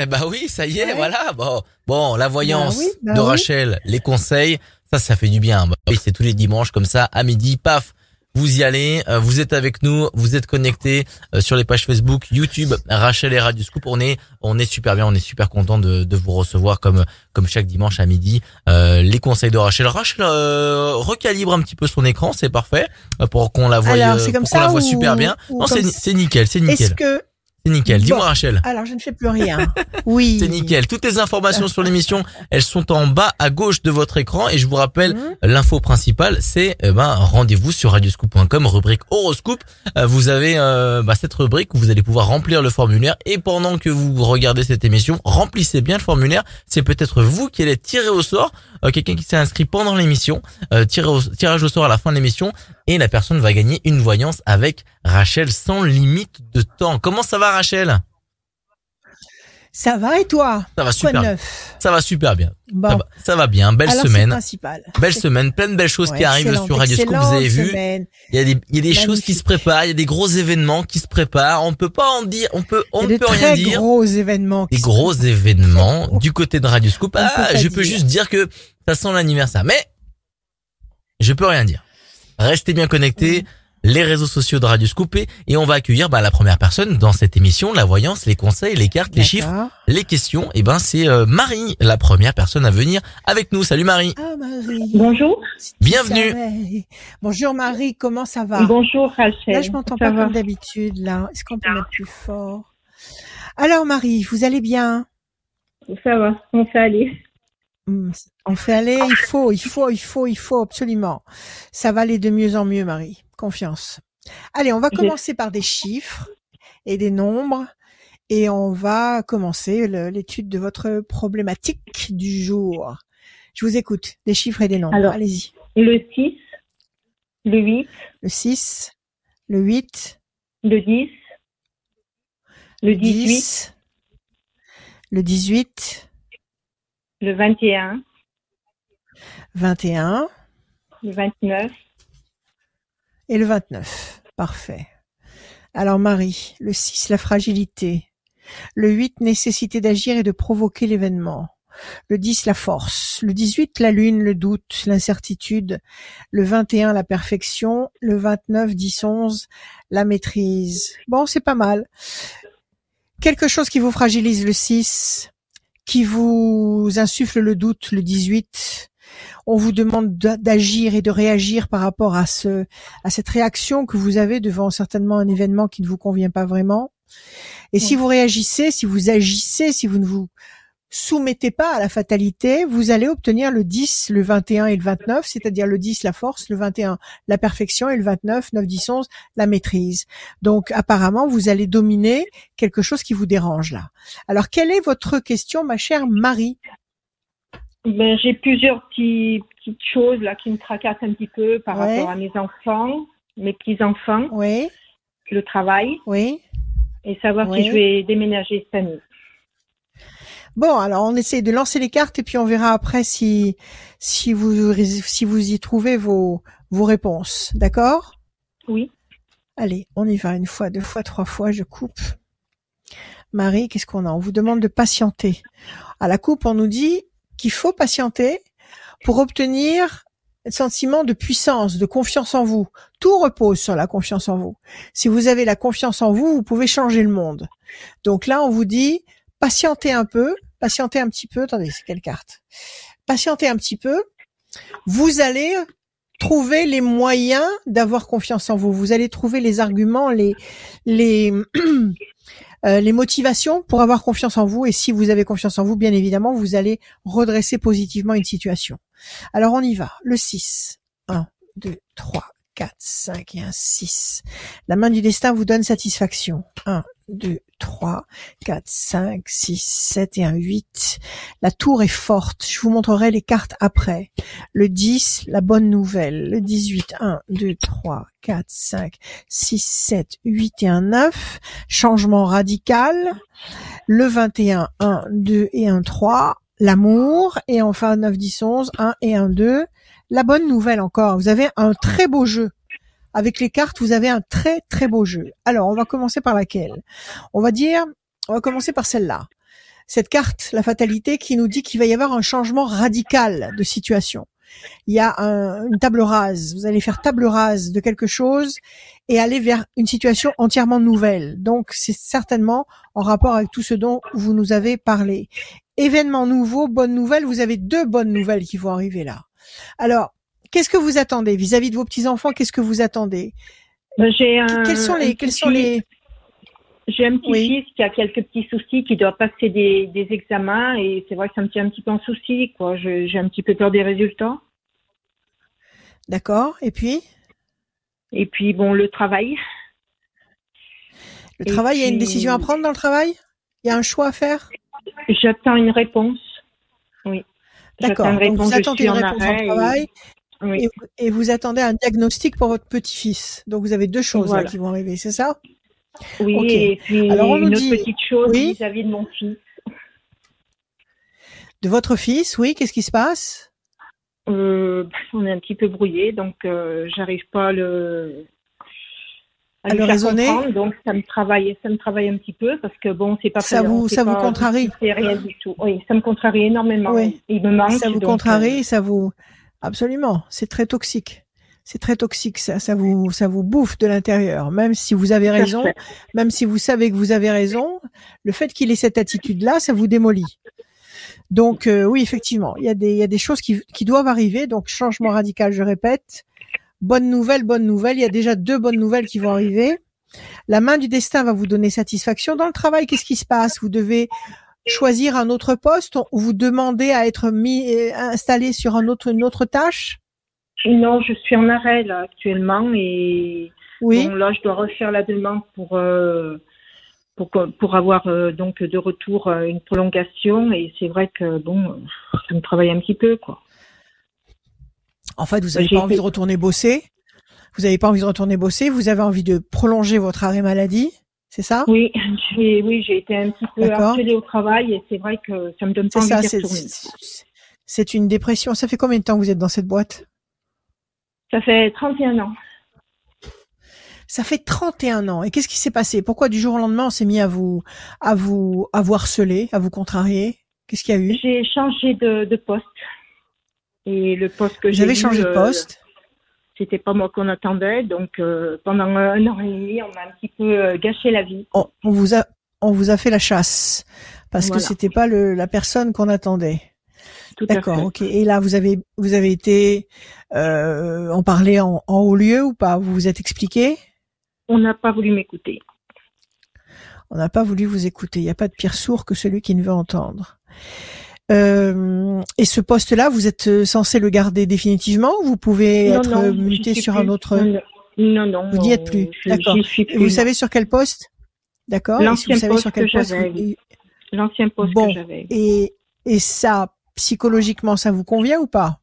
Eh bah oui, ça y est, Ouais. voilà. Bon, bon, la voyance Bah oui, bah de oui. Rachel, les conseils, ça, ça fait du bien. Bah oui, c'est tous les dimanches comme ça, à midi, paf. Vous y allez, euh, vous êtes avec nous, vous êtes connectés euh, sur les pages Facebook, YouTube, Rachel et Radio Scoop. On est, on est super bien, on est super content de, de vous recevoir comme, comme chaque dimanche à midi. Euh, les conseils de Rachel. Rachel euh, recalibre un petit peu son écran, c'est parfait euh, pour qu'on la voie, Alors, c'est comme pour la voie ou- super bien. Non, c'est, nickel, c'est Est-ce nickel, que c'est nickel. Dis-moi Bon. Rachel. alors je ne fais plus rien. Oui. C'est nickel. Toutes les informations sur l'émission, elles sont en bas à gauche de votre écran. Et je vous rappelle, Mhm. l'info principale, c'est eh ben rendez-vous sur radioscoop.com, rubrique horoscope. Euh, Vous avez euh, bah, cette rubrique où vous allez pouvoir remplir le formulaire. Et pendant que vous regardez cette émission, remplissez bien le formulaire. C'est peut-être vous qui allez tirer au sort euh, quelqu'un qui s'est inscrit pendant l'émission, euh, au- tirage au sort à la fin de l'émission, et la personne va gagner une voyance avec Rachel sans limite de temps. Comment ça va Rachel? Ça va et toi? Ça va super. bien. Ça va super bien. Bon. Ça va, ça va bien, belle Alors, semaine, principal. belle semaine, plein de belles choses Ouais, qui arrivent sur Radio Scoop, vous avez vu. semaine. Il y a des, il y a des choses qui se préparent, il y a des gros événements qui se préparent. On peut pas en dire, on peut, on Il ne y a de peut rien dire. gros événements. Des gros événements du côté de Radio Scoop. Peut Ah, je peux juste dire que ça sent l'anniversaire. Mais, je peux rien dire. Restez bien connectés. Les réseaux sociaux de Radio Scoop et, on va accueillir bah, la première personne dans cette émission, la voyance, les conseils, les cartes, les chiffres, les questions. Et ben c'est euh, Marie, la première personne à venir avec nous. Salut Marie. Ah Marie. Bonjour. Bienvenue. savais. Bonjour Marie, comment ça va? Bonjour Rachel. Là, je m'entends pas va comme d'habitude. Là, est-ce qu'on peut mettre plus fort? Alors Marie, vous allez bien? Ça va, on fait aller. Hmm, On fait aller. Il faut, il faut, il faut, il faut absolument. Ça va aller de mieux en mieux, Marie. Confiance. Allez, on va commencer par des chiffres et des nombres. Et on va commencer l'étude de votre problématique du jour. Je vous écoute. Des chiffres et des nombres. Alors. Allez-y. Le 6, le 8, Le 6, le 8, le 10, le le 18, 10, le 18, le 21, 21 le 29, et le 29. Parfait. Alors Marie, le 6, la fragilité. Le 8, nécessité d'agir et de provoquer l'événement. Le 10, la force. Le 18, la lune, le doute, l'incertitude. Le 21, la perfection. Le 29, 10, 11, la maîtrise. Bon, c'est pas mal. Quelque chose qui vous fragilise, le 6, qui vous insuffle le doute, le 18. On vous demande d'a- d'agir et de réagir par rapport à ce, à cette réaction que vous avez devant certainement un événement qui ne vous convient pas vraiment. Et si vous réagissez, si vous agissez, si vous ne vous soumettez pas à la fatalité, vous allez obtenir le 10, le 21 et le 29, c'est-à-dire le 10 la force, le 21 la perfection et le 29, 9, 10, 11 la maîtrise. Donc apparemment, vous allez dominer quelque chose qui vous dérange là. Alors quelle est votre question, ma chère Marie? Ben, j'ai plusieurs petits, petites choses là qui me tracassent un petit peu par Ouais. rapport à mes enfants, mes petits-enfants, Oui, le travail oui. et savoir si je vais déménager cette année. Bon, alors on essaie de lancer les cartes et puis on verra après si si vous si vous y trouvez vos vos réponses, d'accord? Oui. Allez, on y va une fois, deux fois, trois fois, je coupe. Marie, qu'est-ce qu'on a? On vous demande de patienter. À la coupe, on nous dit qu'il faut patienter pour obtenir un sentiment de puissance, de confiance en vous. Tout repose sur la confiance en vous. Si vous avez la confiance en vous, vous pouvez changer le monde. Donc là, on vous dit patientez un peu, patientez un petit peu. Attendez, c'est quelle carte? Patientez un petit peu. Vous allez trouver les moyens d'avoir confiance en vous. Vous allez trouver les arguments, les les euh, les motivations pour avoir confiance en vous. Et si vous avez confiance en vous, bien évidemment, vous allez redresser positivement une situation. Alors on y va. Le 6. 1, 2, 3, 4, 5 et un 6. La main du destin vous donne satisfaction. 1, 2, 3, 4, 5, 6, 7 et un 8. La tour est forte. Je vous montrerai les cartes après. Le 10, la bonne nouvelle. Le 18, 1, 2, 3, 4, 5, 6, 7, 8 et un 9. Changement radical. Le 21, 1, 2 et un 3. L'amour. Et enfin 9, 10, 11, 1 et un 2. La bonne nouvelle encore. Vous avez un très beau jeu. Avec les cartes, vous avez un très très beau jeu. Alors, on va commencer par laquelle? On va dire, on va commencer par celle-là. cette carte, la fatalité, qui nous dit qu'il va y avoir un changement radical de situation. Il y a un- une table rase. Vous allez faire table rase de quelque chose et aller vers une situation entièrement nouvelle. Donc, c'est certainement en rapport avec tout ce dont vous nous avez parlé. Événement nouveau, bonne nouvelle. Vous avez deux bonnes nouvelles qui vont arriver là. Alors, qu'est-ce que vous attendez vis-à-vis de vos petits enfants Qu'est-ce que vous attendez? Ben, J'ai un. Quels sont les Quels petit sont les J'ai un petit Oui. fils qui a quelques petits soucis, qui doit passer des, des examens et c'est vrai que ça me tient un petit peu en souci, quoi. J'ai un petit peu peur des résultats. D'accord. Et puis, Et puis bon, le travail. le Et travail. Il y a une décision à prendre dans le travail? Il y a un choix à faire? J'attends une réponse. Oui. D'accord. Donc vous attendez une en réponse et- travail Oui. et, et vous attendez un diagnostic pour votre petit-fils. Donc vous avez deux choses Voilà. là qui vont arriver, c'est ça? Oui, Ok. et puis Alors, on nous une autre dit- petite chose Oui. vis-à-vis de mon fils. De votre fils, oui. Qu'est-ce qui se passe? Euh, on est un petit peu brouillé, donc euh, j'arrive pas à le À le raisonner donc ça me travaille, ça me travaille un petit peu parce que bon, c'est pas Ça vous- ça vous pas contrarie discuter, rien du tout. Oui, ça me contrarie énormément. Oui. Il me manque. Ça vous donc, contrarie, ça vous absolument. C'est très toxique. C'est très toxique. Ça, ça vous, ça vous bouffe de l'intérieur. Même si vous avez euh, raison, même si vous savez que vous avez raison, le fait qu'il ait cette attitude-là, ça vous démolit. Donc euh, oui, effectivement, il y a des, il y a des choses qui, qui doivent arriver. Donc changement radical, je répète. Bonne nouvelle, bonne nouvelle. Il y a déjà deux bonnes nouvelles qui vont arriver. La main du destin va vous donner satisfaction. Dans le travail, qu'est-ce qui se passe? Vous devez choisir un autre poste ou vous demandez à être mis, euh, installé sur un autre, une autre tâche? Non, je suis en arrêt là actuellement et Oui. bon, là je dois refaire la demande pour euh, pour avoir euh, donc de retour une prolongation et c'est vrai que bon, ça me travaille un petit peu quoi. En fait, vous n'avez pas envie de retourner bosser. Vous n'avez pas envie de retourner bosser. Vous avez envie de prolonger votre arrêt maladie. C'est ça? Oui, j'ai oui j'ai été un petit peu harcelée au travail et c'est vrai que ça me donne pas envie ça. C'est, retourner. c'est- c'est une dépression. Ça fait combien de temps que vous êtes dans cette boîte? Ça fait 31 ans. Ça fait 31 ans. Et qu'est-ce qui s'est passé? Pourquoi du jour au lendemain on s'est mis à vous, à vous, à vous harceler, à vous contrarier? Qu'est-ce qu'il y a eu? J'ai changé de, de poste. Et le poste que Vous j'ai avez eu, changé de euh, poste? C'était pas moi qu'on attendait. Donc euh, pendant un an et demi, on m'a un petit peu euh, gâché la vie. On, on vous a, on vous a fait la chasse parce Voilà. que c'était pas le, la personne qu'on attendait. Tout à D'accord, fait. ok. Et là, vous avez, vous avez été euh, en parler en, en haut lieu ou pas? Vous vous êtes expliqué? On n'a pas voulu m'écouter. On n'a pas voulu vous écouter. Il n'y a pas de pire sourd que celui qui ne veut entendre. Euh, et ce poste-là, vous êtes euh, censé le garder définitivement ou vous pouvez Non, être non, euh, muté sur plus. un autre Non, non, non. Vous n'y êtes plus. D'accord. Vous savez sur quel poste? D'accord. Si L'ancien vous savez poste sur quel que poste j'avais, vous-. L'ancien poste Bon. que j'avais. et et ça psychologiquement ça vous convient ou pas?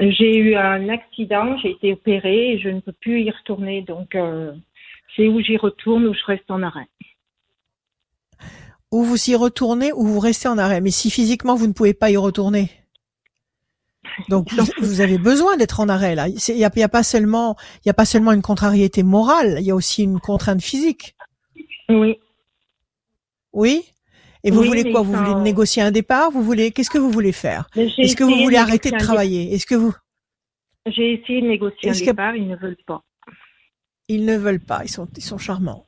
J'ai eu un accident, j'ai été opérée et je ne peux plus y retourner. Donc, euh, c'est où j'y retourne ou je reste en arrêt. Ou vous y retournez ou vous restez en arrêt. Mais si physiquement vous ne pouvez pas y retourner, donc vous, vous avez besoin d'être en arrêt là. Il y a, pas seulement, il y a pas seulement une contrariété morale, il y a aussi une contrainte physique. Oui. Oui? Et vous Oui, voulez quoi? Vous voulez négocier un départ? Vous voulez Qu'est-ce que vous voulez faire? Est-ce que vous voulez de arrêter de travailler? Est-ce que vous J'ai essayé de négocier un départ, ils ne veulent pas. Ils ne veulent pas. Ils sont, ils sont charmants.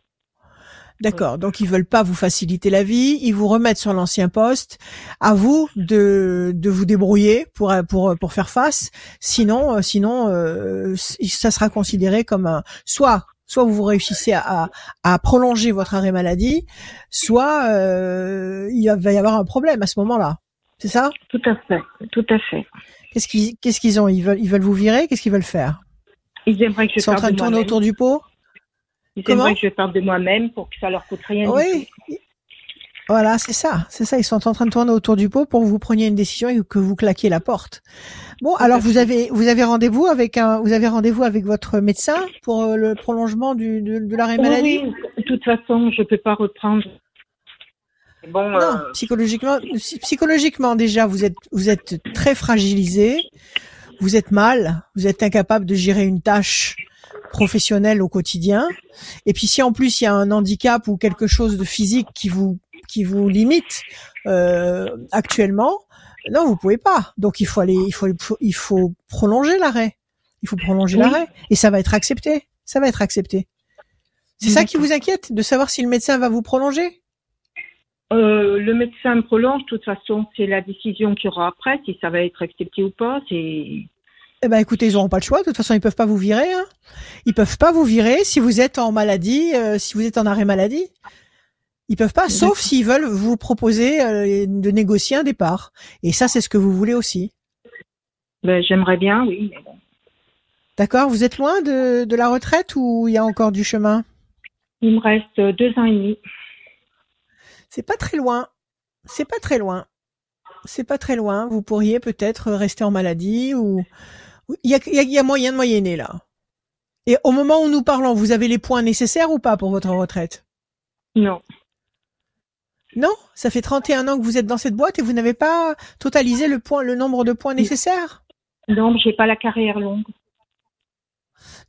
D'accord. Donc ils veulent pas vous faciliter la vie. Ils vous remettent sur l'ancien poste. À vous de, de vous débrouiller pour pour pour faire face. Sinon, euh, sinon, euh, ça sera considéré comme un soit soit vous réussissez à, à, à prolonger votre arrêt maladie, soit euh, il va y avoir un problème à ce moment-là. C'est ça? Tout à fait, tout à fait. Qu'est-ce qu'ils qu'est-ce qu'ils ont? Ils veulent ils veulent vous virer? Qu'est-ce qu'ils veulent faire? Ils aimeraient que je Ils sont en train de tourner autour du pot? Comment que je parte de moi-même pour que ça leur coûte rien du Oui. Voilà, c'est ça, c'est ça. Ils sont en train de tourner autour du pot pour que vous preniez une décision et que vous claquiez la porte. Bon, alors vous avez vous avez rendez-vous avec un vous avez rendez-vous avec votre médecin pour euh, le prolongement du de, de l'arrêt maladie? Oui, oui, de toute façon, je peux pas reprendre. Bon, Non, euh, psychologiquement, psy- psychologiquement déjà, vous êtes vous êtes très fragilisé, vous êtes mal, vous êtes incapable de gérer une tâche professionnelle au quotidien. Et puis si en plus il y a un handicap ou quelque chose de physique qui vous qui vous limite euh, actuellement, non, vous pouvez pas. Donc il faut aller, il faut, il faut prolonger l'arrêt. Il faut prolonger Oui. l'arrêt et ça va être accepté. Ça va être accepté. C'est ça qui vous inquiète de savoir si le médecin va vous prolonger? Euh, le médecin me prolonge, de toute façon, c'est la décision qu'il y aura après, si ça va être accepté ou pas. C'est Eh ben écoutez, ils n'auront pas le choix. De toute façon, ils peuvent pas vous virer. Hein. Ils peuvent pas vous virer si vous êtes en maladie, euh, si vous êtes en arrêt maladie. Ils peuvent pas, sauf s'ils veulent vous proposer euh, de négocier un départ. Et ça, c'est ce que vous voulez aussi. ben, j'aimerais bien, oui. D'accord Vous êtes loin de, de la retraite ou il y a encore du chemin? Il me reste deux ans et demi. C'est pas très loin. C'est pas très loin. C'est pas très loin. Vous pourriez peut-être rester en maladie ou il y a, y a- il y a moyen de moyenner là. Et au moment où nous parlons, vous avez les points nécessaires ou pas pour votre retraite? Non, Non, ça fait 31 ans que vous êtes dans cette boîte et vous n'avez pas totalisé le point, le nombre de points nécessaires? non, j'ai pas la carrière longue.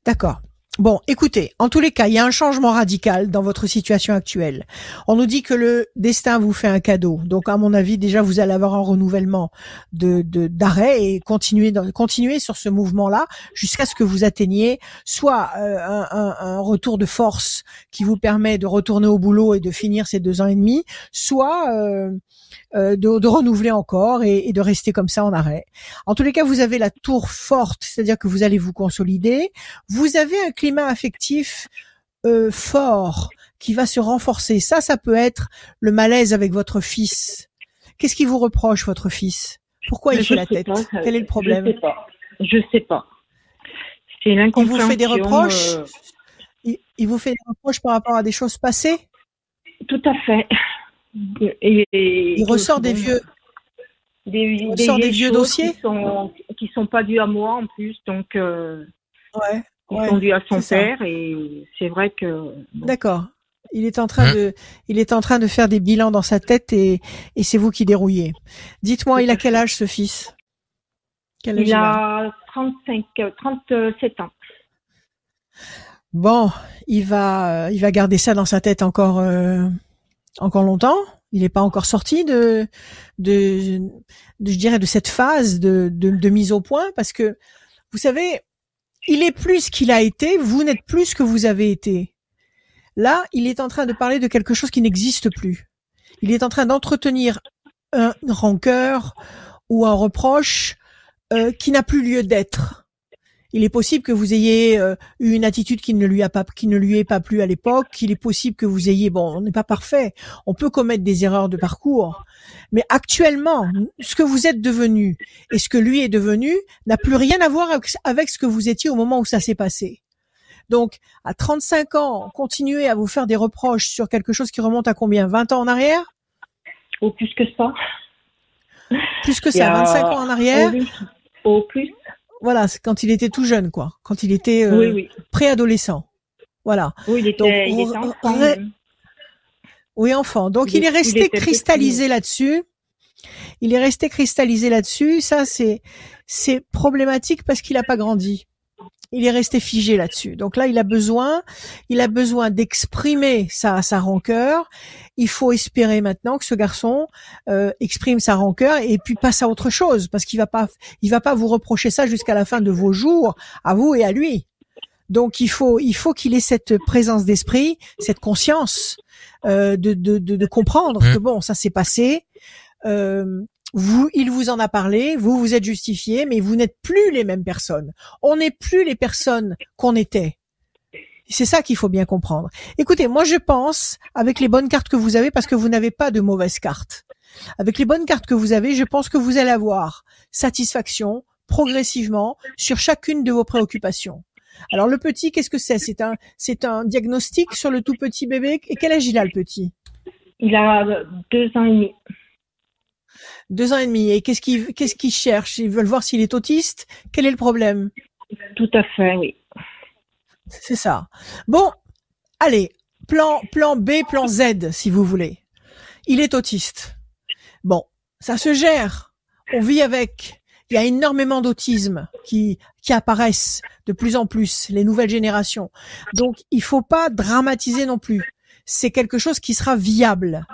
D'accord. Bon, écoutez, en tous les cas, il y a un changement radical dans votre situation actuelle. On nous dit que le destin vous fait un cadeau. Donc, à mon avis, déjà, vous allez avoir un renouvellement de d'arrêt et continuer continuer sur ce mouvement-là jusqu'à ce que vous atteigniez soit euh, un retour de force qui vous permet de retourner au boulot et de finir ces deux ans et demi, soit euh, euh, de, de renouveler encore et, et de rester comme ça en arrêt. En tous les cas, vous avez la tour forte, c'est-à-dire que vous allez vous consolider. Vous avez un climat affectif euh, fort qui va se renforcer. Ça, ça peut être le malaise avec votre fils. Qu'est-ce qui vous reproche, votre fils? Pourquoi il fait la tête? pas, Quel est le problème? Je sais pas. Je sais pas. C'est Il vous fait des reproches? euh, il, il vous fait des reproches par rapport à des choses passées? Tout à fait. Et, et- Il ressort des vieux. des, des ressort des vieilles vieux dossiers qui sont qui sont pas dues à moi en plus, donc euh, Ouais. ils ouais. sont dues à son ça. père et c'est vrai que bon, D'accord. Il est en train Hein de, il est en train de faire des bilans dans sa tête et, et c'est vous qui dérouillez. Dites-moi, il a quel âge ce fils? Quel âge il a 35, euh, 37 ans. Bon, il va, euh, il va garder ça dans sa tête encore, euh, encore longtemps. Il n'est pas encore sorti de, de, je dirais, de cette phase de, mise au point parce que, vous savez, il est plus qu'il a été. Vous n'êtes plus ce que vous avez été. Là, il est en train de parler de quelque chose qui n'existe plus. Il est en train d'entretenir un rancœur ou un reproche euh, qui n'a plus lieu d'être. Il est possible que vous ayez eu une attitude qui ne lui a pas qui ne lui est pas plu à l'époque, qu'il est possible que vous ayez bon, on n'est pas parfait, on peut commettre des erreurs de parcours, mais actuellement, ce que vous êtes devenu et ce que lui est devenu n'a plus rien à voir avec, avec ce que vous étiez au moment où ça s'est passé. Donc, à 35 ans, continuer à vous faire des reproches sur quelque chose qui remonte à combien? 20 ans en arrière? Au plus que ça. Plus que Il ça, a- 25 ans en arrière? Au, plus- au plus. Voilà, c'est quand il était tout jeune, quoi. Quand il était euh, oui, oui. préadolescent. Voilà. Oui, il était, Donc, il était on- enfant. Oui, enfant. Donc Il il, est- est resté il cristallisé là-dessus. Il est resté cristallisé là-dessus. Ça, c'est c'est problématique parce qu'il n'a pas grandi. Il est resté figé là-dessus. Donc là, il a besoin, il a besoin d'exprimer sa sa rancœur. Il faut espérer maintenant que ce garçon euh, exprime sa rancœur et puis passe à autre chose parce qu'il va pas il va pas vous reprocher ça jusqu'à la fin de vos jours à vous et à lui. Donc il faut il faut qu'il ait cette présence d'esprit, cette conscience euh, de, de, de, de comprendre Mhm. que bon, ça s'est passé. Euh, vous, il vous en a parlé, vous vous êtes justifié, mais vous n'êtes plus les mêmes personnes. On n'est plus les personnes qu'on était. C'est ça qu'il faut bien comprendre. Écoutez, moi je pense, avec les bonnes cartes que vous avez, parce que vous n'avez pas de mauvaises cartes, avec les bonnes cartes que vous avez, je pense que vous allez avoir satisfaction progressivement sur chacune de vos préoccupations. Alors le petit, qu'est-ce que c'est? C'est un, c'est un diagnostic sur le tout petit bébé? Et quel âge il a le petit? Il a deux ans et demi. Deux ans et demi. Et qu'est-ce qu'il, qu'est-ce qu'il cherche Ils veulent voir s'il est autiste? Quel est le problème? Tout à fait, oui. C'est ça. Bon, allez, plan, plan B, plan Z, si vous voulez. Il est autiste. Bon, ça se gère. On vit avec. Il y a énormément d'autisme qui, qui apparaissent de plus en plus, les nouvelles générations. Donc, il faut pas dramatiser non plus. C'est quelque chose qui sera viable,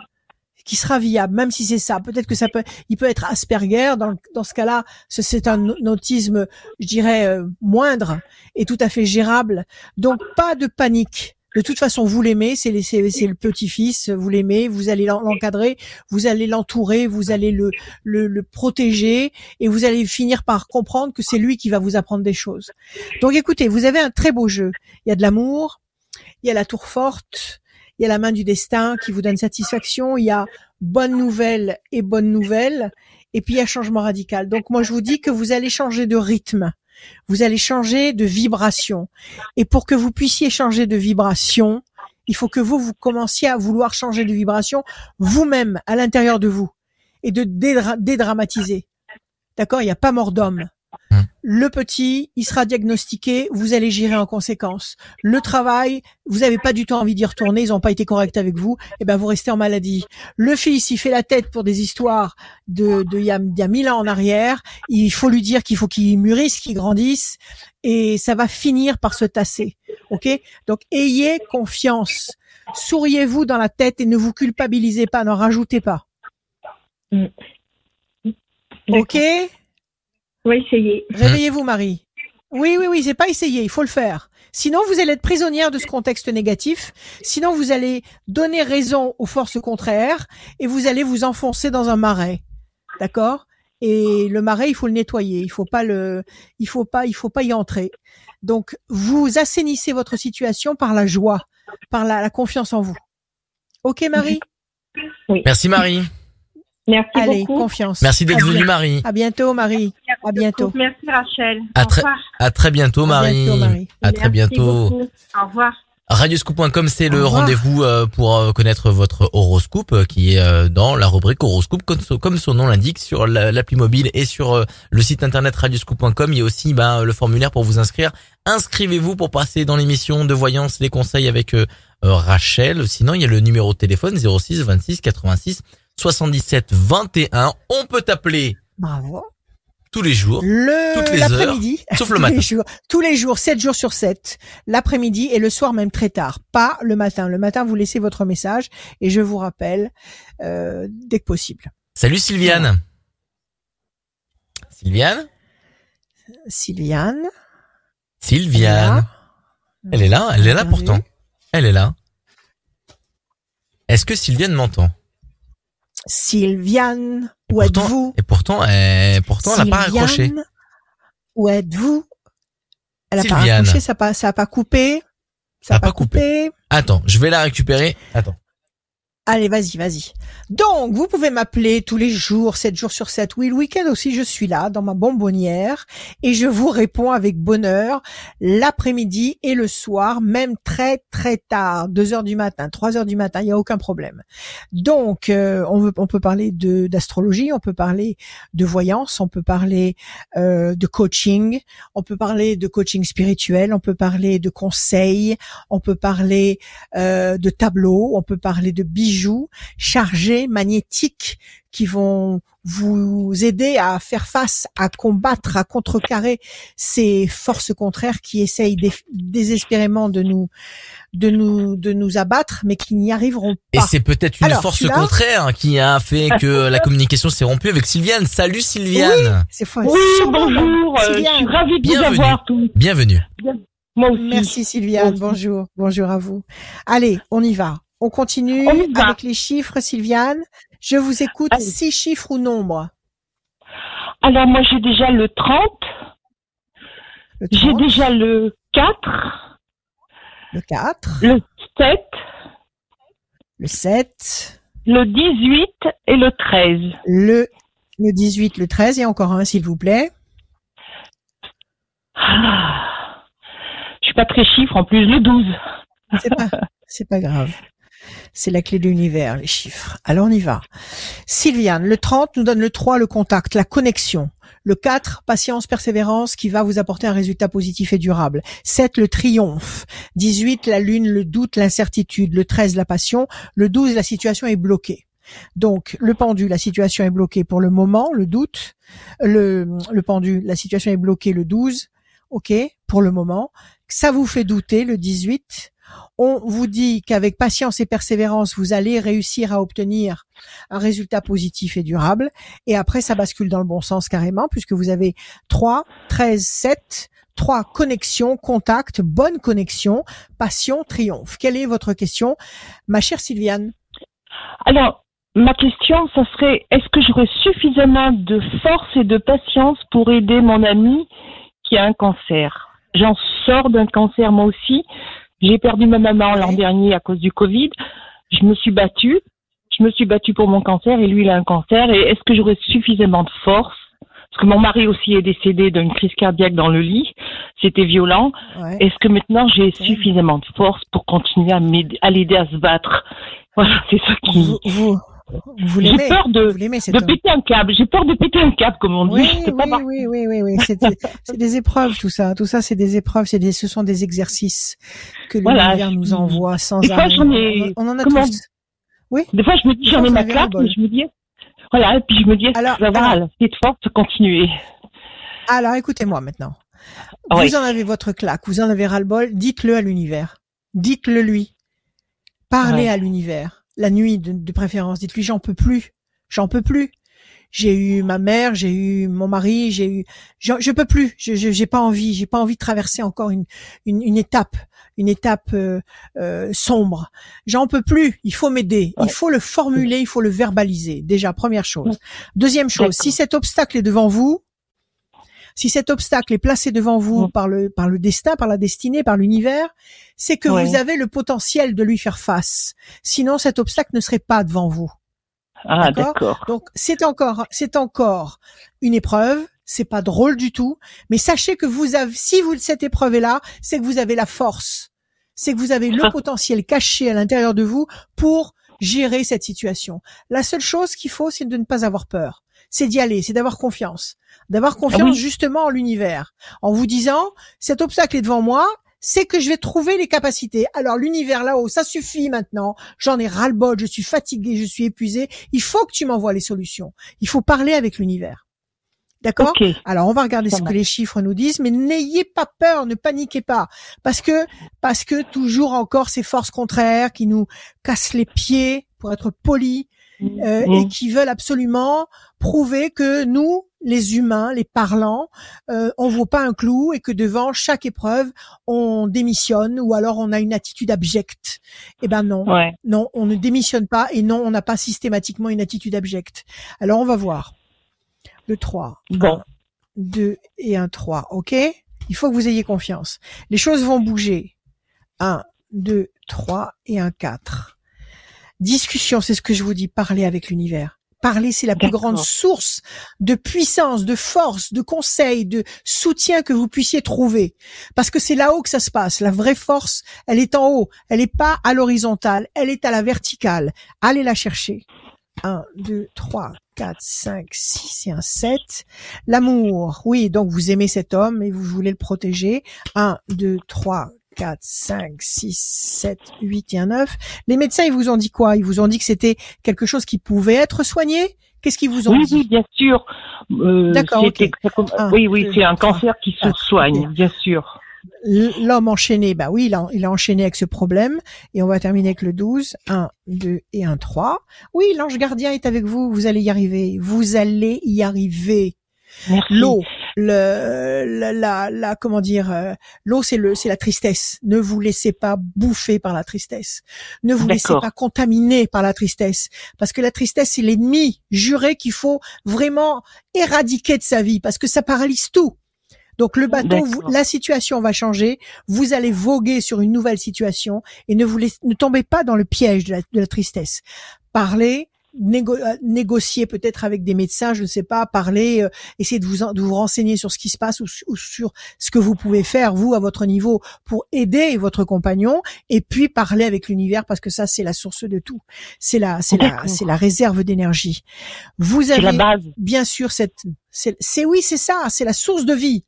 qui sera viable, même si c'est ça. Peut-être que ça peut, il peut être Asperger. Dans, dans ce cas-là, ce- c'est un autisme, je dirais, euh, moindre et tout à fait gérable. Donc, pas de panique. De toute façon, vous l'aimez, c'est le petit-fils, vous l'aimez, vous allez l'en- l'encadrer, vous allez l'entourer, vous allez le, le, le protéger et vous allez finir par comprendre que c'est lui qui va vous apprendre des choses. Donc écoutez, vous avez un très beau jeu. Il y a de l'amour, il y a la tour forte, il y a la main du destin qui vous donne satisfaction, il y a bonne nouvelle et bonne nouvelle, et puis il y a changement radical. Donc moi je vous dis que vous allez changer de rythme, vous allez changer de vibration. Et pour que vous puissiez changer de vibration, il faut que vous, vous commenciez à vouloir changer de vibration vous-même, à l'intérieur de vous, et de dédra- dédramatiser. D'accord? Il n'y a pas mort d'homme. Le petit, il sera diagnostiqué, vous allez gérer en conséquence. Le travail, vous n'avez pas du tout envie d'y retourner, ils n'ont pas été corrects avec vous, et ben vous restez en maladie. Le fils, il fait la tête pour des histoires de de il y a, y a mille ans en arrière. Il faut lui dire qu'il faut qu'il mûrisse, qu'il grandisse, et ça va finir par se tasser. Ok? Donc ayez confiance. Souriez-vous dans la tête et ne vous culpabilisez pas, n'en rajoutez pas. Ok? On va essayer. Réveillez-vous, Marie. Oui, oui, oui, c'est pas essayer, il faut le faire. Sinon, vous allez être prisonnière de ce contexte négatif. Sinon, vous allez donner raison aux forces contraires et vous allez vous enfoncer dans un marais. D'accord? Et le marais, il faut le nettoyer. Il faut pas le, il faut pas, il faut pas y entrer. Donc, vous assainissez votre situation par la joie, par la, la confiance en vous. Ok, Marie? Merci Marie. Merci Allez, beaucoup. confiance. Merci d'être venue Marie. À bientôt, Marie. À bientôt. Merci Rachel. À Au très- revoir. À très bientôt À Marie. bientôt, Marie. À très Merci bientôt. beaucoup. Au revoir. Radioscoop.com, c'est le rendez-vous euh, pour euh, connaître votre horoscope euh, qui est dans la rubrique horoscope comme, son- nom l'indique sur la- l'appli mobile et sur le site internet radioscoop.com. Il y a aussi ben, le formulaire pour vous inscrire. Inscrivez-vous pour passer dans l'émission de voyance les conseils avec Rachel. Sinon, il y a le numéro de téléphone 06 26 86 77 21. On peut t'appeler Bravo. tous les jours. Le Toutes les l'après-midi, sauf le tous matin. les jours, tous les jours, 7 jours sur 7, l'après-midi et le soir même très tard, pas le matin. Le matin, vous laissez votre message et je vous rappelle euh, dès que possible. Salut Sylviane. Sylviane Sylviane, Sylviane. Elle est là, elle est là pourtant. Elle est là. Est-ce que Sylviane m'entend? Sylviane, où êtes-vous Et pourtant, elle, pourtant, elle n'a pas raccroché. Sylviane, Où êtes-vous Elle a pas raccroché, ça a pas, ça a pas coupé. Ça a pas coupé. Attends, je vais la récupérer. Attends. Allez, vas-y, vas-y. Donc, vous pouvez m'appeler tous les jours, 7 jours sur 7. Oui, le week-end aussi, je suis là, dans ma bonbonnière, et je vous réponds avec bonheur l'après-midi et le soir, même très, très tard, 2 heures du matin, 3 heures du matin, il n'y a aucun problème. Donc, euh, on, peut parler d'astrologie, on peut parler de voyance, on peut parler euh, de coaching, on peut parler de coaching spirituel, on peut parler de conseils, on peut parler euh, de tableaux, on peut parler de bijoux chargés, magnétiques, qui vont vous aider à faire face, à combattre, à contrecarrer ces forces contraires qui essayent dé- désespérément de nous, de nous, de nous abattre, mais qui n'y arriveront Et pas. c'est peut-être une Alors, force contraire qui a fait que la communication s'est rompue avec Sylviane. Salut Sylviane. Oui, Sûrement, bonjour. euh, je Sylviane. suis ravie de vous Bienvenue. avoir tous. Bienvenue. Moi aussi. Merci Sylviane, bonjour, bonjour à vous. Allez, on y va. On continue On avec les chiffres, Sylviane. Je vous écoute, Allez. six chiffres ou nombres. Alors moi j'ai déjà le 30, Le j'ai 30, déjà le 4, le 4, le 7, le 7, le 18 et le 13. le, le 18, le 13 et encore un, s'il vous plaît. Ah, je suis pas très chiffre en plus, le 12. C'est pas, c'est pas grave. C'est la clé de l'univers, les chiffres. Alors on y va. Sylviane, le 30 nous donne le 3, le contact, la connexion. Le 4, patience, persévérance qui va vous apporter un résultat positif et durable. 7, le triomphe. 18, la lune, le doute, l'incertitude. Le 13, la passion. Le 12, la situation est bloquée. Donc, le pendu, la situation est bloquée pour le moment, le doute. Le, le pendu, la situation est bloquée le 12. OK, pour le moment. Ça vous fait douter le 18. On vous dit qu'avec patience et persévérance, vous allez réussir à obtenir un résultat positif et durable. Et après, ça bascule dans le bon sens carrément, puisque vous avez 3, 13, 7, 3 connexions, contacts, bonne connexion, passion, triomphe. Quelle est votre question, ma chère Sylviane? Alors, ma question, ça serait, est-ce que j'aurais suffisamment de force et de patience pour aider mon ami qui a un cancer? J'en sors d'un cancer moi aussi. J'ai perdu ma maman l'an dernier à cause du Covid. Je me suis battue. Je me suis battue pour mon cancer et lui, il a un cancer. Et est-ce que j'aurais suffisamment de force? Parce que mon mari aussi est décédé d'une crise cardiaque dans le lit. C'était violent. Ouais. Est-ce que maintenant j'ai suffisamment de force pour continuer à l'aider à se battre? Voilà, c'est ça qui. Vous, vous, vous J'ai l'aimez peur de- De homme péter un câble. J'ai peur de péter un câble, comme on dit. Oui, pas oui, oui, oui, oui, oui. C'est des, épreuves, tout ça. Tout ça, c'est des épreuves. C'est des, ce sont des exercices que Voilà, l'univers nous envoie sans Des fois, arrêt. j'en ai- On, en a comment- tous. Des fois, je me dis, j'en fois, ai ma claque, mais je me dis, voilà, et puis je me dis, est-ce Alors, que je vais avoir alors- assez de force de continuer? Alors, écoutez-moi maintenant. Oui. Vous en avez votre claque, vous en avez ras-le-bol. Dites-le à l'univers. Dites-le lui. Parlez Ouais. à l'univers. La nuit, de, de préférence. Dites-lui, j'en peux plus. J'en peux plus. J'ai eu ma mère, j'ai eu mon mari, j'ai eu, je, je peux plus. Je, je- j'ai pas envie, j'ai pas envie de traverser encore une, une, une étape, une étape euh, euh, sombre. J'en peux plus. Il faut m'aider. Il faut le formuler, il faut le verbaliser. Déjà, première chose. Deuxième chose, si cet obstacle est devant vous, si cet obstacle est placé devant vous Mm. par le par le destin, par la destinée, par l'univers, c'est que vous avez le potentiel de lui faire face. Sinon, cet obstacle ne serait pas devant vous. Ah, D'accord? d'accord. Donc c'est encore c'est encore une épreuve. C'est pas drôle du tout, mais sachez que vous avez si vous cette épreuve est là, c'est que vous avez la force, c'est que vous avez le potentiel caché à l'intérieur de vous pour gérer cette situation. La seule chose qu'il faut, c'est de ne pas avoir peur. C'est d'y aller, c'est d'avoir confiance, d'avoir confiance oui. justement en l'univers, en vous disant cet obstacle est devant moi, c'est que je vais trouver les capacités. Alors l'univers là-haut, ça suffit maintenant. J'en ai ras-le-bol, je suis fatigué, je suis épuisé. Il faut que tu m'envoies les solutions. Il faut parler avec l'univers. D'accord? Alors on va regarder Ça ce que les chiffres nous disent, mais n'ayez pas peur, ne paniquez pas, parce que parce que toujours encore ces forces contraires qui nous cassent les pieds, pour être polis, euh, et qui veulent absolument prouver que nous, les humains, les parlants, euh, on vaut pas un clou et que devant chaque épreuve, on démissionne ou alors on a une attitude abjecte. Eh ben non, Ouais. non, on ne démissionne pas et non, on n'a pas systématiquement une attitude abjecte. Alors on va voir. Le 3. Bon. 2 et un 3, ok? Il faut que vous ayez confiance. Les choses vont bouger. 1, 2, 3 et un 4. Discussion, c'est ce que je vous dis, parler avec l'univers. Parler, c'est la plus grande source de puissance, de force, de conseils, de soutien que vous puissiez trouver. Parce que c'est là-haut que ça se passe. La vraie force, elle est en haut. Elle n'est pas à l'horizontale, elle est à la verticale. Allez la chercher. 1, 2, 3, 4, 5, 6 et un 7. L'amour, oui, donc vous aimez cet homme et vous voulez le protéger. 1, 2, 3, 4, 5, 6, 7, 8 et un 9. Les médecins, ils vous ont dit quoi? Ils vous ont dit que c'était quelque chose qui pouvait être soigné? Qu'est-ce qu'ils vous ont Oui, dit? oui, bien sûr. Euh, D'accord, c'était- ok. ça com- Un, oui, oui, c'est un cancer qui se quatre, soigne, bien sûr. L'homme enchaîné, bah oui, il a, il a enchaîné avec ce problème. Et on va terminer avec le 12. 1, 2 et un 3. Oui, l'ange gardien est avec vous. Vous allez y arriver. Vous allez y arriver. Merci. L'eau, le, la, la, la- comment dire, euh, l'eau c'est le, c'est la tristesse. Ne vous laissez pas bouffer par la tristesse. Ne vous laissez pas contaminer par la tristesse, parce que la tristesse c'est l'ennemi juré qu'il faut vraiment éradiquer de sa vie, parce que ça paralyse tout. Donc le bateau, vous- la situation va changer. Vous allez voguer sur une nouvelle situation et ne vous laissez, ne tombez pas dans le piège de la, de la tristesse. Parlez, négo- euh, négocier peut-être avec des médecins, je ne sais pas, parler, euh, essayer de vous, de vous renseigner sur ce qui se passe ou, su- ou sur ce que vous pouvez faire vous à votre niveau pour aider votre compagnon et puis parler avec l'univers parce que ça c'est la source de tout. C'est la, c'est la, c'est la réserve d'énergie. Vous C'est la avez base. bien sûr cette c'est- oui c'est ça c'est la source de vie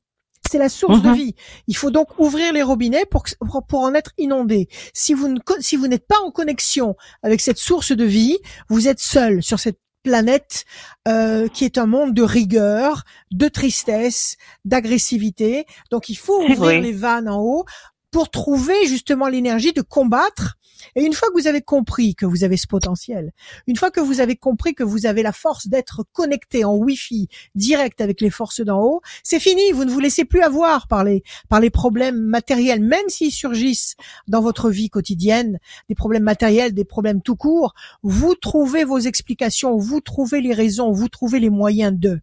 c'est la source de Mhm. vie il faut donc ouvrir les robinets pour pour, en être inondé si vous ne si vous n'êtes pas en connexion avec cette source de vie vous êtes seul sur cette planète euh, qui est un monde de rigueur de tristesse d'agressivité donc il faut ouvrir les vannes en haut pour trouver justement l'énergie de combattre. Et une fois que vous avez compris que vous avez ce potentiel, une fois que vous avez compris que vous avez la force d'être connecté en Wi-Fi direct avec les forces d'en haut, c'est fini. Vous ne vous laissez plus avoir par les par les problèmes matériels, même s'ils surgissent dans votre vie quotidienne, des problèmes matériels, des problèmes tout court. Vous trouvez vos explications, vous trouvez les raisons, vous trouvez les moyens de.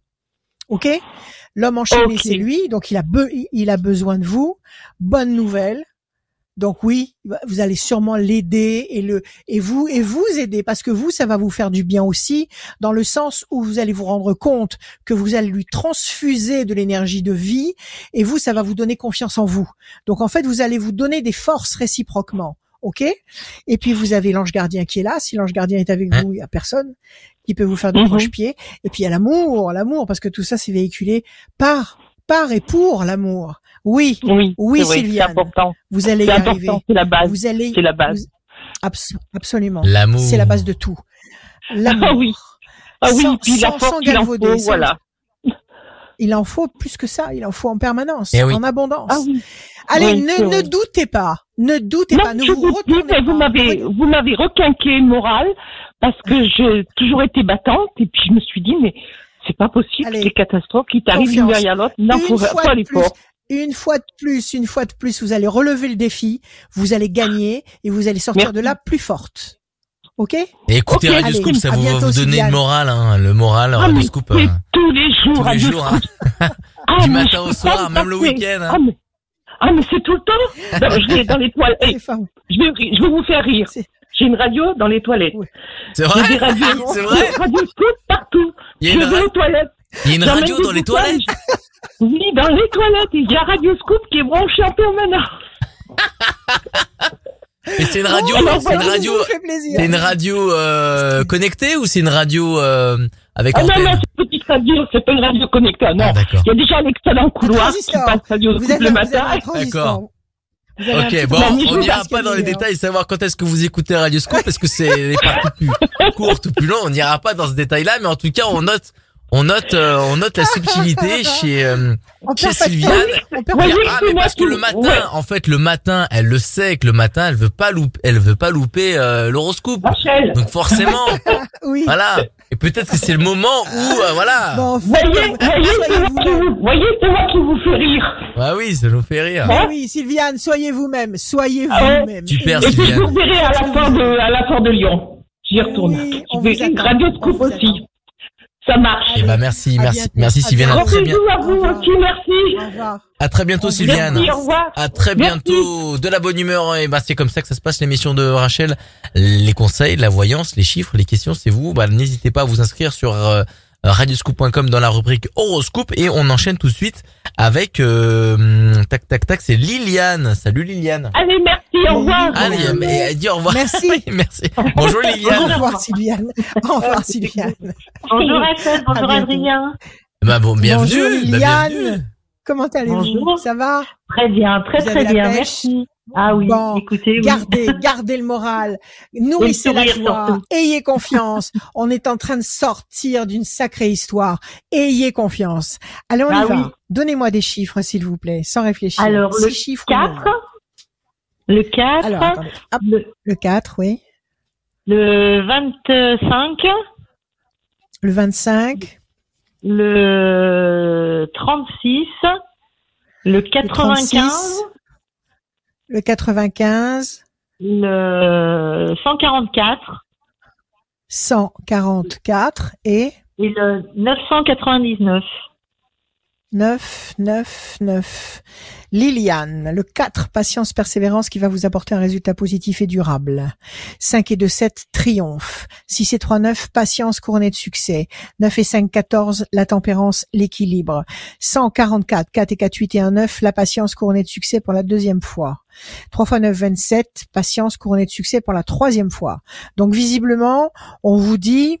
Ok? L'homme enchaîné, c'est lui, donc il a, be- il a besoin de vous. Bonne nouvelle. Donc oui, vous allez sûrement l'aider et le et vous et vous aider parce que vous, ça va vous faire du bien aussi, dans le sens où vous allez vous rendre compte que vous allez lui transfuser de l'énergie de vie et vous, ça va vous donner confiance en vous. Donc en fait, vous allez vous donner des forces réciproquement. OK? Et puis vous avez l'ange gardien qui est là. Si l'ange gardien est avec Hein? vous, il y a personne qui peut vous faire de Mhm. croche-pied. Et puis il y a l'amour, l'amour, parce que tout ça c'est véhiculé par, par et pour l'amour. Oui, Oui, Oui, Sylviane. important. vous allez y arriver. c'est la base. Vous allez, C'est la base. vous- absolument. L'amour. C'est la base de tout. L'amour. Ah oui. Ah oui, Sans- puis la sans- force, sans il en faut, voilà. Il en faut plus que ça. Il en faut en permanence, Eh oui. en abondance. Ah oui. Allez, Oui, ne, doutez pas. Ne doutez Non, pas. Ne je vous vous dis, retournez mais pas. vous m'avez, vous m'avez requinqué le moral parce que j'ai toujours été battante et puis je me suis dit, mais c'est pas possible, Allez. les catastrophes qui t'arrivent l'une derrière l'autre. Non, Une faut, fois faut aller plus. fort. Une fois de plus, une fois de plus, vous allez relever le défi, vous allez gagner et vous allez sortir Merci. de là plus forte. Ok? Et écoutez Ok, Radio allez, Scoop, ça vous vous donner le moral, hein, le moral, Ah, Radio Scoop. euh, tous les jours, tous les jours, hein. Ah, Du matin je au soir, même le week-end, hein. Ah, mais, ah, mais c'est tout le temps? Non, je vais dans les toilettes. Hey, je, vais, je vais vous faire rire. J'ai une radio dans les toilettes. Oui. C'est J'ai vrai des radios. C'est vrai? Radio Scoop partout. Il y a Je une, vais ra- aux toilettes. il y a une radio dans les toilettes? Oui, dans les toilettes. Il y a Radio Scoop qui est branché en permanence. Et c'est une radio, alors c'est une radio, c'est une radio euh, connectée ou c'est une radio euh, avec Ah non, non, c'est une petite radio. C'est pas une radio connectée. Ah, Non. Ah, d'accord. Il y a déjà un excellent couloir qui passe Radio Vous Scoop avez, le matin. D'accord. Ok, bon, on n'ira pas dans les détails, savoir quand est-ce que vous écoutez Radio Scoop, parce que c'est les parties plus courtes ou plus longues. On n'ira pas dans ce détail-là, mais en tout cas, on note, on note, euh, on note la subtilité chez euh, chez de Sylviane. de Ah, mais parce que le matin, ouais. en fait, le matin, elle le sait que le matin, elle veut pas louper, elle veut pas louper euh, l'horoscope. Donc forcément. Oui. voilà. Et peut-être que c'est le moment où, euh, voilà. Bon, Voyez, voyez, c'est soyez moi qui vous-même. vous, voyez, c'est moi qui vous fais rire. Bah oui, ça nous fait rire. Mais oui, Sylviane, soyez vous-même. Soyez Ah ouais. vous-même. Super, Et puis je Sylviane. vous verrai à la fin de, à la fin de Lyon. J'y retourne. Oui, je vais. Radio Scoop vous aussi. Ça marche. Et bah merci, À merci, bientôt. merci Sylviane. À bientôt. très Gros bien. bisous à vous aussi, merci. Au revoir. À très bientôt, Merci, Sylviane. Merci, au revoir. À très Merci. bientôt. De la bonne humeur. Et bah, c'est comme ça que ça se passe l'émission de Rachel. Les conseils, la voyance, les chiffres, les questions, c'est vous. Bah, n'hésitez pas à vous inscrire sur euh, radioscoop.com dans la rubrique horoscope et on enchaîne tout de suite avec euh, tac tac tac. C'est Liliane. Salut Liliane. Allez, merci, au revoir. Allez, mais elle dit au revoir. Merci. Oui, merci. Bonjour Au Liliane. revoir, Sylviane. Au revoir, Sylviane. Bonjour Rachel, bonjour. Adrien. Bah bon, bienvenue. Bonjour, Bah, Liliane. bienvenue. Comment allez-vous? Bonjour. Ça va? Très bien, très Vous très bien, merci. Ah oui, Bon, écoutez, oui. Gardez, gardez le moral. Nourrissez la joie. surtout. Ayez confiance. On est en train de sortir d'une sacrée histoire. Ayez confiance. Allez, on y Ah va. oui. Donnez-moi des chiffres, s'il vous plaît, sans réfléchir. Alors, Six le chiffres. 4, le 4, Alors, attendez. Hop, le, le 4, oui. le 25, Le 25, le 36, le 95, 36, le 95, le 144 144 et? Et le 999. 9, 9, 9. Liliane, le 4, patience, persévérance qui va vous apporter un résultat positif et durable. 5 et 2, 7, triomphe. 6 et 3, 9, patience couronnée de succès. 9 et 5, 14, la tempérance, l'équilibre. 144, 4 et 4, 8 et 1, 9, la patience couronnée de succès pour la deuxième fois. 3 fois 9, 27, patience couronnée de succès pour la troisième fois. Donc visiblement, on vous dit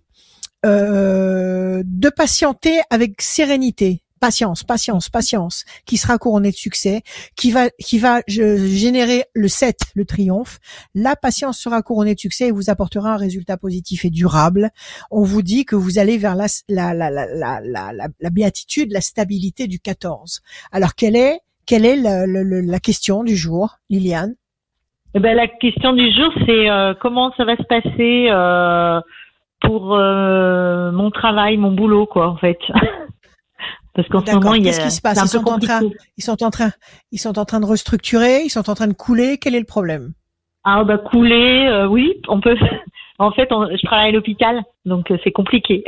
euh, de patienter avec sérénité. Patience, patience, patience, qui sera couronné de succès, qui va, qui va générer le 7, le triomphe. La patience sera couronnée de succès et vous apportera un résultat positif et durable. On vous dit que vous allez vers la, la, la, la, la, la, la, béatitude, la stabilité du 14. Alors quelle est Quelle est la- la- la question du jour, Liliane? Eh ben, la question du jour, c'est euh, comment ça va se passer euh, pour euh, mon travail, mon boulot, quoi, en fait. Parce qu'en ce moment, il y a, Qu'est-ce qui se passe? Ils sont en train-. Ils sont en train, ils sont en train de restructurer, ils sont en train de couler. Quel est le problème? Ah, bah, couler, euh, oui, on peut. En fait, on- je travaille à l'hôpital, donc euh, c'est compliqué.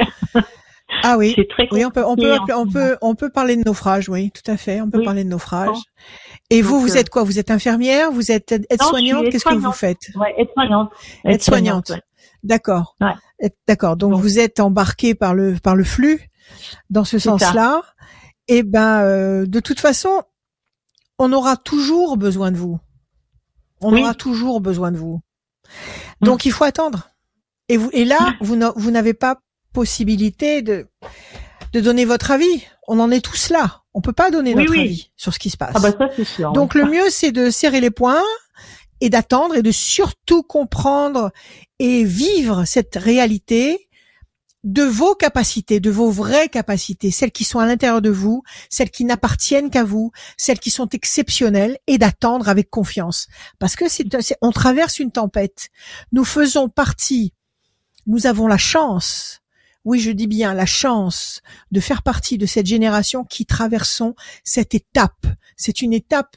Ah oui. C'est très Oui, on peut, on peut, on peut, on peut parler de naufrage, oui, tout à fait. On peut Oui. parler de naufrage. Et vous, Donc, vous euh, êtes quoi? Vous êtes infirmière? Vous êtes aide-soignante? Qu'est-ce que vous faites? Ouais, aide-soignante. Aide-soignante. D'accord. Ouais. D'accord. Donc Donc- vous êtes embarqué par le par le flux? Dans ce sens-là. Et ben euh, de toute façon, on aura toujours besoin de vous. On Oui. aura toujours besoin de vous. Mm. Donc il faut attendre. Et vous et là vous n'a- vous n'avez pas possibilité de de donner votre avis. On en est tous là. On peut pas donner notre avis sur ce qui se passe. Ah, bah, ça, c'est sûr. Donc ouais. le mieux, c'est de serrer les poings et d'attendre et de surtout comprendre et vivre cette réalité de vos capacités, de vos vraies capacités, celles qui sont à l'intérieur de vous, celles qui n'appartiennent qu'à vous, celles qui sont exceptionnelles, et d'attendre avec confiance. Parce que c'est, on traverse une tempête. Nous faisons partie, nous avons la chance, oui je dis bien la chance, de faire partie de cette génération qui traversons cette étape. C'est une étape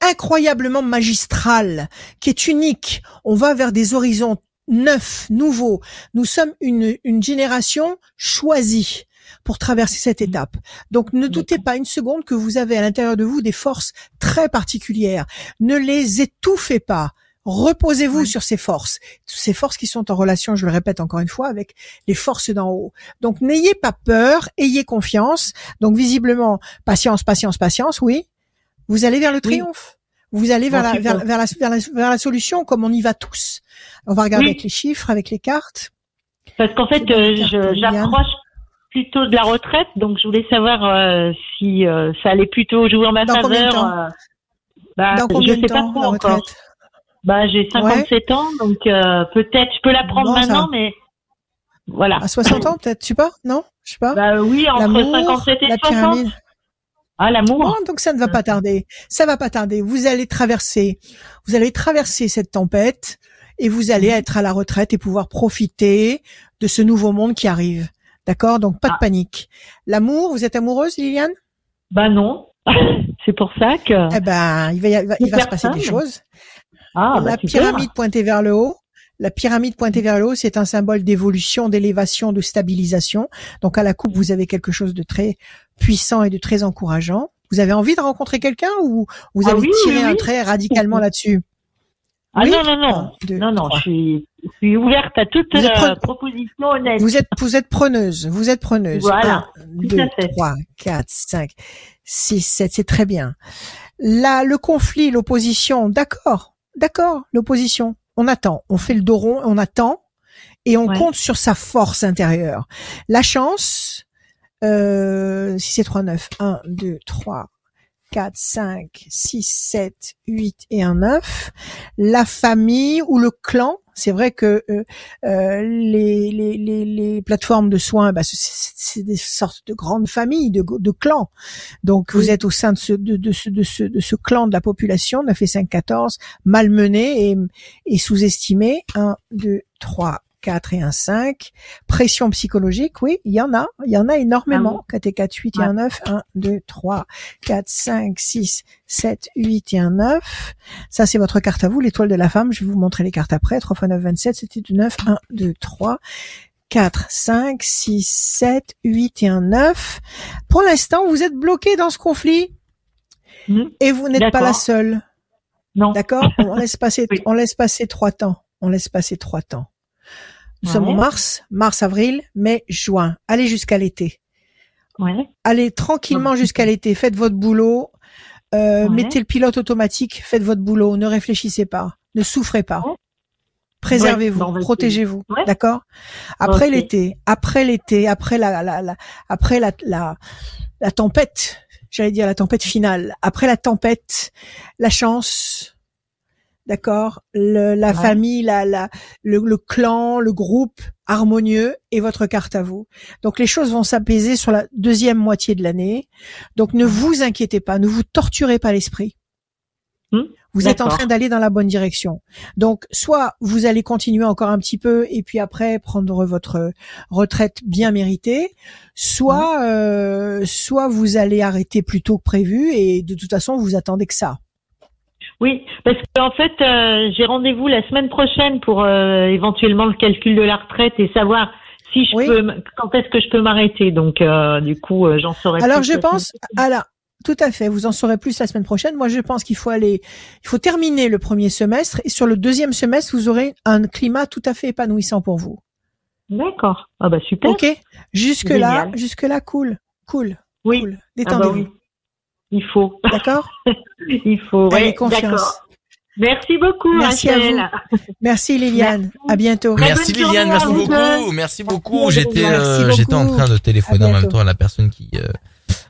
incroyablement magistrale, qui est unique. On va vers des horizons neufs, nouveaux. Nous sommes une, une génération choisie pour traverser cette étape. Donc ne doutez pas une seconde que vous avez à l'intérieur de vous des forces très particulières. Ne les étouffez pas. Reposez-vous sur ces forces, ces forces qui sont en relation, je le répète encore une fois, avec les forces d'en haut. Donc n'ayez pas peur, ayez confiance. Donc visiblement, patience, patience, patience, oui. Vous allez vers le triomphe. Vous allez vers, la, vers, vers la, vers, la, vers la solution, comme on y va tous. On va regarder Oui. avec les chiffres, avec les cartes. Parce qu'en fait, euh, j'approche plutôt de la retraite, donc je voulais savoir euh, si euh, ça allait plutôt jouer en ma Dans faveur. euh, bah, Dans je de sais temps, pas trop encore. Bah, j'ai 57 ans, donc euh, peut-être je peux la prendre Bon, maintenant, mais voilà. À 60 ans, peut-être, tu sais pas Non? Je sais pas. Bah oui, entre L'amour, 57 et la 60. Ah, l'amour. Bon, donc ça ne va pas tarder. Ça va pas tarder. Vous allez traverser, vous allez traverser cette tempête et vous allez être à la retraite et pouvoir profiter de ce nouveau monde qui arrive. D'accord? Donc pas de Ah. panique. L'amour, vous êtes amoureuse, Liliane? Bah non. c'est pour ça que. Eh ben, il va, y- il va, il va se passer des choses. Ah, bah la super. pyramide pointée vers le haut. La pyramide pointée vers le haut, c'est un symbole d'évolution, d'élévation, de stabilisation. Donc à la coupe, vous avez quelque chose de très puissant et de très encourageant. Vous avez envie de rencontrer quelqu'un ou vous Ah avez oui, tiré oui, un trait radicalement là-dessus? Ah non, non, non. Un, deux, non, non, je suis, je suis ouverte à toute euh, proposition honnête. Vous êtes, vous êtes preneuse. Vous êtes preneuse. Voilà, Un, tout deux, à fait. trois, quatre, cinq, six, sept. C'est très bien. Là, le conflit, l'opposition. D'accord. D'accord. L'opposition. On attend. On fait le dos rond. On attend. Et on Ouais. compte sur sa force intérieure. La chance, euh, si c'est 3, 9, 1, 2, 3, 4, 5, 6, 7, 8 et un 9. La famille ou le clan, c'est vrai que euh, euh, les, les, les, les plateformes de soins, bah, c'est- des sortes de grandes familles, de, de clans. Donc vous êtes au sein de ce, de, de ce, de, ce, de ce clan de la population, 9 et 5, 14, malmené et, et sous-estimé. 1, 2, 3, 4 et un 5. Pression psychologique, oui, il y en a. Il y en a énormément. 4 et 4, 8 et un 9. 1, 2, 3, 4, 5, 6, 7, 8 et un 9. Ça, c'est votre carte à vous, l'étoile de la femme. Je vais vous montrer les cartes après. 3 x 9, 27. C'était du 9. 1, 2, 3, 4, 5, 6, 7, 8 et un 9. Pour l'instant, vous êtes bloqué dans ce conflit Mhm. et vous n'êtes pas la seule. Non. D'accord? On laisse passer, Oui. on laisse passer trois temps. On laisse passer trois temps. Nous Ouais. sommes en mars, mars, avril, mai, juin. Allez jusqu'à l'été. Ouais. Allez tranquillement Ouais. jusqu'à l'été. Faites votre boulot. Euh. Mettez le pilote automatique. Faites votre boulot. Ne réfléchissez pas. Ne souffrez pas. Préservez-vous. Ouais, va Protégez-vous. Ouais. D'accord? Après l'été, après l'été, après la, la, la, après la, la, la tempête. J'allais dire la tempête finale. Après la tempête, la chance, d'accord, la Ouais. famille, la, la, le, le clan, le groupe harmonieux et votre carte à vous. Donc les choses vont s'apaiser sur la deuxième moitié de l'année. Donc ne vous inquiétez pas, ne vous torturez pas l'esprit. Hmm, Vous êtes en train d'aller dans la bonne direction. Donc soit vous allez continuer encore un petit peu et puis après prendre votre retraite bien méritée, soit euh, soit vous allez arrêter plus tôt que prévu et de toute façon vous attendez que ça. Oui, parce qu'en fait, euh, j'ai rendez-vous la semaine prochaine pour euh, éventuellement le calcul de la retraite et savoir si je Oui. peux, quand est-ce que je peux m'arrêter. Donc, euh, du coup, j'en saurai Alors plus je pense, alors tout à fait, vous en saurez plus la semaine prochaine. Moi je pense qu'il faut aller, il faut terminer le premier semestre et sur le deuxième semestre vous aurez un climat tout à fait épanouissant pour vous. D'accord. Ah bah super. Ok, jusque là, jusque là cool, cool, Oui. cool. Ah bah Détendez-vous, oui. Il faut. d'accord Il faut. Allez Ouais, confiance. Merci beaucoup, Merci à Rachel. Merci Liliane, Merci. à bientôt. Très Merci Liliane, merci beaucoup, merci beaucoup. J'étais euh, j'étais en train de téléphoner en même temps à la personne qui euh,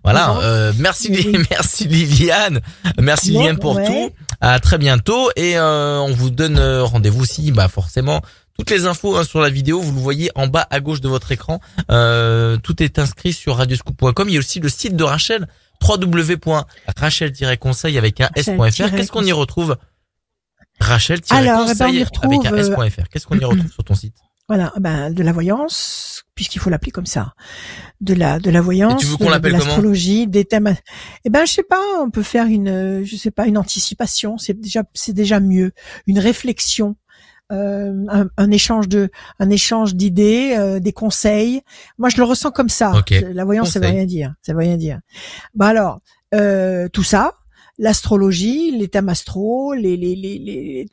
voilà, euh, merci Oui. Merci Liliane, merci Bon, Liliane pour ouais. tout. À très bientôt et euh, on vous donne rendez-vous aussi bah forcément toutes les infos hein, sur la vidéo, vous le voyez en bas à gauche de votre écran. Euh, tout est inscrit sur radioscoop.com. Il y a aussi le site de Rachel www.rachel-conseil avec un s.fr. Qu'est-ce qu'on y retrouve Alors, eh ben, Rachel-conseil avec un retrouve, euh, s.fr. Qu'est-ce qu'on y retrouve sur ton site Voilà, ben de la voyance, puisqu'il faut l'appeler comme ça, de la de la voyance, tu veux de- de l'astrologie, des thèmes. Eh ben je sais pas, on peut faire une, euh, je sais pas, une anticipation, c'est déjà c'est déjà mieux, une réflexion. Euh, un, un échange de un échange d'idées euh, des conseils. Moi je le ressens comme ça. Ok. la voyance ça veut rien dire. Ça veut rien dire. Bah alors euh, tout ça l'astrologie les thèmes astro les les les, les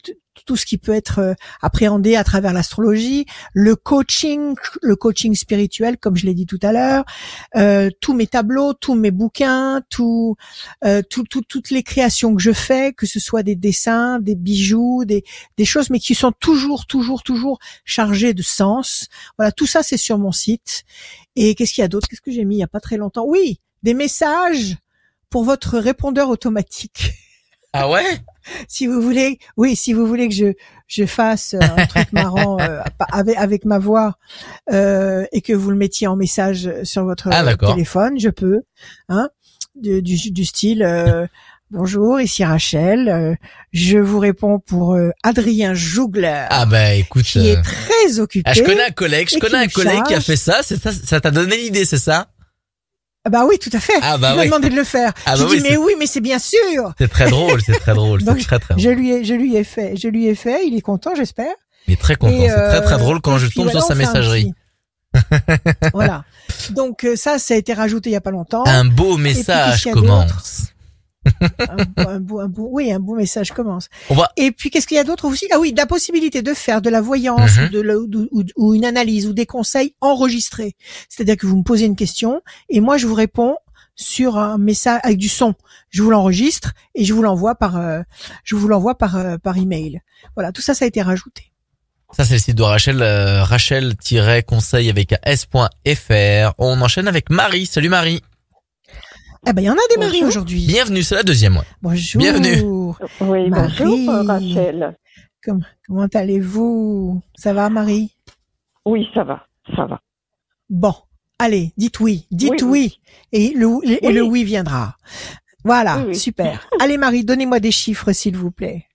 tout- ce qui peut être euh, appréhendé à travers l'astrologie, le coaching, le coaching spirituel, comme je l'ai dit tout à l'heure, euh, tous mes tableaux, tous mes bouquins, tout, euh, tout- tout- toutes les créations que je fais, que ce soit des dessins, des bijoux, des, des choses, mais qui sont toujours, toujours, toujours chargées de sens. Voilà, tout ça, c'est sur mon site. Et qu'est-ce qu'il y a d'autre? Qu'est-ce que j'ai mis il y a pas très longtemps? Oui, des messages pour votre répondeur automatique Ah ouais? Si vous voulez, oui, si vous voulez que je je fasse un truc marrant euh, avec avec ma voix euh, et que vous le mettiez en message sur votre Ah, téléphone, je peux, hein, du, du, du style. euh, Bonjour, ici Rachel. euh, je vous réponds pour euh, Adrien Jougler, Ah bah écoute, qui est euh, très occupé. ah, je connais un collègue, je connais qui un collègue qui a fait ça, c'est ça, ça t'a donné l'idée, c'est ça? Ah bah oui, tout à fait. Ah bah Il m'a oui. demandé de le faire. Ah J'ai bah dit oui, mais oui, mais c'est bien sûr. C'est très drôle, c'est très drôle, c'est très très Je lui ai, je lui ai fait, je lui ai fait. Il est content, j'espère. Il est très content, c'est très très euh, drôle quand je tombe voilà, sur sa messagerie. voilà. Donc euh, ça, ça a été rajouté il y a pas longtemps. Un beau message commence. Un, beau- un beau, un beau- oui, un beau message commence. On va Et puis qu'est-ce qu'il y a d'autre aussi? Ah oui, la possibilité de faire de la voyance Mhm. ou, de la- ou, ou- ou une analyse ou des conseils enregistrés. C'est-à-dire que vous me posez une question et moi je vous réponds sur un message avec du son. Je vous l'enregistre et je vous l'envoie par, euh, je vous l'envoie par euh, par email. Voilà, tout ça, ça a été rajouté. Ça, c'est le site de Rachel, euh, Rachel-conseil avec s.fr. On enchaîne avec Marie. Salut Marie. Ah ben il y en a des maris Bonjour. aujourd'hui. Bienvenue, c'est la deuxième. ouais. Bonjour. Bienvenue. Oui, Marie. bonjour Rachel. Comment allez-vous? Ça va, Marie? Oui, ça va, ça va. Bon, allez, dites oui, dites oui, Oui, et le et Oui. le oui viendra. Voilà, Oui, oui. super. Allez, Marie, donnez-moi des chiffres, s'il vous plaît.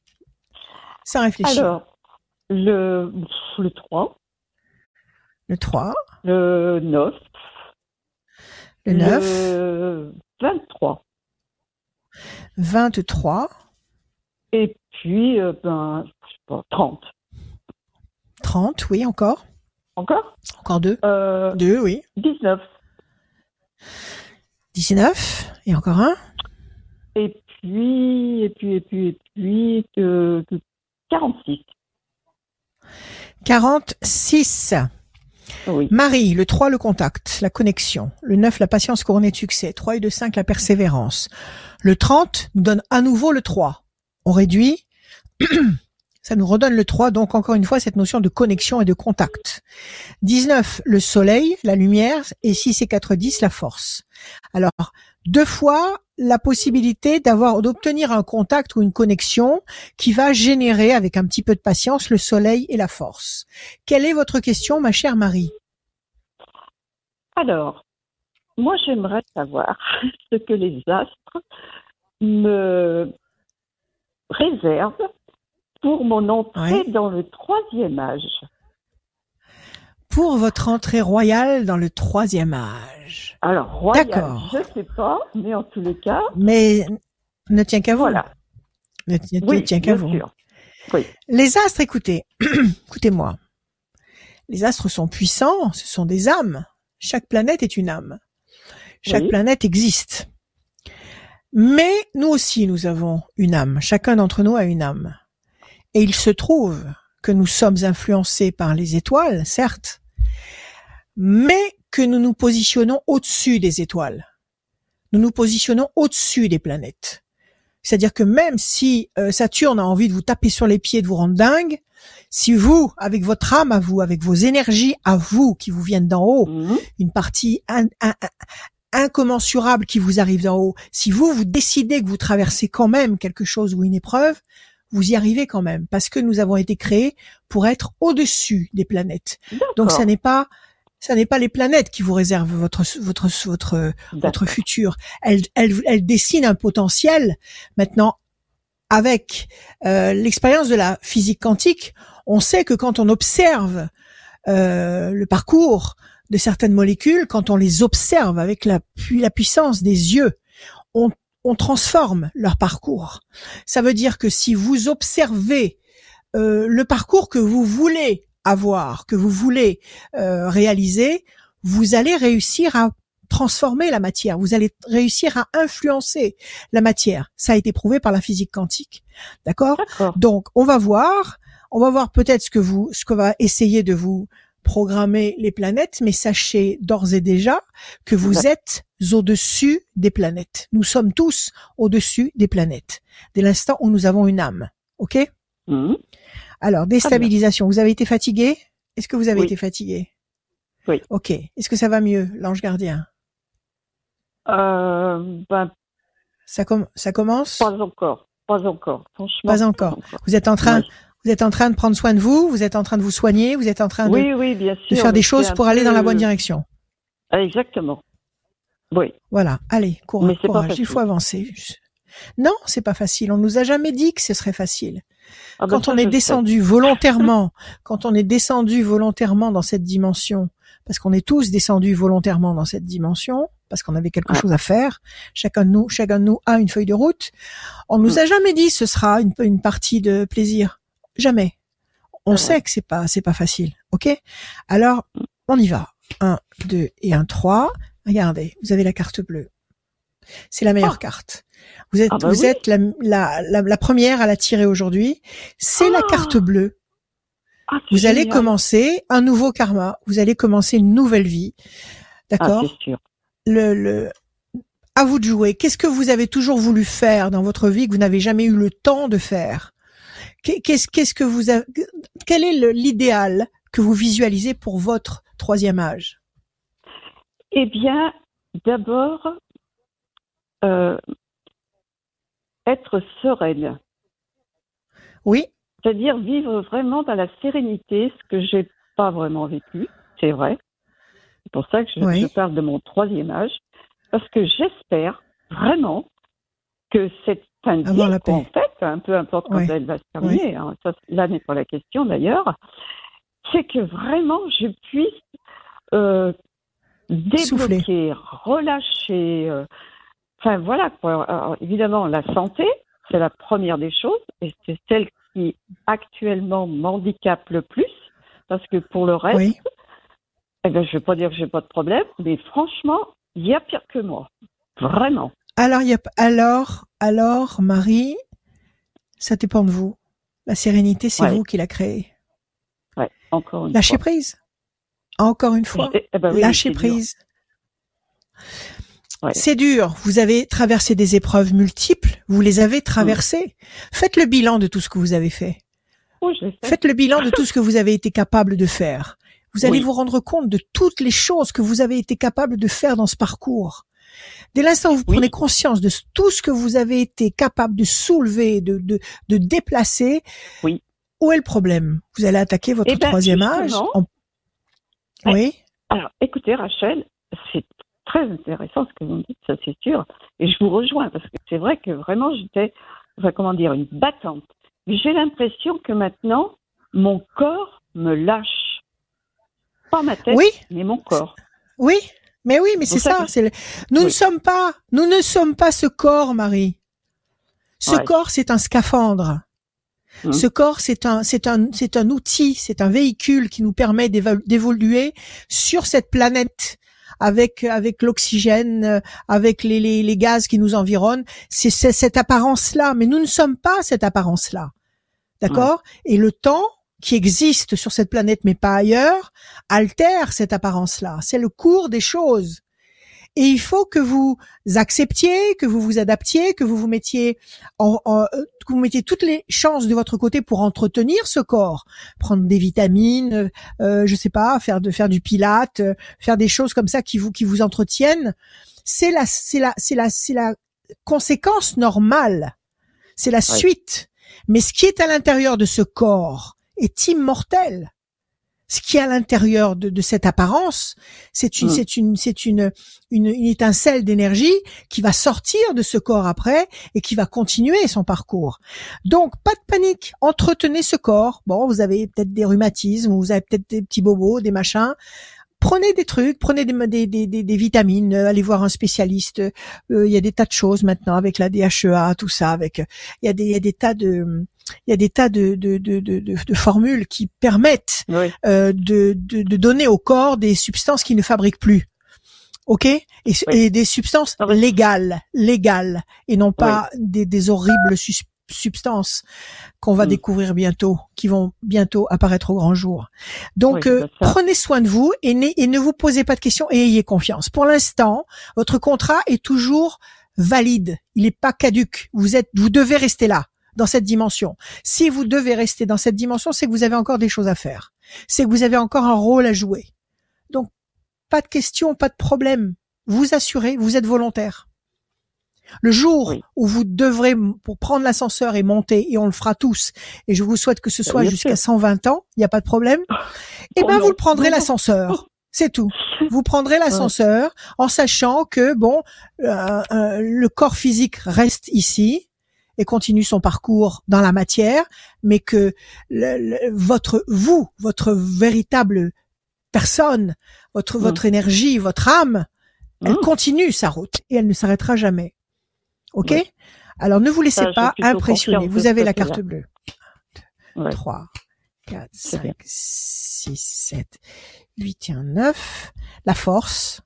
Sans réfléchir. Alors, le, le 3, le 3, le 9, le 9, le 23. 23, Et puis, euh, ben, je sais pas, 30. 30, oui, encore. Encore? Encore deux. euh, Deux, oui. 19. 19, et encore un. Et puis, et puis, et puis, et puis, euh, 46. 46. Marie, le 3, le contact, la connexion. Le 9, la patience couronnée de succès. 3 et 2, 5, la persévérance. Le 30 nous donne à nouveau le 3. On réduit Ça nous redonne le 3, donc encore une fois, cette notion de connexion et de contact. 19, le soleil, la lumière, et 6 et 4, 10, la force. Alors, deux fois la possibilité d'avoir, d'obtenir un contact ou une connexion qui va générer, avec un petit peu de patience, le soleil et la force. Quelle est votre question, ma chère Marie? Alors, moi, j'aimerais savoir ce que les astres me réservent pour mon entrée Oui. dans le troisième âge. Pour votre entrée royale dans le troisième âge. Alors, royal, D'accord. je sais pas, mais en tous les cas, Mais ne tient qu'à vous. voilà. Ne, ne Oui, tient qu'à vous. sûr. Oui. Les astres, écoutez, écoutez-moi. Les astres sont puissants, ce sont des âmes. Chaque planète est une âme. Chaque Oui. planète existe. Mais nous aussi, nous avons une âme. Chacun d'entre nous a une âme. Et il se trouve que nous sommes influencés par les étoiles, certes, mais que nous nous positionnons au-dessus des étoiles. Nous nous positionnons au-dessus des planètes. C'est-à-dire que même si euh, Saturne a envie de vous taper sur les pieds, de vous rendre dingue, si vous, avec votre âme à vous, avec vos énergies à vous qui vous viennent d'en haut, Mhm. une partie in- in- in- incommensurable qui vous arrive d'en haut, si vous, vous décidez que vous traversez quand même quelque chose ou une épreuve, vous y arrivez quand même, parce que nous avons été créés pour être au-dessus des planètes. Donc ça n'est pas ça n'est pas les planètes qui vous réservent votre votre votre votre futur. Elle, elle, elle dessine un potentiel. Maintenant, avec euh, l'expérience de la physique quantique, on sait que quand on observe euh, le parcours de certaines molécules, quand on les observe avec la, pu- la puissance des yeux, on, on transforme leur parcours. Ça veut dire que si vous observez euh, le parcours que vous voulez avoir, que vous voulez euh, réaliser, vous allez réussir à transformer la matière, vous allez réussir à influencer la matière. Ça a été prouvé par la physique quantique. D'accord? D'accord. Donc, on va voir, on va voir peut-être ce que vous, ce que va essayer de vous programmer les planètes, mais sachez d'ores et déjà que vous êtes au-dessus des planètes. Nous sommes tous au-dessus des planètes. Dès l'instant où nous avons une âme. OK? Mhm. Alors, déstabilisation. Vous avez été fatigué? Est-ce que vous avez Oui. été fatigué? Oui. OK. Est-ce que ça va mieux, l'ange gardien? Euh, ben, ça, com- ça commence? pas encore. Pas encore. Franchement. Pas encore. Vous êtes en train. Vous êtes en train de prendre soin de vous, vous êtes en train de vous soigner, vous êtes en train de, Oui, oui, bien sûr. de faire des choses pour aller dans la bonne direction. Ah, Exactement. Oui. Voilà, allez, courage, Mais courage, il faut avancer. Non, c'est pas facile. On nous a jamais dit que ce serait facile. Ah, ben, Quand ça, on est sais. descendu volontairement, quand on est descendu volontairement dans cette dimension, parce qu'on est tous descendus volontairement dans cette dimension, parce qu'on avait quelque Ah. chose à faire, chacun de nous, chacun de nous a une feuille de route. On nous a jamais dit ce sera une, une partie de plaisir. Jamais. On Ah sait que c'est pas, c'est pas facile. Ok? Alors, on y va. Un, deux et un, trois. Regardez, vous avez la carte bleue. C'est la meilleure Ah. carte. Vous êtes, Ah bah vous oui. êtes la, la, la, la première à la tirer aujourd'hui. C'est la carte bleue. Ah, Vous allez commencer un nouveau karma. Vous allez commencer une nouvelle vie. D'accord? le, le, à vous de jouer. Qu'est-ce que vous avez toujours voulu faire dans votre vie que vous n'avez jamais eu le temps de faire? Qu'est-ce qu'est-ce que vous avez, quel est l'idéal que vous visualisez pour votre troisième âge? Eh bien, d'abord, euh, être sereine. Oui, C'est-à-dire vivre vraiment dans la sérénité, ce que j'ai pas vraiment vécu, c'est vrai. C'est pour ça que je, Oui. je parle de mon troisième âge, parce que j'espère vraiment que cette fin de vie, fait, un peu importe quand elle va se terminer, hein, ça, là n'est pas la question d'ailleurs, c'est que vraiment je puisse euh, Souffler. débloquer, relâcher. euh, Enfin voilà, quoi. Alors, évidemment la santé, c'est la première des choses et c'est celle qui actuellement m'handicape le plus parce que pour le reste, oui. eh ben, je vais pas dire que j'ai pas de problème, mais franchement, il y a pire que moi. Vraiment. Alors, y a, alors, alors, Marie, ça dépend de vous. La sérénité, c'est Ouais. vous qui la créée. Ouais, encore une Lâchez fois. prise. Encore une fois. Eh- eh ben oui, Lâchez dur. prise. Ouais. C'est dur. Vous avez traversé des épreuves multiples. Vous les avez traversées. Faites le bilan de tout ce que vous avez fait. Je l'ai fait. Faites le bilan de tout ce que vous avez été capable de faire. Vous allez vous rendre compte de toutes les choses que vous avez été capable de faire dans ce parcours. Dès l'instant où vous Oui. prenez conscience de tout ce que vous avez été capable de soulever, de, de, de déplacer, Oui. où est le problème? Vous allez attaquer votre Eh ben, troisième âge en- Oui, Alors, écoutez, Rachel, c'est très intéressant ce que vous me dites, ça c'est sûr. Et je vous rejoins parce que c'est vrai que vraiment j'étais, enfin, comment dire, une battante. Mais j'ai l'impression que maintenant, mon corps me lâche. Pas ma tête, oui, mais mon corps. oui. Mais oui, mais c'est ça que- c'est le- Nous ne sommes pas, nous ne sommes pas ce corps, Marie. Ce Ouais. corps, c'est un scaphandre. Mhm. Ce corps, c'est un, c'est un, c'est un outil, c'est un véhicule qui nous permet d'évo- d'évoluer sur cette planète avec avec l'oxygène, avec les, les, les gaz qui nous environnent. C'est c'est cette apparence-là, mais nous ne sommes pas cette apparence-là, d'accord? Et le temps qui existe sur cette planète, mais pas ailleurs, altère cette apparence-là. C'est le cours des choses. Et il faut que vous acceptiez, que vous vous adaptiez, que vous vous mettiez en, en- euh, que vous mettiez toutes les chances de votre côté pour entretenir ce corps, prendre des vitamines, euh, je sais pas, faire de faire du pilate, euh, faire des choses comme ça qui vous qui vous entretiennent. C'est la c'est la c'est la c'est la conséquence normale. C'est la suite. Mais ce qui est à l'intérieur de ce corps est immortel. Ce qui est à l'intérieur de, de cette apparence, c'est une, Mm. c'est une, c'est une, une, une étincelle d'énergie qui va sortir de ce corps après et qui va continuer son parcours. Donc, pas de panique. Entretenez ce corps. Bon, vous avez peut-être des rhumatismes, vous avez peut-être des petits bobos, des machins. Prenez des trucs, prenez des, des, des, des- des vitamines, euh, allez voir un spécialiste. Euh, Il y a des tas de choses maintenant avec la DHEA, tout ça. Avec, y il y a des tas de, il y a des tas de, de, de, de, de- formules qui permettent Oui. euh, de, de, de donner au corps des substances qu'il ne fabrique plus. Ok? Et, et des substances légales, légales, et non pas des, des horribles sus- substances qu'on va Mm. découvrir bientôt, qui vont bientôt apparaître au grand jour. Donc, Oui, euh, prenez soin de vous et, ne- et ne vous posez pas de questions et ayez confiance. Pour l'instant, votre contrat est toujours valide. Il n'est pas caduque. Vous êtes, vous devez rester là, dans cette dimension. Si vous devez rester dans cette dimension, c'est que vous avez encore des choses à faire. C'est que vous avez encore un rôle à jouer. Donc, pas de questions, pas de problème. Vous assurez, vous êtes volontaire. Le jour Oui. où vous devrez, pour prendre l'ascenseur et monter, et on le fera tous, et je vous souhaite que ce soit jusqu'à sûr. 120 ans, il n'y a pas de problème, eh Oh ben non. vous le prendrez non. l'ascenseur. C'est tout. Vous prendrez l'ascenseur en sachant que bon, euh, euh, le corps physique reste ici et continue son parcours dans la matière, mais que le- le- votre vous, votre véritable personne, votre Mm. votre énergie, votre âme, elle Mm. continue sa route et elle ne s'arrêtera jamais. Ok? Alors ne vous laissez Ça, pas impressionner. Vous avez la carte bleue. Ouais. 3, 4, C'est bien. 5, 6, 7, 8 et un 9. La force.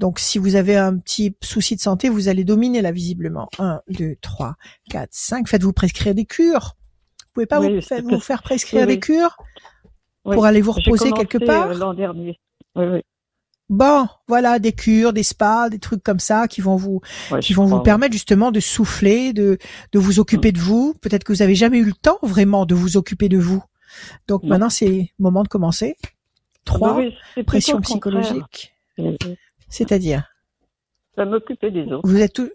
Donc, si vous avez un petit souci de santé, vous allez dominer là, visiblement. 1, 2, 3, 4, 5. Faites-vous prescrire des cures. Vous pouvez pas Oui, vous, fa- faire prescrire oui, des cures Oui. pour aller vous reposer quelque part euh, L'an dernier. Oui, oui. Bon, voilà, des cures, des spas, des trucs comme ça qui vont vous Ouais, qui vont vous permettre justement de souffler, de, de vous occuper de vous. Peut-être que vous avez jamais eu le temps vraiment de vous occuper de vous. Donc Non. maintenant, c'est le moment de commencer. Trois, oui, pression psychologique. C'est-à-dire, Ça m'occuper des autres. vous êtes tout...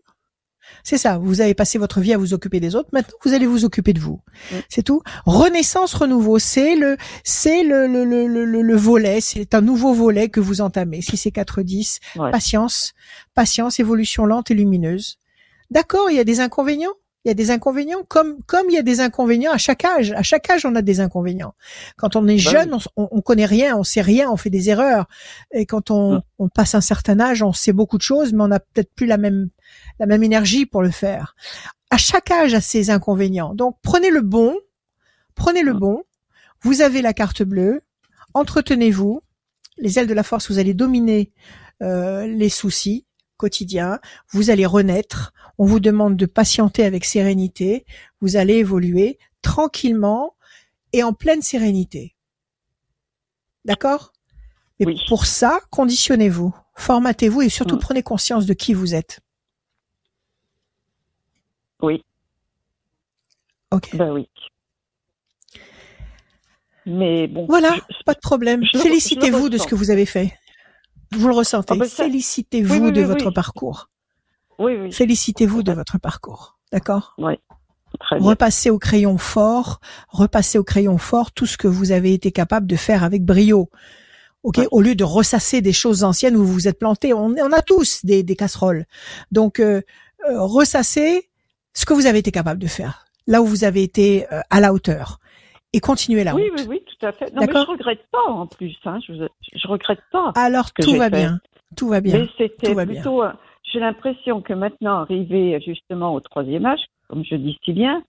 C'est ça, vous avez passé votre vie à vous occuper des autres, maintenant vous allez vous occuper de vous. C'est tout. Renaissance, renouveau, c'est le c'est le, le, le, le, le- le volet, c'est un nouveau volet que vous entamez. Si c'est 4-10, Ouais. patience, patience, évolution lente et lumineuse. D'accord, il y a des inconvénients? Il y a des inconvénients, comme comme il y a des inconvénients à chaque âge. À chaque âge, on a des inconvénients. Quand on est Bah jeune, on, on, on connaît rien, on sait rien, on fait des erreurs. Et quand on, on passe un certain âge, on sait beaucoup de choses, mais on n'a peut-être plus la même la même énergie pour le faire. À chaque âge a ses inconvénients. Donc prenez le bon, prenez le bon. Vous avez la carte bleue. Entretenez-vous. Les ailes de la force, vous allez dominer euh, les soucis quotidiens. Vous allez renaître. On vous demande de patienter avec sérénité. Vous allez évoluer tranquillement et en pleine sérénité. D'accord? Et Oui. pour ça, conditionnez-vous, formatez-vous et surtout Mm. prenez conscience de qui vous êtes. Oui, Ok. bah oui. Mais bon. Voilà, je- pas de problème. Félicitez-vous de ce que vous avez fait. Vous le ressentez. Ah ben ça- Félicitez-vous Oui, oui, de oui, votre oui. parcours. Oui, oui. Félicitez-vous de votre parcours. D'accord? Très bien. Repassez au crayon fort, repassez au crayon fort tout ce que vous avez été capable de faire avec brio. Ok, Ouais. au lieu de ressasser des choses anciennes où vous vous êtes planté, on, on a tous des, des casseroles. Donc, euh, euh, ressassez ce que vous avez été capable de faire, là où vous avez été euh, à la hauteur, et continuez la Oui, route. oui, oui, tout à fait. Non, mais je regrette pas en plus. Hein. Je, je regrette pas. Alors que tout va fait. bien, tout va bien. Mais c'était plutôt. euh, J'ai l'impression que maintenant, arrivé justement au troisième âge, comme je dis si bien,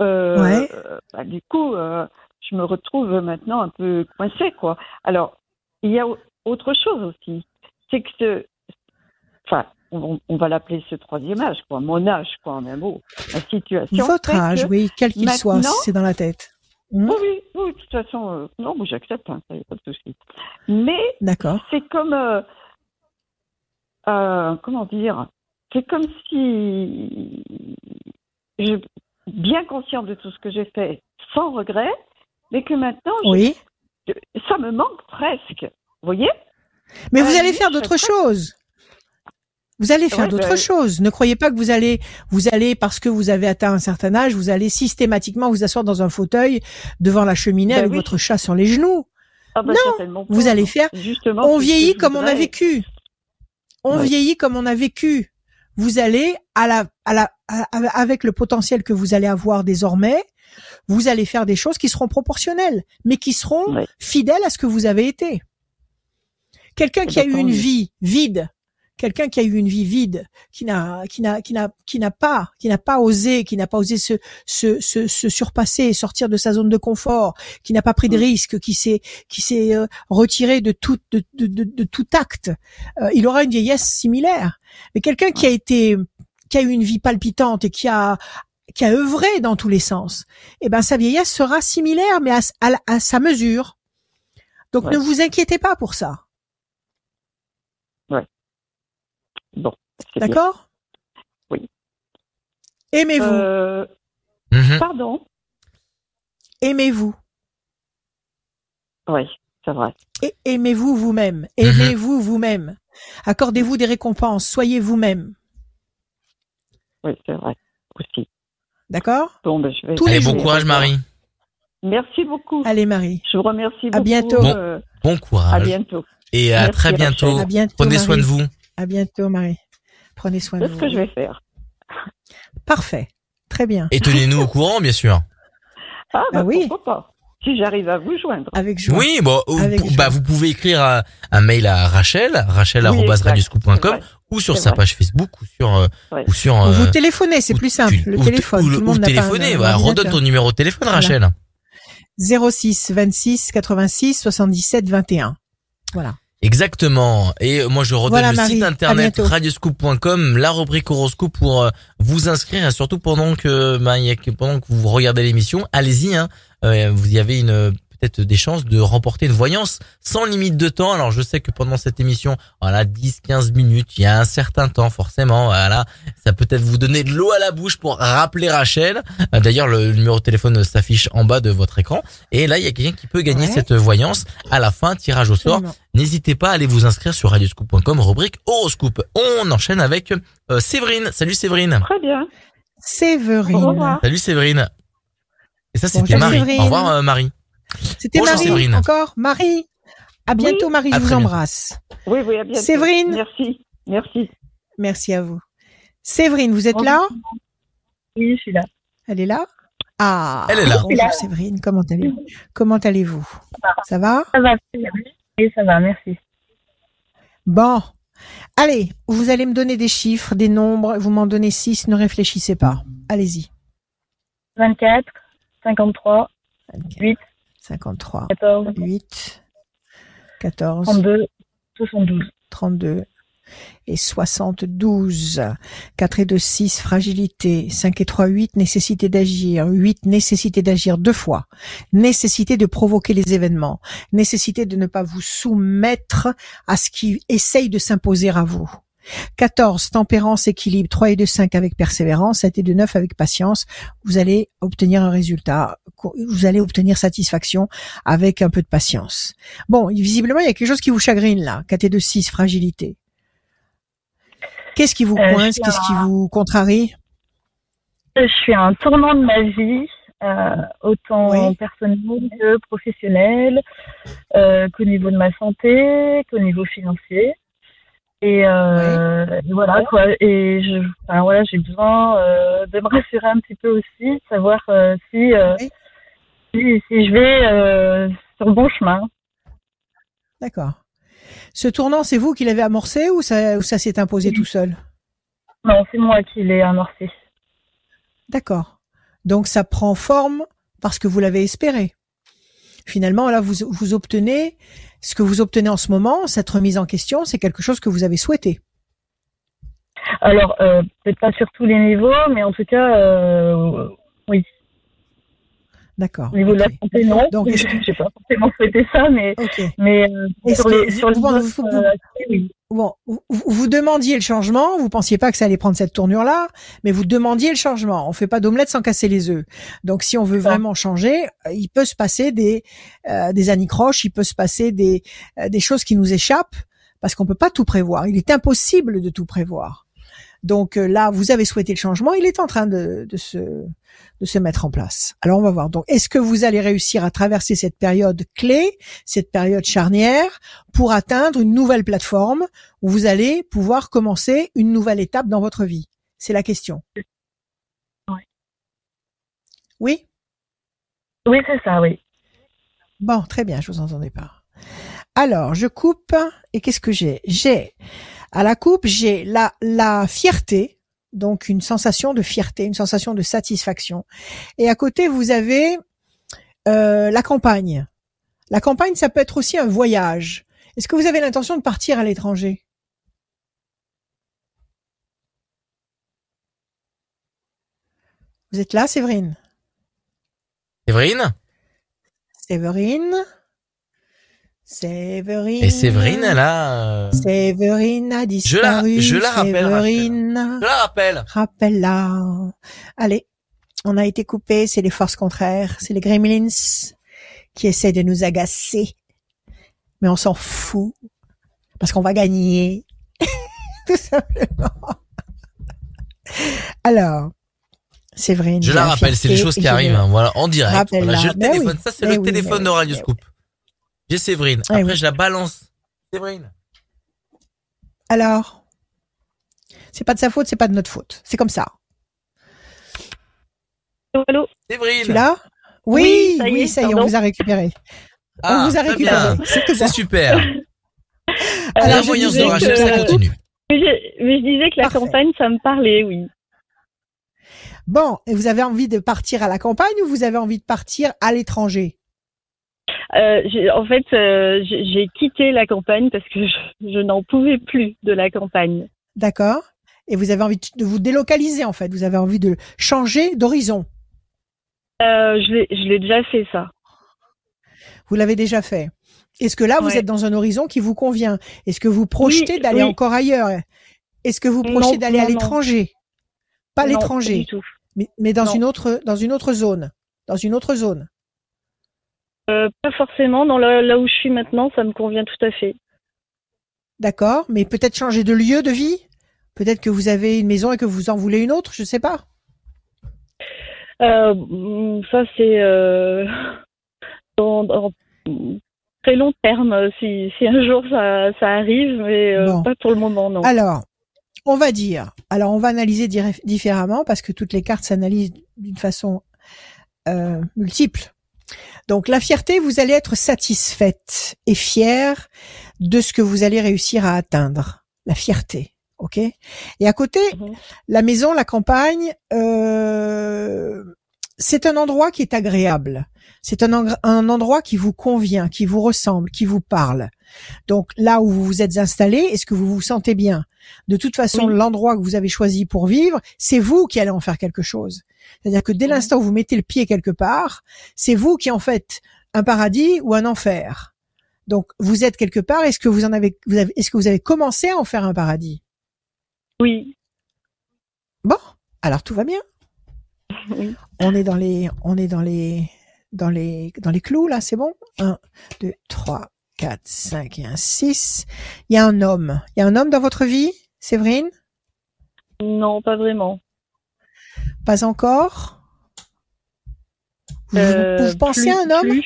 euh, Ouais. bah, du coup, euh, je me retrouve maintenant un peu coincée, quoi. Alors, il y a au- autre chose aussi. C'est que ce. Enfin, on, on va l'appeler ce troisième âge, quoi. Mon âge, quoi, en un mot. La situation. Votre âge, oui, quel qu'il soit, c'est dans la tête. Hmm, Oui, oui, de toute façon, euh, non, j'accepte, hein, ça y a pas de souci. Mais c'est comme, euh, euh, comment dire, c'est comme si, je, bien conscient de tout ce que j'ai fait, sans regret, mais que maintenant, Oui. je- ça me manque presque. Vous voyez? Mais vous allez faire d'autres choses. Vous allez faire Ouais, d'autres ben- choses. Ne croyez pas que vous allez, vous allez parce que vous avez atteint un certain âge, vous allez systématiquement vous asseoir dans un fauteuil devant la cheminée Ben avec oui. votre chat sur les genoux. ah ben, Non, certainement pas. Vous allez faire. Justement, On vieillit comme on a vécu. On Ouais. vieillit comme on a vécu. Vous allez à la, à la, à- avec le potentiel que vous allez avoir désormais, vous allez faire des choses qui seront proportionnelles, mais qui seront Ouais. fidèles à ce que vous avez été. Quelqu'un Eh qui a eu une vie vide, quelqu'un qui a eu une vie vide, qui n'a, qui n'a, qui n'a, qui n'a pas, qui n'a pas osé, qui n'a pas osé se, se, se, se surpasser, sortir de sa zone de confort, qui n'a pas pris de Mm. risques, qui s'est, qui s'est euh, retiré de tout, de, de, de, de tout acte, euh, il aura une vieillesse similaire. Mais quelqu'un qui a été, qui a eu une vie palpitante et qui a, qui a œuvré dans tous les sens, eh ben sa vieillesse sera similaire, mais à, à, à sa mesure. Donc Ouais. ne vous inquiétez pas pour ça, Bon, d'accord? Oui. Aimez-vous, Euh, Mhm. pardon? Aimez-vous, Oui, c'est vrai. et aimez-vous vous-même, Mhm. aimez-vous vous-même? Accordez-vous des récompenses, soyez vous-même, Oui, c'est vrai. Aussi. d'accord? Bon, ben, je vais. Tous Allez, bon courage Marie. Merci beaucoup. Allez Marie, Je vous remercie À beaucoup. bientôt. Bon. euh, Bon à courage. bientôt. Et à Merci, très bientôt. à bientôt. Prenez soin de vous. À bientôt Marie. Prenez soin de C'est ce vous. que je vais faire. Parfait, très bien. Et tenez-nous au courant, bien sûr. Ah, Ah bah, oui. pourquoi pas Si j'arrive à vous joindre. Avec joie. Oui, bon, Avec bah, joie. vous pouvez écrire un, un mail à Rachel, rachel@radioscoop.com ou sur sa vrai. page Facebook ou sur euh, Ouais. ou sur Ou euh, vous téléphonez, c'est plus tu- simple. Le ou- téléphone, ou- tout le ou monde un voilà, redonne ton numéro de téléphone Voilà. Rachel. 06 26 86 77 21. Voilà. Exactement. Et moi, je redonne Voilà, le Marie. site internet radioscoop.com, la rubrique horoscope pour euh, vous inscrire et surtout pendant que, bah, pendant que vous regardez l'émission, allez-y. Hein, Euh, vous y avez une peut-être des chances de remporter une voyance sans limite de temps. Alors, je sais que pendant cette émission, voilà, 10, 15 minutes, il y a un certain temps, forcément. Voilà, ça peut être vous donner de l'eau à la bouche pour rappeler Rachel. Euh, D'ailleurs, le numéro de téléphone s'affiche en bas de votre écran. Et là, il y a quelqu'un qui peut gagner Ouais. cette voyance à la fin, tirage au sort. N'hésitez pas à aller vous inscrire sur radioscoop.com, rubrique horoscope. On enchaîne avec euh, Séverine. Salut Séverine. Très bien. Séverine. Au revoir. Salut Séverine. Et ça, c'était Marie. Séverine. Au revoir euh, Marie. C'était Marie Séverine. encore. Marie. À bientôt Oui. Marie, À je vous embrasse. Oui, oui, à bientôt. Séverine. Merci. Merci. Merci à vous. Séverine, vous êtes là? Oui, je suis là. Elle est là? Ah. Elle est là. Bonjour Séverine, comment allez-vous Comment allez-vous? Ça va? Ça va. Oui, ça va, merci. Bon. Allez, vous allez me donner des chiffres, des nombres, vous m'en donnez six, ne réfléchissez pas. Allez-y. 24, 53, 8, 53, 14, 8, 14, 32, 72. 32 et 72. 4 et 2, 6, fragilité. 5 et 3, 8, nécessité d'agir. 8, nécessité d'agir deux fois. Nécessité de provoquer les événements. Nécessité de ne pas vous soumettre à ce qui essaye de s'imposer à vous. 14, tempérance, équilibre. 3 et 2, 5 avec persévérance. 7 et 2, 9 avec patience. Vous allez obtenir un résultat. Vous allez obtenir satisfaction avec un peu de patience. Bon, visiblement, il y a quelque chose qui vous chagrine là. 4 et 2, 6, fragilité. Qu'est-ce qui vous Euh, coince? Qu'est-ce qui vous contrarie? Je suis à un tournant de ma vie, euh, autant Oui. personnel que professionnel, euh, qu'au niveau de ma santé, qu'au niveau financier. Et, euh, et voilà quoi. Et je, enfin, voilà, j'ai besoin euh, de me rassurer un petit peu aussi, de savoir euh, si, si si je vais sur le bon chemin. D'accord. Ce tournant, c'est vous qui l'avez amorcé ou ça, ou ça s'est imposé tout seul? Non, c'est moi qui l'ai amorcé. D'accord. Donc ça prend forme parce que vous l'avez espéré? Finalement, là, vous, vous obtenez ce que vous obtenez en ce moment, cette remise en question, c'est quelque chose que vous avez souhaité. Alors, euh, peut-être pas sur tous les niveaux, mais en tout cas, euh, oui. D'accord. Au niveau de la santé, non. Donc, je n'ai pas forcément souhaité ça, mais, mais euh, sur les, sur les vous- autres, vous- euh, oui. Bon, vous, vous demandiez le changement, vous pensiez pas que ça allait prendre cette tournure-là, mais vous demandiez le changement. On fait pas d'omelette sans casser les œufs. Donc, si on veut vraiment changer, euh, il peut se passer des euh, des anicroches, il peut se passer des euh, des choses qui nous échappent parce qu'on peut pas tout prévoir. Il est impossible de tout prévoir. Donc euh, là, vous avez souhaité le changement, il est en train de, de se de se mettre en place. Alors on va voir. Donc, est-ce que vous allez réussir à traverser cette période clé, cette période charnière, pour atteindre une nouvelle plateforme où vous allez pouvoir commencer une nouvelle étape dans votre vie? C'est la question. Ouais. Oui? Oui, c'est ça, oui. Bon, très bien, je vous entendais pas. Alors, je coupe et qu'est-ce que j'ai? J'ai à la coupe, j'ai la la fierté, donc une sensation de fierté, une sensation de satisfaction. Et à côté, vous avez euh, la campagne. La campagne, ça peut être aussi un voyage. Est-ce que vous avez l'intention de partir à l'étranger? Vous êtes là, Séverine? Séverine? Séverine? Séverine. Et Séverine, elle a... euh, Séverine a disparu. je la rappelle, Séverine. Je la rappelle. Rappelle-la. Allez, on a été coupé, c'est les forces contraires, c'est les gremlins qui essaient de nous agacer. Mais on s'en fout, parce qu'on va gagner. Tout simplement. Alors, Séverine. Je la rappelle, c'est les choses qui arrivent, hein, voilà, en direct. Voilà, j'ai le Ben téléphone, oui. ça c'est Ben le oui, téléphone ben de Radio ben Scoop. J'ai Séverine, Eh après oui. je la balance. Séverine. Alors, c'est pas de sa faute, c'est pas de notre faute. C'est comme ça. Allô Séverine. Tu l'as Oui, Oui, ça y oui, est, ça y est, on vous a récupéré. Ah, on vous a récupéré. C'est tout C'est bon. super. Alors, la je voyance disais de Rachel, que- ça continue. mais je, mais je disais que la Parfait. campagne, ça me parlait, oui. Bon, et vous avez envie de partir à la campagne ou vous avez envie de partir à l'étranger? Euh, en fait, euh, j'ai quitté la campagne parce que je, je n'en pouvais plus de la campagne. D'accord Et vous avez envie de vous délocaliser en fait. Vous avez envie de changer d'horizon. Euh, je l'ai déjà fait, ça. Vous l'avez déjà fait. Est-ce que là, vous êtes dans un horizon qui vous convient? Est-ce que vous projetez Oui, d'aller oui. encore ailleurs? Est-ce que vous projetez d'aller à l'étranger? Pas l'étranger, mais, mais dans Non. une autre dans une autre zone. Dans une autre zone. Euh, pas forcément. Dans là où je suis maintenant, ça me convient tout à fait. D'accord Mais peut-être changer de lieu de vie? Peut-être que vous avez une maison et que vous en voulez une autre, je sais pas. Euh, ça, c'est euh, dans, dans très long terme, si, si un jour ça, ça arrive, mais Bon. pas pour le moment, non. Alors, on va dire, alors on va analyser différemment parce que toutes les cartes s'analysent d'une façon euh, multiple. Donc la fierté, vous allez être satisfaite et fière de ce que vous allez réussir à atteindre. La fierté, ok? Et à côté, Mhm. la maison, la campagne, euh, c'est un endroit qui est agréable. C'est un, endroit qui vous convient, qui vous ressemble, qui vous parle. Donc là où vous vous êtes installé, est-ce que vous vous sentez bien? De toute façon, Oui. l'endroit que vous avez choisi pour vivre, c'est vous qui allez en faire quelque chose. C'est-à-dire que dès Mhm. l'instant où vous mettez le pied quelque part, c'est vous qui en faites un paradis ou un enfer. Donc vous êtes quelque part. Est-ce que vous en avez, vous avez est-ce que vous avez commencé à en faire un paradis? Oui. Bon, alors tout va bien. Oui. On est dans les, on est dans les, dans les, dans les clous là, c'est bon? 1, 2, 3, 4, 5 et un 6. Il y a un homme. Il y a un homme dans votre vie, Séverine? Non, pas vraiment. Pas encore? Vous, Euh, vous pensez plus- à un homme? plus.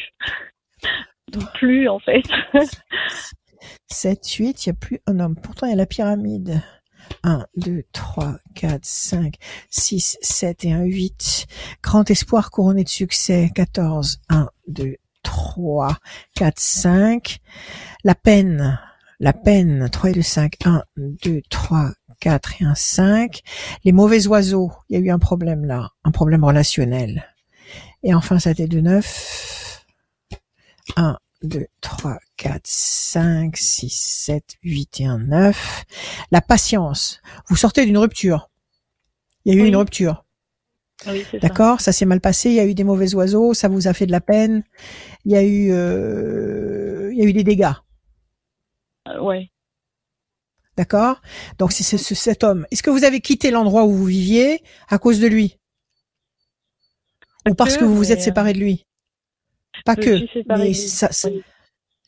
Plus, en fait. 7, 8, il n'y a plus un homme. Pourtant, il y a la pyramide. 1, 2, 3, 4, 5, 6, 7 et un 8. Grand espoir couronné de succès. 14, 1, 2, 3, 4, 5. La peine. La peine. 3 et 2, 5. 1, 2, 3, 4 et un 5. Les mauvais oiseaux. Il y a eu un problème là. Un problème relationnel. Et enfin, ça a été de 9. 1, 2, 3, 4, 5, 6, 7, 8 et un 9. La patience. Vous sortez d'une rupture. Il y a eu Oui. une rupture. Oui, c'est ça. D'accord Ça s'est mal passé. Il y a eu des mauvais oiseaux. Ça vous a fait de la peine. Il y a eu, euh, il y a eu des dégâts. Euh, Ouais. D'accord? Donc c'est ce- ce- cet homme. Est-ce que vous avez quitté l'endroit où vous viviez à cause de lui? Ou parce que, que vous vous êtes euh, séparé de lui? Pas que. Mais lui. ça, ça, Oui.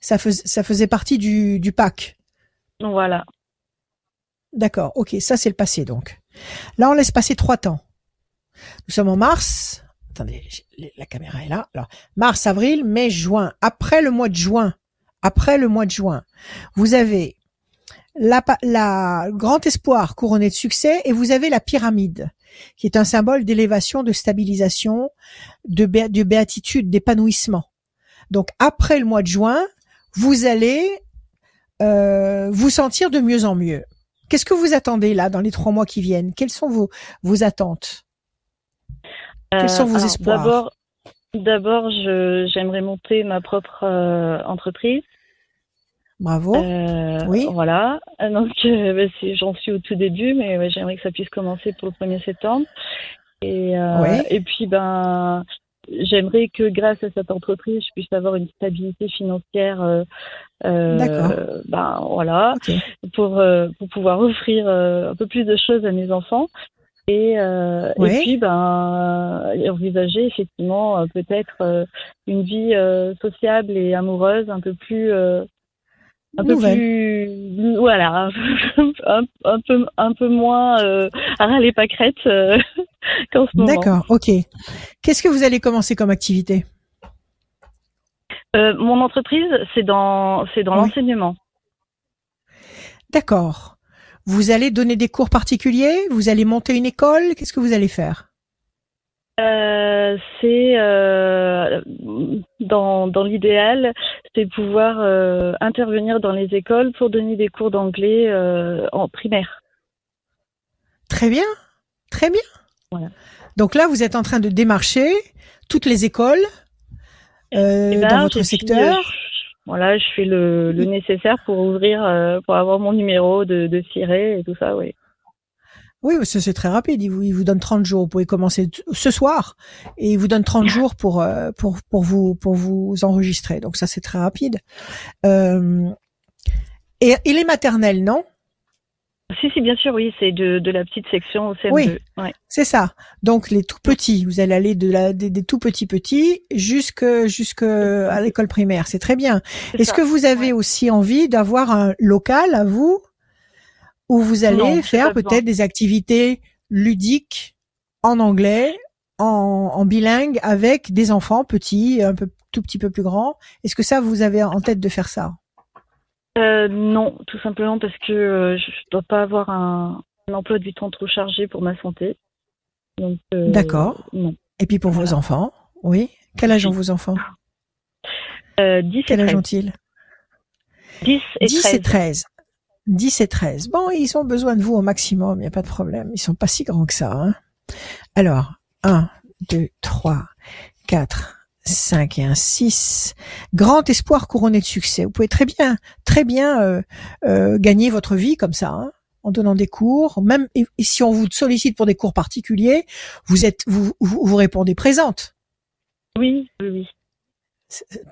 ça faisait, ça faisait partie du, du pack. Voilà. D'accord, ok, ça c'est le passé donc. Là, on laisse passer trois temps. Nous sommes en mars. Attendez, la caméra est là. Alors, mars, avril, mai, juin. Après le mois de juin, après le mois de juin, vous avez la, la grand espoir couronné de succès et vous avez la pyramide, qui est un symbole d'élévation, de stabilisation, de, bé- de béatitude, d'épanouissement. Donc, après le mois de juin, vous allez euh, vous sentir de mieux en mieux. Qu'est-ce que vous attendez là dans les trois mois qui viennent? Quelles sont vos, vos attentes? Quels sont vos alors, espoirs? D'abord, j'aimerais monter ma propre euh, entreprise. Bravo. Euh, Oui. Voilà. Donc, euh, bah, j'en suis au tout début, mais ouais, j'aimerais que ça puisse commencer pour le 1er septembre. Et, euh, Oui. et puis, ben, j'aimerais que grâce à cette entreprise, je puisse avoir une stabilité financière. euh, euh, D'accord. Ben, voilà. Ok. pour, euh, pour pouvoir offrir un peu plus de choses à mes enfants. Et, euh, Ouais. et puis, ben, envisager effectivement euh, peut-être euh, une vie euh, sociable et amoureuse un peu plus, euh, un peu Nouvelle. plus, voilà, un, un peu, un peu moins euh, à râler pâquerette euh, qu'en ce moment. D'accord. Ok. Qu'est-ce que vous allez commencer comme activité? Euh, mon entreprise, c'est dans, c'est dans Oui. l'enseignement. D'accord. Vous allez donner des cours particuliers? Vous allez monter une école? Qu'est-ce que vous allez faire? Euh, c'est euh, dans, dans l'idéal, c'est pouvoir euh, intervenir dans les écoles pour donner des cours d'anglais euh, en primaire. Très bien. Très bien. Voilà. Donc là, vous êtes en train de démarcher toutes les écoles euh, Et dans là, votre secteur. euh, voilà, je fais le, le nécessaire pour ouvrir, euh, pour avoir mon numéro de, de ciré et tout ça, oui. Oui, c'est très rapide. Il vous, il vous donne 30 jours. Vous pouvez commencer ce soir et il vous donne 30 jours pour, euh, pour, pour, vous, pour vous enregistrer. Donc ça, c'est très rapide. Euh, et, et les maternelles, non? Si, si, bien sûr, oui, c'est de, de la petite section au CM2. Oui. Ouais. C'est ça. Donc les tout petits, vous allez aller de la, des, des tout petits petits jusque jusque à l'école primaire. C'est très bien. Est-ce que vous avez aussi envie d'avoir un local à vous? Où vous allez Non, faire peut-être des activités ludiques en anglais, en, en bilingue avec des enfants petits, un peu tout petit peu plus grands. Est-ce que ça vous avez en tête de faire ça? Euh, non, tout simplement parce que euh, je ne dois pas avoir un, un emploi du temps trop chargé pour ma santé. Euh, D'accord. Non. Et puis pour vos enfants, oui. Quel âge ont vos enfants? Euh, 10 et Quel âge 13. ont-ils? 10 et 10 13. et 13. 10 et 13. Bon, ils ont besoin de vous au maximum, il n'y a pas de problème. Ils sont pas si grands que ça. Hein. Alors, 1, 2, 3, 4, 5 et un 6. Grand espoir couronné de succès. Vous pouvez très bien, très bien euh, euh, gagner votre vie comme ça, hein, en donnant des cours. Même et, et si on vous sollicite pour des cours particuliers, vous êtes, vous, vous, vous répondez présente. Oui, oui,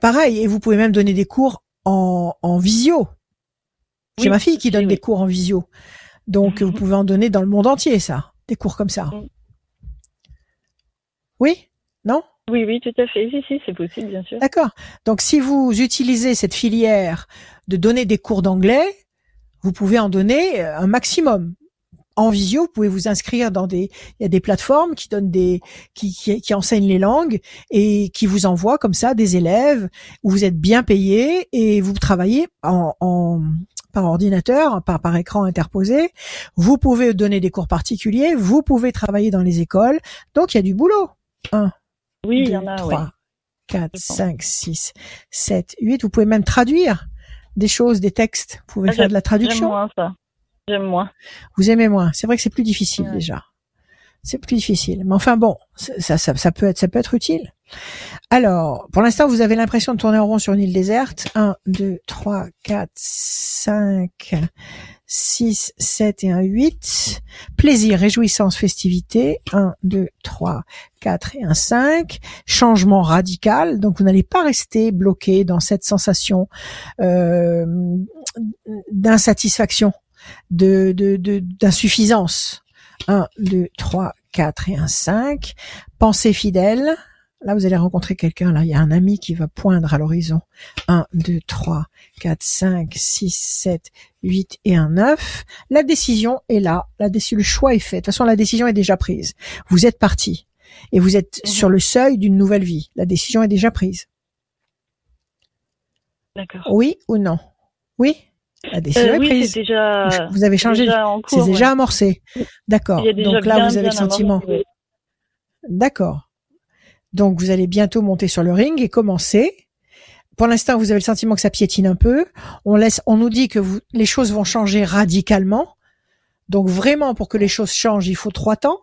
Pareil, et vous pouvez même donner des cours en, en visio. J'ai Oui, ma fille qui donne oui. des cours en visio. Donc, vous pouvez en donner dans le monde entier, ça, des cours comme ça. Mm. Oui? Non? Oui, oui, tout à fait. Si, si, c'est possible, bien sûr. D'accord. Donc, si vous utilisez cette filière de donner des cours d'anglais, vous pouvez en donner euh, un maximum. En visio, vous pouvez vous inscrire dans des, il y a des plateformes qui donnent des, qui, qui, qui enseignent les langues et qui vous envoient comme ça des élèves où vous êtes bien payé et vous travaillez en, en par ordinateur, par, par écran interposé. Vous pouvez donner des cours particuliers, vous pouvez travailler dans les écoles. Donc, il y a du boulot. Un, Oui, il y deux, en a, ouais. trois, quatre, Je pense. cinq, six, sept, huit. Vous pouvez même traduire des choses, des textes. Vous pouvez Ah, faire j'aime- de la J'aime traduction. moins ça. J'aime moins. Vous aimez moins. C'est vrai que c'est plus difficile Ouais. déjà. C'est plus difficile. Mais enfin bon, ça, ça, ça peut être, ça peut être utile. Alors, pour l'instant, vous avez l'impression de tourner en rond sur une île déserte. 1, 2, 3, 4, 5, 6, 7 et un 8. Plaisir, réjouissance, festivité. 1, 2, 3, 4 et un 5. Changement radical. Donc, vous n'allez pas rester bloqué dans cette sensation euh, d'insatisfaction de de- de- d'insuffisance. 1, 2, 3, 4 et un 5. Pensée fidèle. Là, vous allez rencontrer quelqu'un. Là, il y a un ami qui va poindre à l'horizon. 1, 2, 3, 4, 5, 6, 7, 8 et un 9. La décision est là. La décision, le choix est fait. De toute façon, la décision est déjà prise. Vous êtes parti. Et vous êtes Mhm. sur le seuil d'une nouvelle vie. La décision est déjà prise. D'accord. Oui ou non? Oui? La décision Euh, est oui, prise. c'est déjà. Vous avez changé. déjà C'est déjà ouais. amorcé. D'accord. Déjà Donc là, bien, vous avez le sentiment. avancé. D'accord. Donc vous allez bientôt monter sur le ring et commencer. Pour l'instant, vous avez le sentiment que ça piétine un peu. On laisse, on nous dit que vous, les choses vont changer radicalement. Donc vraiment, pour que les choses changent, il faut trois temps.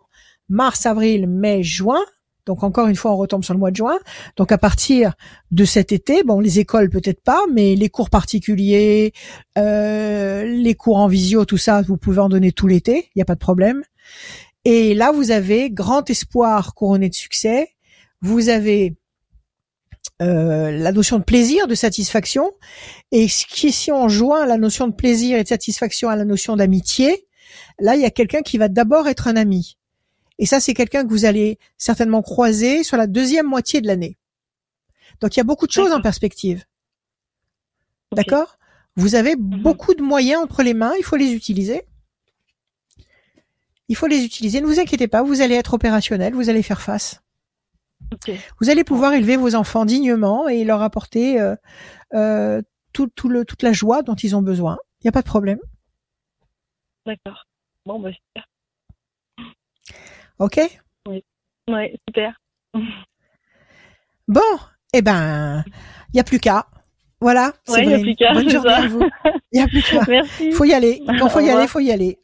Mars, avril, mai, juin. Donc encore une fois, on retombe sur le mois de juin. Donc à partir de cet été, bon, les écoles peut-être pas, mais les cours particuliers, euh, les cours en visio, tout ça, vous pouvez en donner tout l'été. Il n'y a pas de problème. Et là, vous avez grand espoir couronné de succès. Vous avez euh, la notion de plaisir, de satisfaction. Et qui, si on joint la notion de plaisir et de satisfaction à la notion d'amitié, là, il y a quelqu'un qui va d'abord être un ami. Et ça, c'est quelqu'un que vous allez certainement croiser sur la deuxième moitié de l'année. Donc, il y a beaucoup de choses en perspective. D'accord? Vous avez beaucoup de moyens entre les mains, il faut les utiliser. Il faut les utiliser. Ne vous inquiétez pas, vous allez être opérationnel, vous allez faire face. Vous allez pouvoir élever vos enfants dignement et leur apporter euh, euh, tout, tout le, toute la joie dont ils ont besoin. Il n'y a pas de problème. D'accord. Bon, bah, super. OK Ouais, super. Bon, eh ben, il n'y a plus qu'à. Voilà. Ouais, il n'y a plus qu'à. Bonne c'est journée ça. à vous. Il n'y a plus qu'à. Merci. Faut y aller. Quand faut Au y aller, faut y aller.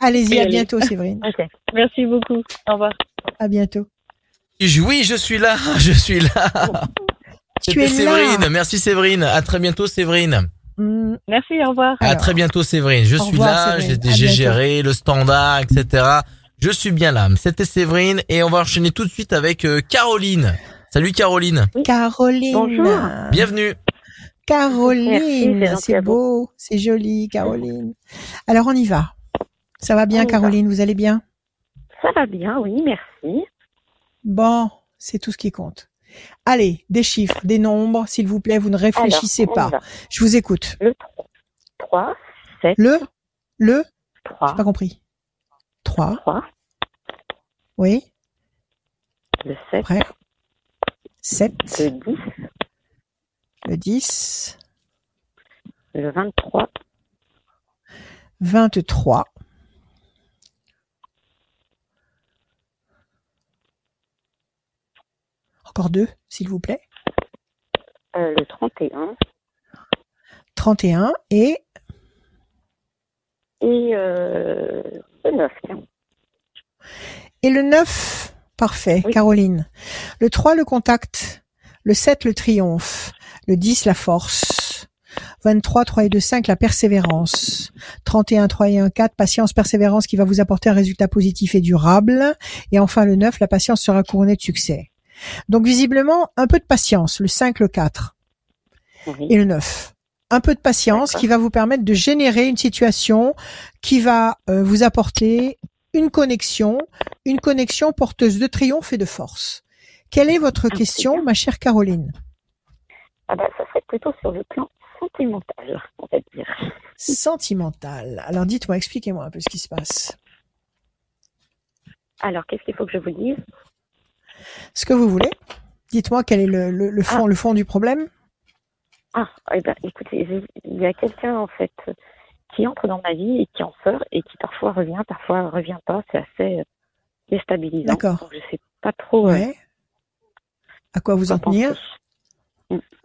Allez-y, à aller. bientôt, Séverine. Ok. Merci beaucoup. Au revoir. À bientôt. Je- Oui, je suis là, je suis là. Tu es C'était là. Séverine, merci Séverine. À très bientôt Séverine. Hmm, Merci, au revoir. À Alors. très bientôt Séverine. Je Au suis revoir, là, Séverine. j'ai géré le standard, etc. Je suis bien là. C'était Séverine et on va enchaîner tout de suite avec euh, Caroline. Salut Caroline. Caroline. Bonjour. Bienvenue. Caroline, Merci, c'est beau, c'est joli, Caroline. Alors on y va. Ça va bien, On y va. Caroline, vous allez bien? Ça va bien, oui, merci. Bon, c'est tout ce qui compte. Allez, des chiffres, des nombres, s'il vous plaît, vous ne réfléchissez Alors, pas. Je vous écoute. Le 3, 7, Le, le, j'ai 3, pas compris. 3, 3, oui, le 7, après. 7, le 10, le 10, le 23, 23. Encore deux, s'il vous plaît. euh, le 31 31 et et euh, le 9. tiens. Et le 9, parfait, Oui. Caroline. Le 3, le contact. Le 7, le triomphe. Le 10, la force. 23, 3 et 2, 5, la persévérance. 31, 3 et 1, 4, patience, persévérance qui va vous apporter un résultat positif et durable. Et enfin, le 9, la patience sera couronnée de succès. Donc, visiblement, un peu de patience. Le 5, le 4 Oui. et le 9. un peu de patience qui va vous permettre de générer une situation qui va euh, vous apporter une connexion, une connexion porteuse de triomphe et de force. Quelle est votre Ah, question, bien. ma chère Caroline? Ah bah, ça serait plutôt sur le plan sentimental, on va dire. Sentimentale. Alors dites-moi, expliquez-moi un peu ce qui se passe. Alors, qu'est-ce qu'il faut que je vous dise? Ce que vous voulez. Dites-moi quel est le, le, le fond, le fond du problème. Ah, eh ben, écoutez, il y a quelqu'un, en fait, qui entre dans ma vie et qui en sort et qui parfois revient, parfois revient pas. C'est assez euh, déstabilisant. D'accord. Je sais pas trop euh. À quoi vous en tenir?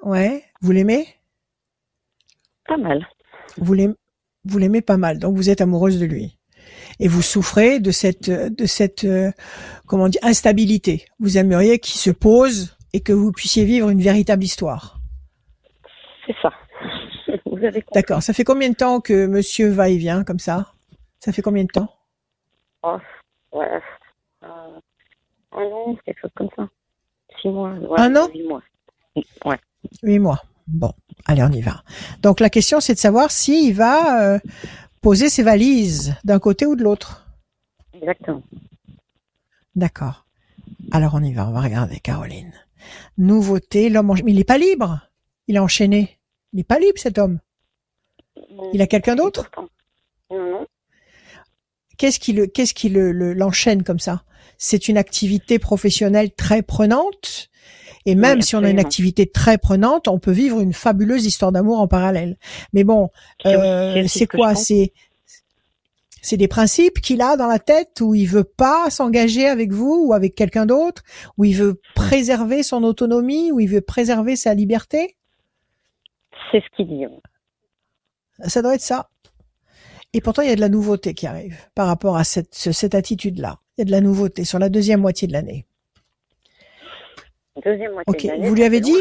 Ouais. Vous l'aimez? Pas mal. Vous l'aimez, vous l'aimez pas mal, donc vous êtes amoureuse de lui. Et vous souffrez de cette, de cette, euh, comment dire, instabilité. Vous aimeriez qu'il se pose et que vous puissiez vivre une véritable histoire. C'est ça. vous avez compris. D'accord. Ça fait combien de temps que monsieur va et vient comme ça? Ça fait combien de temps? Oh, ouais. Euh, un an, quelque chose comme ça. Six mois. ouais, Un an? Huit mois. Ouais. Huit mois. Bon, allez, on y va. Donc la question, c'est de savoir s'il va euh, poser ses valises d'un côté ou de l'autre. Exactement. D'accord. Alors on y va, on va regarder Caroline. Nouveauté, l'homme, en... mais il n'est pas libre. Il est enchaîné. Il n'est pas libre cet homme. Il a quelqu'un d'autre? Pourtant. Non, non. Qu'est-ce qui le, qu'est-ce qui le, le- l'enchaîne comme ça? C'est une activité professionnelle très prenante? Et même Oui, si on a une activité très prenante, on peut vivre une fabuleuse histoire d'amour en parallèle. Mais bon, C'est- euh, c'est- quoi? C'est c'est des principes qu'il a dans la tête où il veut pas s'engager avec vous ou avec quelqu'un d'autre, où il veut préserver son autonomie, où il veut préserver sa liberté? C'est ce qu'il dit. Ça doit être ça. Et pourtant, il y a de la nouveauté qui arrive par rapport à cette, ce- cette attitude-là. Il y a de la nouveauté sur la deuxième moitié de l'année. Deuxième moitié Ok, de l'année, vous lui avez dit.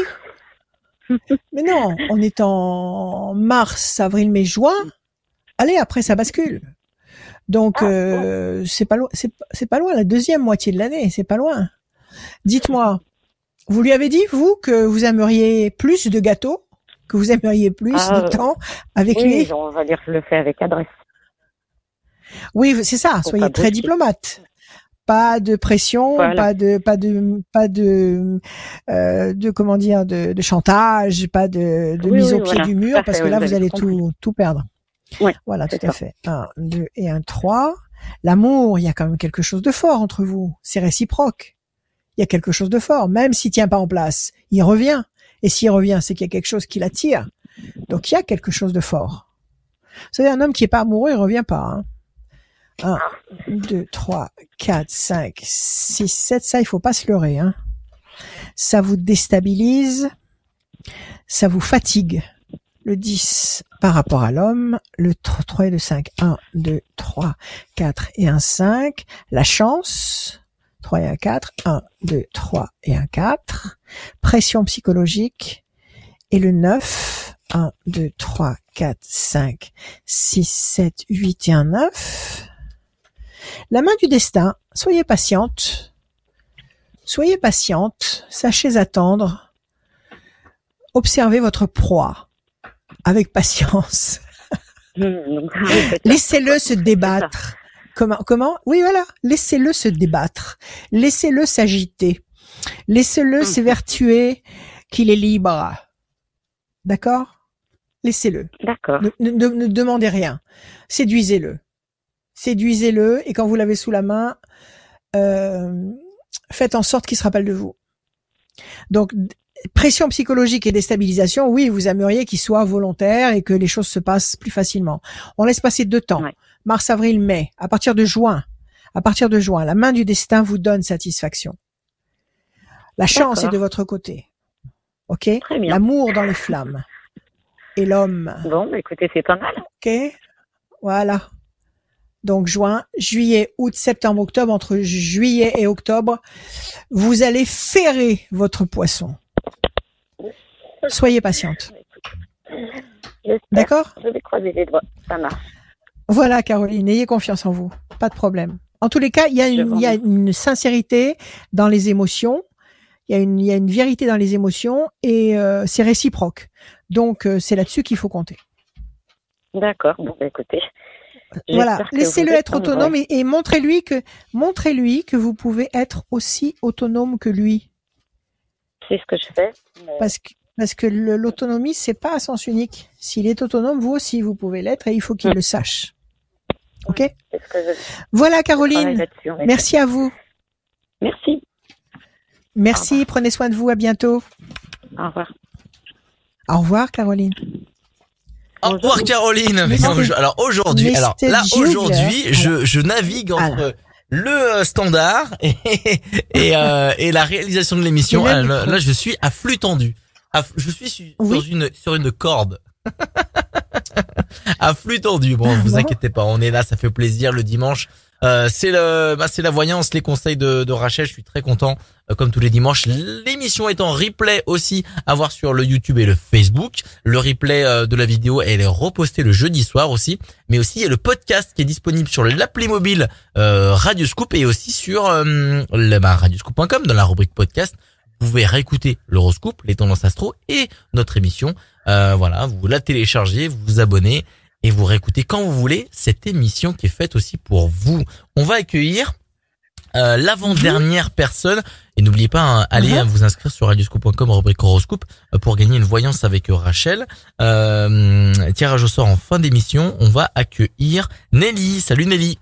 Mais non, on est en mars, avril, mai, juin. Allez, après ça bascule. Donc Ah, euh, c'est pas loin, c'est pas- loin la deuxième moitié de l'année, c'est pas loin. Dites-moi, vous lui avez dit vous que vous aimeriez plus de gâteaux, que vous aimeriez plus Ah, de temps avec Oui, lui? on va dire que je le fais avec adresse. Oui, c'est ça. Faut Soyez très diplomate. Pas de pression, Voilà. pas de, pas de, pas de, euh, de comment dire, de, de chantage, pas de, de Oui, mise oui, au pied voilà. du mur, parce que oui, là vous allez compris. tout, tout perdre. Ouais, voilà, tout à fait. Un, deux et un trois. L'amour, il y a quand même quelque chose de fort entre vous. C'est réciproque. Il y a quelque chose de fort, même s'il tient pas en place, il revient. Et s'il revient, c'est qu'il y a quelque chose qui l'attire. Donc il y a quelque chose de fort. Vous savez, un homme qui est pas amoureux, il revient pas. Hein. Un, 2, 3, 4, 5, 6, 7. Ça, il faut pas se leurrer. Hein. Ça vous déstabilise. Ça vous fatigue. Le 10 par rapport à l'homme. Le 3 et le 5. 1, 2, 3, 4 et un 5. La chance. 3 et un 4. 1, 2, 3 et un 4. Pression psychologique. Et le 9. 1, 2, 3, 4, 5, 6, 7, 8 et un 9. La main du destin, soyez patiente. Soyez patiente, sachez attendre. Observez votre proie avec patience. Laissez-le se débattre. Comment Comment? Oui, voilà. Laissez-le se débattre. Laissez-le s'agiter. Laissez-le Mhm. s'évertuer qu'il est libre. D'accord? Laissez-le. D'accord. Ne- ne demandez rien. Séduisez-le. Séduisez-le et quand vous l'avez sous la main, euh, faites en sorte qu'il se rappelle de vous. Donc, pression psychologique et déstabilisation, oui, vous aimeriez qu'il soit volontaire et que les choses se passent plus facilement. On laisse passer deux temps. Ouais. Mars, avril, mai. À partir de juin, à partir de juin, la main du destin vous donne satisfaction. La chance est de votre côté. OK? L'amour dans les flammes. Et l'homme. Bon, bah, écoutez, c'est pas mal. OK? Voilà. Donc juin, juillet, août, septembre, octobre, entre juillet et octobre, vous allez ferrer votre poisson. Soyez patiente. D'accord? Je vais croiser les doigts. Ça marche. Voilà, Caroline, ayez confiance en vous. Pas de problème. En tous les cas, il y a une, vous il y a une sincérité dans les émotions. Il y a une, il y a une vérité dans les émotions et euh, c'est réciproque. Donc euh, c'est là-dessus qu'il faut compter. D'accord. Bon, bah, écoutez. Voilà, laissez-le être autonome et, et montrez-lui que montrez-lui que vous pouvez être aussi autonome que lui. C'est ce que je fais. mais Parce que parce que l'autonomie c'est pas à sens unique. S'il est autonome, vous aussi vous pouvez l'être et il faut qu'il Mm. le sache. Ok je Voilà Caroline. Merci à vous. Merci. Merci. Prenez soin de vous. À bientôt. Au revoir. Au revoir Caroline. Au revoir Caroline. Mais Non, alors aujourd'hui, alors là aujourd'hui, je, je navigue entre Alors. le euh, standard et et, euh, et la réalisation de l'émission. Ah, Là, je suis à flux tendu. À je suis Oui. sur une sur une corde. à flux tendu. Bon, vous Bon. inquiétez pas, on est là, ça fait plaisir le dimanche. Euh, c'est le, bah, c'est la voyance, les conseils de, de Rachel. Je suis très content, euh, comme tous les dimanches. L'émission est en replay aussi, à voir sur le YouTube et le Facebook. Le replay euh, de la vidéo, elle est repostée le jeudi soir aussi, mais aussi il y a le podcast qui est disponible sur l'appli mobile euh, Radio Scoop et aussi sur euh, le bah, radioscoop.com dans la rubrique podcast. Vous pouvez réécouter l'horoscope, les tendances astro et notre émission. Voilà, vous la téléchargez, vous vous abonnez et vous réécoutez quand vous voulez cette émission qui est faite aussi pour vous. On va accueillir euh, l'avant-dernière personne et n'oubliez pas, hein, allez Mhm. vous inscrire sur radioscope.com rubrique horoscope euh, pour gagner une voyance avec euh, Rachel. Euh, tirage au sort en fin d'émission, on va accueillir Nelly. Salut Nelly,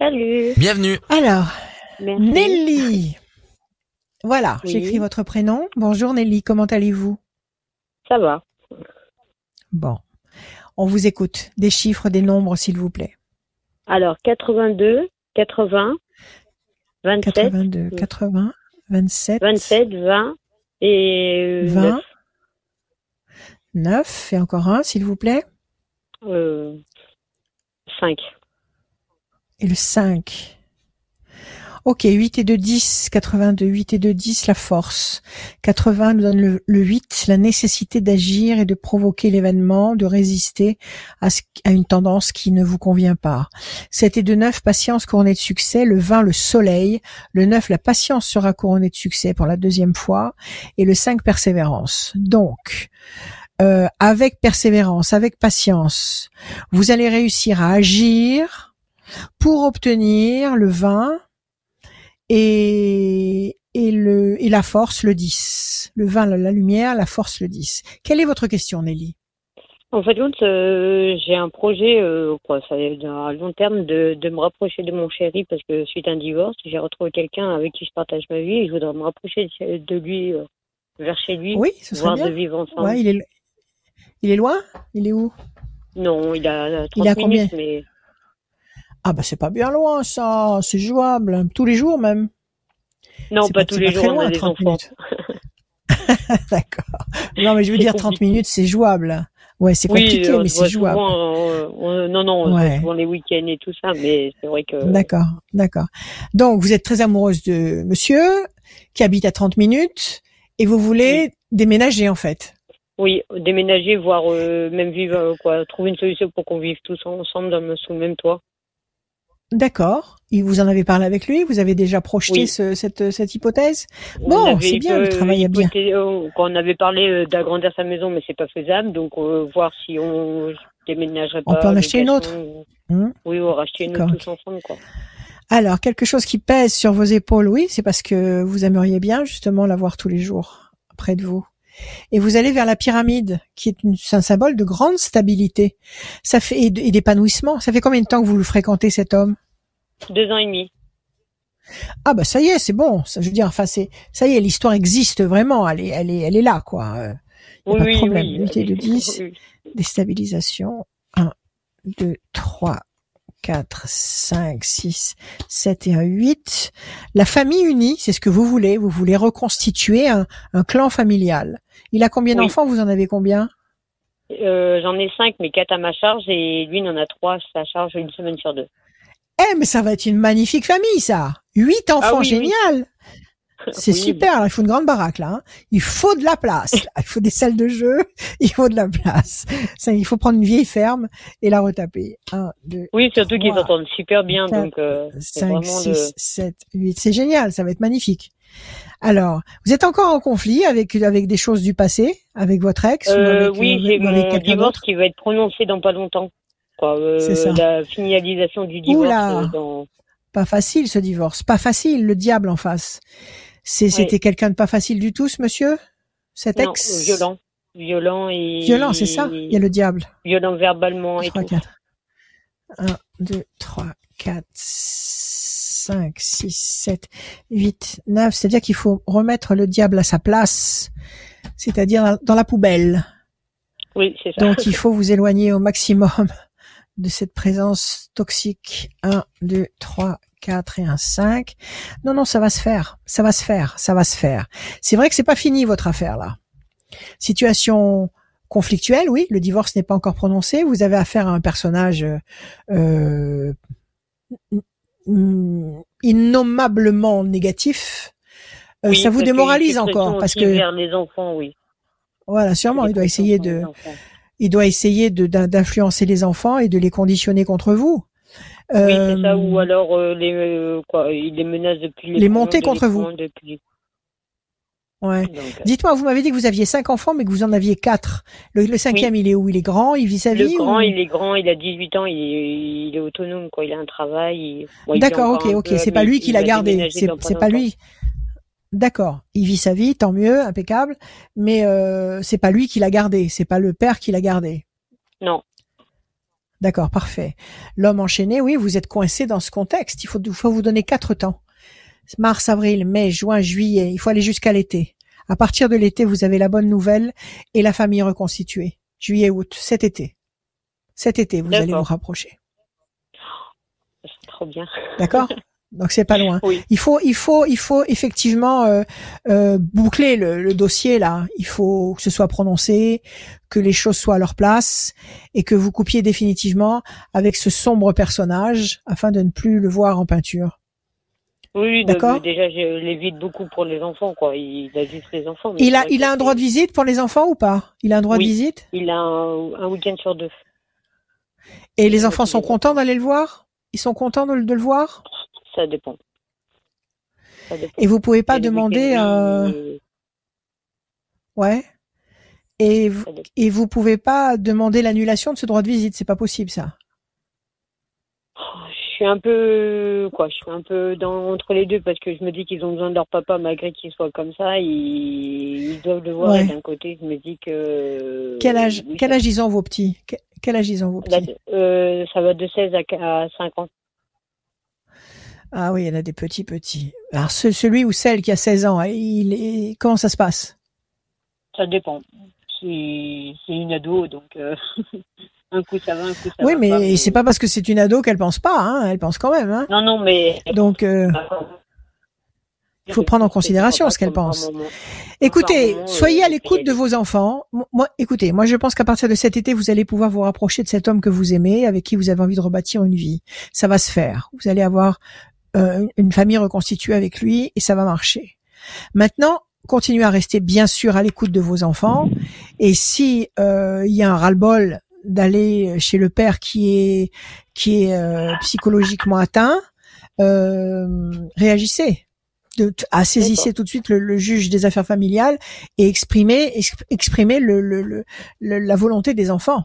Salut. bienvenue. Alors Merci. Nelly. Voilà, Oui. j'écris votre prénom. Bonjour Nelly, comment allez-vous? Ça va. Bon, on vous écoute. Des chiffres, des nombres, s'il vous plaît. Alors, 82, 80, 27, 82, 80, 27, 27, 20 et 20, 9. 9, et encore un, s'il vous plaît. Euh, 5. Et le 5. Ok, 8 et 2, 10, 82, 8 et 2, 10, la force. 80 nous donne le, le 8, la nécessité d'agir et de provoquer l'événement, de résister à, ce- à une tendance qui ne vous convient pas. 7 et 2, 9, patience couronnée de succès. Le 20, le soleil. Le 9, la patience sera couronnée de succès pour la deuxième fois. Et le 5, persévérance. Donc, euh, avec persévérance, avec patience, vous allez réussir à agir pour obtenir le 20 et, et, le, et la force, le 10. Le 20, la, lumière, la force, le 10. Quelle est votre question, Nelly? En fait, euh, j'ai un projet, euh, quoi, ça à long terme, de, de me rapprocher de mon chéri parce que suite à un divorce, j'ai retrouvé quelqu'un avec qui je partage ma vie et je voudrais me rapprocher de de lui, euh, vers chez lui, Oui, ce serait voir bien. de vivre ensemble. Ouais, il est, il est loin? Il est où? Non, il a 30 Il a combien minutes, mais Ah bah c'est pas bien loin, ça. C'est jouable. Tous les jours même. non, pas, pas- tous les pas jours, on loin, a des 30 enfants. minutes. D'accord. Non, mais je veux dire 30 compliqué. minutes, c'est jouable. Ouais, c'est compliqué, on mais c'est jouable. souvent, euh, on- non, non, on Ouais. souvent les week-ends et tout ça, mais c'est vrai que D'accord, d'accord. Donc, vous êtes très amoureuse de monsieur qui habite à 30 minutes et vous voulez déménager, en fait. oui, déménager, voire euh, même vivre, euh, quoi, trouver une solution pour qu'on vive tous ensemble dans sous le même toit. D'accord. Et vous en avez parlé avec lui? Vous avez déjà projeté Oui. ce- cette, cette hypothèse? On Bon, c'est bien, euh, vous travaillez bien. euh, Quand on avait parlé euh, d'agrandir sa maison, mais c'est pas faisable, donc euh, voir si on déménagerait On pas. peut en acheter une ou- Hum. Oui, ou racheter une autre tous ensemble, quoi. Alors, quelque chose qui pèse sur vos épaules, oui, c'est parce que vous aimeriez bien justement l'avoir tous les jours près de vous. Et vous allez vers la pyramide, qui est une- un symbole de grande stabilité. Ça fait et d'épanouissement. Ça fait combien de temps que vous le fréquentez cet homme? Deux ans et demi. Ah bah ça y est, c'est bon. Ça, je veux dire, enfin c'est ça y est, l'histoire existe vraiment. Elle est, elle est, elle est là quoi. Euh, Oui, pas de oui, problème. oui. Unité de 10. Oui. déstabilisation. 1, 2, 3, 4, 5, 6, 7 et un 8. La famille unie, c'est ce que vous voulez. Vous voulez reconstituer un, un clan familial. Il a combien Oui. d'enfants? Vous en avez combien? Euh, J'en ai cinq, mais quatre à ma charge, et lui, il en a trois à sa charge une semaine sur deux. Eh, mais ça va être une magnifique famille, ça. Huit enfants, oui, oui. génial. C'est Oui, super, là, il faut une grande baraque là. hein. Il faut de la place. là. Il faut des salles de jeu. Il faut de la place. Ça, il faut prendre une vieille ferme et la retaper. Un, deux, Oui, surtout qu'ils Trois, s'entendent super bien, donc euh, c'est 5, vraiment 6, de... 7, 8. C'est génial, ça va être magnifique. Alors, vous êtes encore en conflit avec avec des choses du passé, avec votre ex ou Euh, avec, oui, euh, j'ai mon divorce qui va être prononcé dans pas longtemps. Quoi, euh, C'est ça. La finalisation du divorce Oula. euh, dans... Pas facile ce divorce, pas facile, le diable en face. C'était quelqu'un de pas facile du tout ce monsieur? Cet Non, ex? violent. Violent et... Violent, c'est ça Il y a le diable. Violent verbalement et 3, tout. 4. 1, 2, 3, 4, 5, 6, 7, 8, 9. C'est-à-dire qu'il faut remettre le diable à sa place, c'est-à-dire dans la poubelle. Oui, c'est ça. Donc il faut vous éloigner au maximum de cette présence toxique. 1, 2, 3, 4 et un 5. Non, non, ça va se faire. Ça va se faire. Ça va se faire. C'est vrai que c'est pas fini votre affaire là. Situation conflictuelle, oui. Le divorce n'est pas encore prononcé. Vous avez affaire à un personnage euh, mm, innommablement négatif. Euh, Oui, ça vous démoralise encore parce que vers les enfants, oui. voilà, sûrement, il doit essayer de les il doit essayer de d'in- d'influencer les enfants et de les conditionner contre vous. Oui, c'est ça, Euh, ou alors euh, les euh, quoi, il les menace depuis Les monter de contre vous. Depuis... ouais. Euh, Dites-moi, vous m'avez dit que vous aviez cinq enfants, mais que vous en aviez quatre. Le, le cinquième, il est où? Il est grand, il vit sa le vie grand, ou- il est grand, il a 18 ans, il est, il est autonome, quoi. Il a un travail. bon, D'accord, ok, ok. C'est pas lui qui l'a gardé. C'est pas lui. D'accord. Il vit sa vie, tant mieux, impeccable. Mais euh, c'est pas lui qui l'a gardé. C'est pas le père qui l'a gardé. Non. D'accord, parfait. L'homme enchaîné, oui, vous êtes coincé dans ce contexte. Il faut, il faut vous donner quatre temps. Mars, avril, mai, juin, juillet. Il faut aller jusqu'à l'été. À partir de l'été, vous avez la bonne nouvelle et la famille reconstituée. Juillet, août, cet été. Cet été, vous allez vous rapprocher. C'est trop bien. D'accord? Donc c'est pas loin. Oui. Il faut, il faut, il faut effectivement euh, euh, boucler le, le dossier là. Il faut que ce soit prononcé, que les choses soient à leur place et que vous coupiez définitivement avec ce sombre personnage afin de ne plus le voir en peinture. Oui, D'accord. déjà, je l'évite beaucoup pour les enfants, quoi. Il a juste les enfants. mais Il a, il a un droit de visite pour les enfants ou pas? Il a un droit Oui. de visite? Il a un, un week-end sur deux. et les enfants sont contents d'aller le voir? Ils sont contents de, le- de le voir? Ça dépend. Ça dépend. Et vous pouvez pas demander, euh, oui, ouais. Et vous, et vous pouvez pas demander l'annulation de ce droit de visite, c'est pas possible ça? Je suis un peu, quoi, je suis un peu dans, entre les deux parce que je me dis qu'ils ont besoin de leur papa malgré qu'ils soient comme ça. Ils, ils doivent le voir. Ouais. Et d'un côté, je me dis que. Quel âge, oui, quel âge ils ont vos petits? Que- Quel âge ils ont vos là, petits? euh, ça va de 16 à, à 5 ans. Ah oui, il y en a des petits petits. Alors ce- celui ou celle qui a 16 ans, il est comment ça se passe? Ça dépend. C'est c'est une ado, donc euh, un coup ça va, un coup ça Oui, va mais c'est pas parce que c'est une ado qu'elle pense pas, hein, elle pense quand même. Hein. Non, non, mais. Donc euh, Il faut prendre en considération ce qu'elle pense. Écoutez, soyez à l'écoute de vos enfants. Mo- Moi, écoutez, moi je pense qu'à partir de cet été, vous allez pouvoir vous rapprocher de cet homme que vous aimez, avec qui vous avez envie de rebâtir une vie. Ça va se faire. Vous allez avoir euh, une famille reconstituée avec lui et ça va marcher. Maintenant, continuez à rester bien sûr à l'écoute de vos enfants. Et si euh, il y a un ras-le-bol d'aller chez le père qui est qui est euh, psychologiquement atteint, euh, réagissez. De, ah, saisissez tout de suite le, le juge des affaires familiales et exprimez exp- exprimez le, le, le- la volonté des enfants.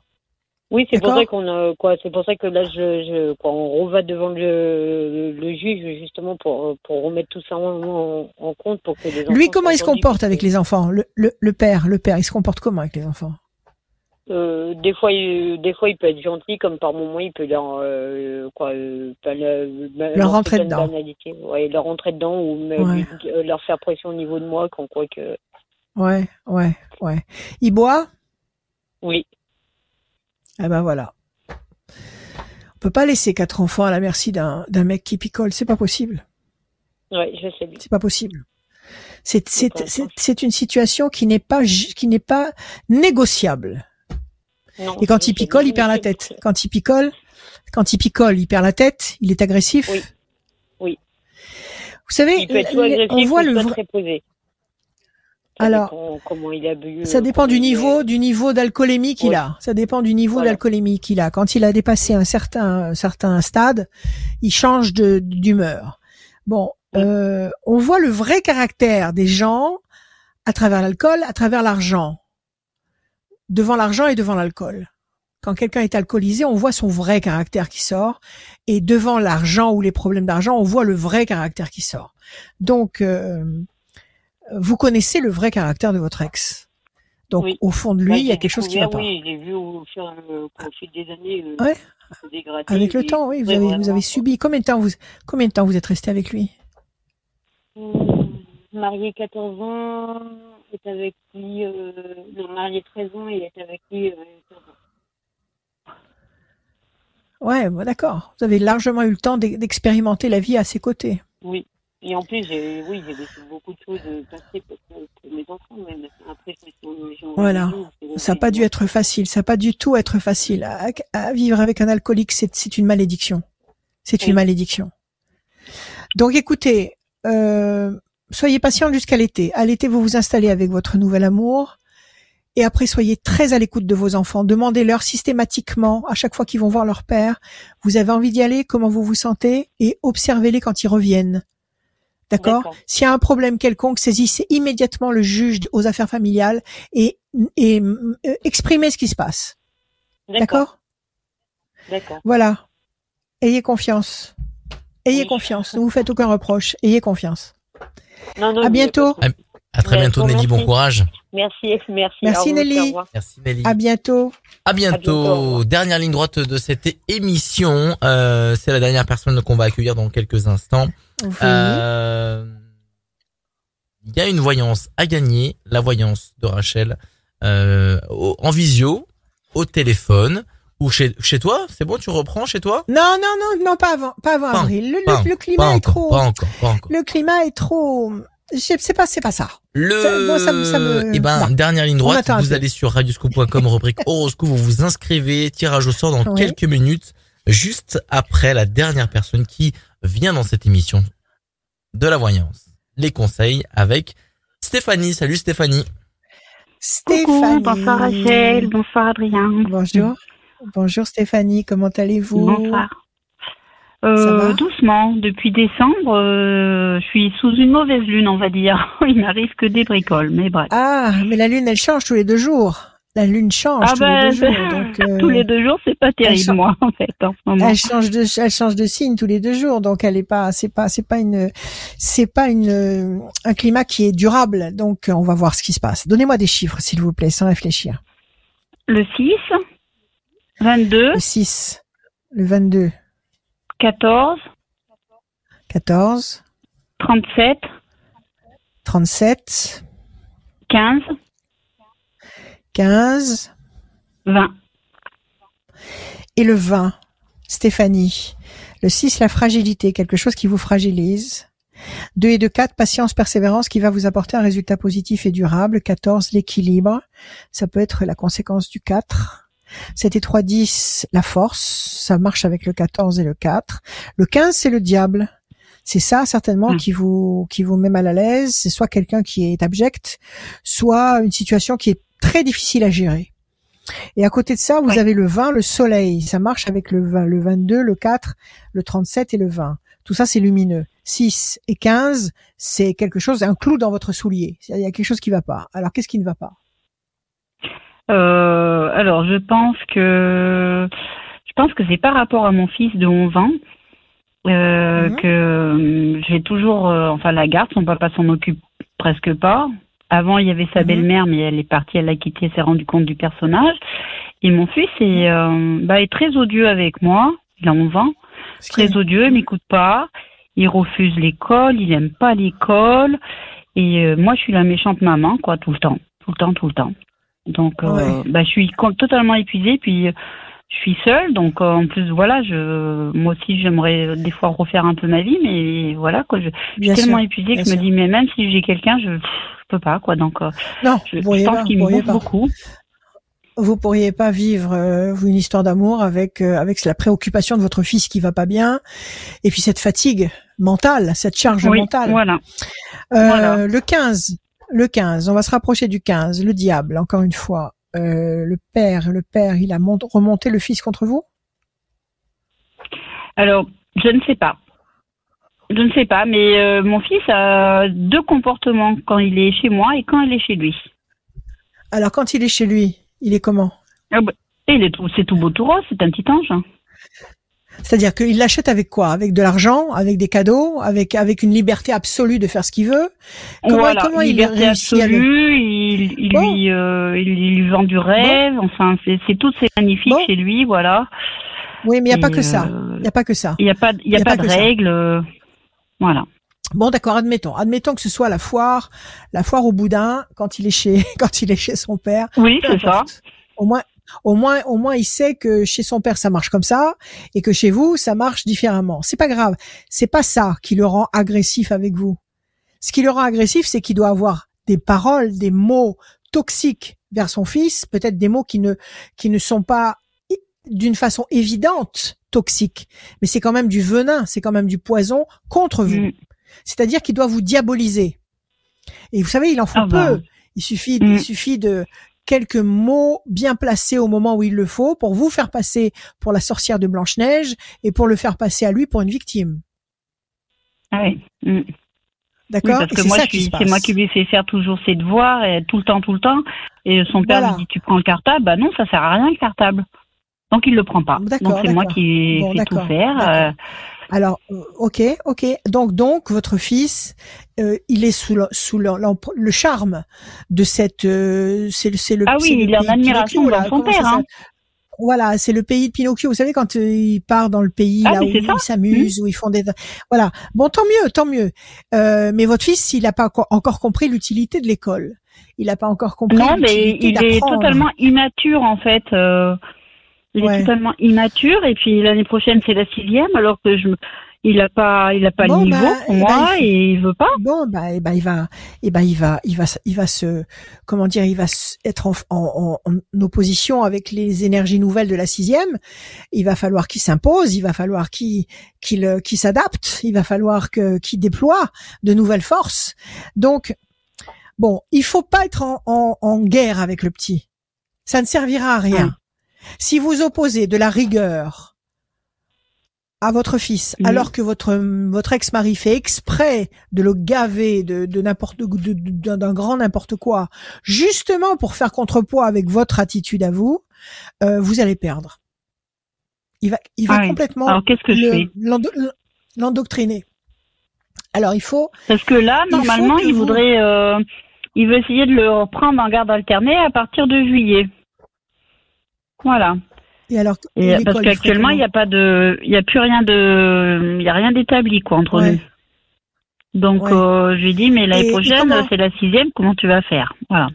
Oui, c'est pour ça qu'on a quoi. C'est pour ça que là, je, je quoi, on va devant le, le, juge justement pour pour remettre tout ça en, en, en compte pour que les enfants. Lui, comment il se comporte avec les enfants? Le, le, le père, le père, il se comporte comment avec les enfants? Euh, des fois, il, des fois, il peut être gentil, comme par moments, il peut leur euh, quoi, euh, le- Leur leur rentrer dedans. banalité. Ouais, leur rentrer dedans ou même Ouais. lui- euh, leur faire pression au niveau de moi, qu'on quoi que. Ouais, ouais, ouais. Il boit? Oui, Eh ben voilà. On peut pas laisser quatre enfants à la merci d'un d'un mec qui picole, c'est pas possible. ouais, je sais bien. C'est pas possible. C'est une situation qui n'est pas qui n'est pas négociable. Non, Et quand il picole, il perd la tête. Quand il picole, quand il picole, il perd la tête. Il est agressif. Oui. Oui. Vous savez, on voit le vrai. Ça Alors, dépend comment il a bu. Ça euh, dépend du est- niveau, du niveau d'alcoolémie qu'il Ouais. a. Ça dépend du niveau Voilà. d'alcoolémie qu'il a. Quand il a dépassé un certain, un certain stade, il change de d'humeur. Bon, euh, on voit le vrai caractère des gens à travers l'alcool, à travers l'argent, devant l'argent et devant l'alcool. Quand quelqu'un est alcoolisé, on voit son vrai caractère qui sort, et devant l'argent ou les problèmes d'argent, on voit le vrai caractère qui sort. Donc, euh, vous connaissez le vrai caractère de votre ex. Donc, Oui. au fond de lui, il y a quelque chose qui va pas. Oui, j'ai vu au fur, des années. euh, Ouais. dégrader, Avec le temps, oui, vous avez, vraiment, vous avez subi. Combien de temps vous, combien de temps vous êtes resté avec lui? Hum, Marié 14 ans, est avec lui, euh, non, marié 13 ans et est avec lui euh, 15 ans. Ouais, bon, d'accord. Vous avez largement eu le temps d'e- d'expérimenter la vie à ses côtés. Oui. Et en plus, j'ai, oui, j'ai laissé beaucoup de choses euh, passer pour, pour mes enfants, même. Après, je me suis engagée en Voilà. Ça n'a pas dû être facile. Ça n'a pas du tout être facile. À, à vivre avec un alcoolique, c'est une malédiction. C'est une malédiction. Donc, écoutez, euh, soyez patiente jusqu'à l'été. À l'été, vous vous installez avec votre nouvel amour. Et après, soyez très à l'écoute de vos enfants. Demandez-leur systématiquement, à chaque fois qu'ils vont voir leur père, vous avez envie d'y aller, comment vous vous sentez, et observez-les quand ils reviennent. D'accord? S'il y a un problème quelconque, saisissez immédiatement le juge aux affaires familiales et, et euh, exprimez ce qui se passe. D'accord? D'accord. Voilà. Ayez confiance. Ayez Oui. confiance. Ne vous faites aucun reproche. Ayez confiance. Non, non, À bientôt. À très bientôt, Nelly. Bon courage. Merci, merci. Merci, Nelly. Merci, Nelly. À bientôt. À bientôt. Dernière ligne droite de cette émission. Euh, c'est la dernière personne qu'on va accueillir dans quelques instants. Oui. Euh, Il y a une voyance à gagner, la voyance de Rachel, euh, au- en visio, au téléphone ou chez, chez toi. C'est bon, tu reprends chez toi? Non, non, non, non, pas avant, pas avant Pas- avril. Le, pas- le- le Pas climat est encore, trop. pas encore, pas encore. Le climat est trop. je sais- C'est pas, c'est pas ça. Le, moi, ça me- ça me- eh ben, bon. dernière ligne On droite, vous allez sur radioscoop.com, rubrique horoscope, vous vous inscrivez, tirage au sort dans Oui. quelques minutes, juste après la dernière personne qui vient dans cette émission de la voyance. Les conseils avec Stéphanie. Salut Stéphanie. Stéphanie. Coucou, bonsoir Rachel, bonsoir Adrien. Bonjour. Bonjour Stéphanie, comment allez-vous? Bonsoir. Ça Euh, va? doucement, depuis décembre, euh, je suis sous une mauvaise lune, on va dire. Il m'arrive que des bricoles, mais bref. Ah, mais la lune, elle change tous les deux jours. La lune change Ah tous ben, les deux jours. Donc, euh, tous les deux jours, c'est pas terrible, moi, en fait, en ce moment. elle change de, elle change de signe tous les deux jours. Donc, elle est pas, c'est pas, c'est pas une, c'est pas une, euh, un climat qui est durable. Donc, on va voir ce qui se passe. Donnez-moi des chiffres, s'il vous plaît, sans réfléchir. Le 6, 22, Le 6, le 22, 14, 14, 37, 37, 15, 15 20. et le 20. Stéphanie. Le 6, la fragilité, quelque chose qui vous fragilise. 2 et 2, 4, patience, persévérance qui va vous apporter un résultat positif et durable. 14, l'équilibre. Ça peut être la conséquence du 4. 7 et 3, 10, la force. Ça marche avec le 14 et le 4. Le 15, c'est le diable. C'est ça, certainement, Mm. qui vous, qui vous met mal à l'aise. C'est soit quelqu'un qui est abject, soit une situation qui est très difficile à gérer. Et à côté de ça, vous avez le 20, le soleil. Ça marche avec le 20, le 22, le 4, le 37 et le 20. Tout ça, c'est lumineux. 6 et 15, c'est quelque chose, un clou dans votre soulier. Il y a quelque chose qui va pas. Alors, qu'est-ce qui ne va pas? Euh, alors, je pense que je pense que c'est par rapport à mon fils de 11 ans euh, Mhm. que euh, j'ai toujours, euh, enfin, la garde. Son papa s'en occupe presque pas. Avant, il y avait sa Mhm. belle-mère, mais elle est partie, elle l'a quitté, elle s'est rendu compte du personnage. Et mon fils est, euh, bah, est très odieux avec moi. Il a 11 ans, très odieux, il m'écoute pas. Il refuse l'école, il aime pas l'école. Et moi, je suis la méchante maman, quoi, tout le temps, tout le temps, tout le temps. Donc, euh, bah, je suis totalement épuisée, puis euh, je suis seule, donc euh, en plus, voilà, je, moi aussi, j'aimerais des fois refaire un peu ma vie, mais voilà, quoi, je, je suis tellement sûr. épuisée que je me dis, mais même si j'ai quelqu'un, je, pff, je peux pas, quoi. Donc, euh, Non, je, je pense qu'il me pas. beaucoup. vous pourriez pas vivre une histoire d'amour avec avec la préoccupation de votre fils qui va pas bien et puis cette fatigue mentale, cette charge Oui, mentale. voilà. Voilà. Le 15, le 15, on va se rapprocher du 15, le diable, encore une fois. Euh, le père, le père, il a mont- remonté le fils contre vous? Alors, je ne sais pas. Je ne sais pas, mais euh, mon fils a deux comportements quand il est chez moi et quand il est chez lui. Alors quand il est chez lui, il est comment? Ah bah, il est tout, c'est tout beau tout rose, c'est un petit ange. hein. C'est-à-dire qu'il l'achète avec quoi? Avec de l'argent, avec des cadeaux, avec avec une liberté absolue de faire ce qu'il veut? Comment, voilà, comment il réussit à le- absolue, il, il Bon. lui, euh, il, il lui vend du rêve, enfin, c'est, tout, c'est magnifique Bon. chez lui, voilà. Oui, mais il n'y a pas que ça. euh, Il n'y a pas que ça. Il n'y a pas, il y a pas, de règles, euh, voilà. Bon, d'accord, admettons. Admettons que ce soit la foire, la foire au boudin quand il est chez quand il est chez son père. Oui, c'est ça. Au moins, au moins, au moins, il sait que chez son père ça marche comme ça et que chez vous ça marche différemment. C'est pas grave. C'est pas ça qui le rend agressif avec vous. Ce qui le rend agressif, c'est qu'il doit avoir des paroles, des mots toxiques vers son fils, peut-être des mots qui ne qui ne sont pas d'une façon évidente toxiques, mais c'est quand même du venin, c'est quand même du poison contre vous. Mm. C'est-à-dire qu'il doit vous diaboliser. Et vous savez, il en faut Ah bah. peu. Il suffit, Mm. il suffit de quelques mots bien placés au moment où il le faut pour vous faire passer pour la sorcière de Blanche-Neige et pour le faire passer à lui pour une victime. Ah oui. Mm. Oui, D'accord parce Et que moi, c'est moi qui lui fais faire toujours ses devoirs, et tout le temps, tout le temps. Et son père Voilà. lui dit, tu prends le cartable, bah non, ça sert à rien le cartable. Donc il le prend pas. D'accord, Donc c'est moi qui Bon, fais tout faire. Alors, ok, ok. Donc, donc, votre fils, euh, il est sous le, sous le, le charme de cette, euh, c'est le, c'est le. Ah oui, le il est en admiration Pinocchio, là. son père, hein. Voilà, c'est le pays de Pinocchio. Vous savez quand euh, il part dans le pays Ah, là où ça. ils s'amusent, où ils font des, voilà. Bon, tant mieux, tant mieux. Euh, mais votre fils, il n'a pas encore- compris l'utilité de l'école. Il n'a pas encore compris Non, mais il est totalement immature en fait. euh, il Ouais. est totalement immature et puis l'année prochaine c'est la sixième alors que je, me- il a pas, il a pas Bon, le niveau bah, pour eh ben, moi il et il veut pas. Bon, bah, eh ben, il va, eh ben, il va, il va, il va se, comment dire, il va être en, en, en- opposition avec les énergies nouvelles de la sixième. Il va falloir qu'il s'impose, il va falloir qu'il, qu'il, euh, qu'il s'adapte, il va falloir que, qu'il déploie de nouvelles forces. Donc, bon, il faut pas être en, en, en guerre avec le petit. Ça ne servira à rien. Si vous opposez de la rigueur à votre fils, Mhm. alors que votre votre ex-mari fait exprès de le gaver de, de n'importe d'un grand n'importe quoi, justement pour faire contrepoids avec votre attitude à vous, euh, vous allez perdre. Il va il va Ah oui. complètement Alors qu'est-ce que je le- fais? l'endo- l'endoctriner. Alors il faut Parce que là normalement il vous- voudrait, euh, il veut essayer de le reprendre en garde alternée à partir de juillet. Voilà. et alors Et parce qu'actuellement il n'y a pas de, il y a plus rien de, il y a rien d'établi quoi entre Ouais. nous. Donc Ouais. euh, je lui dis mais l'année prochaine c'est la sixième, comment tu vas faire? Voilà.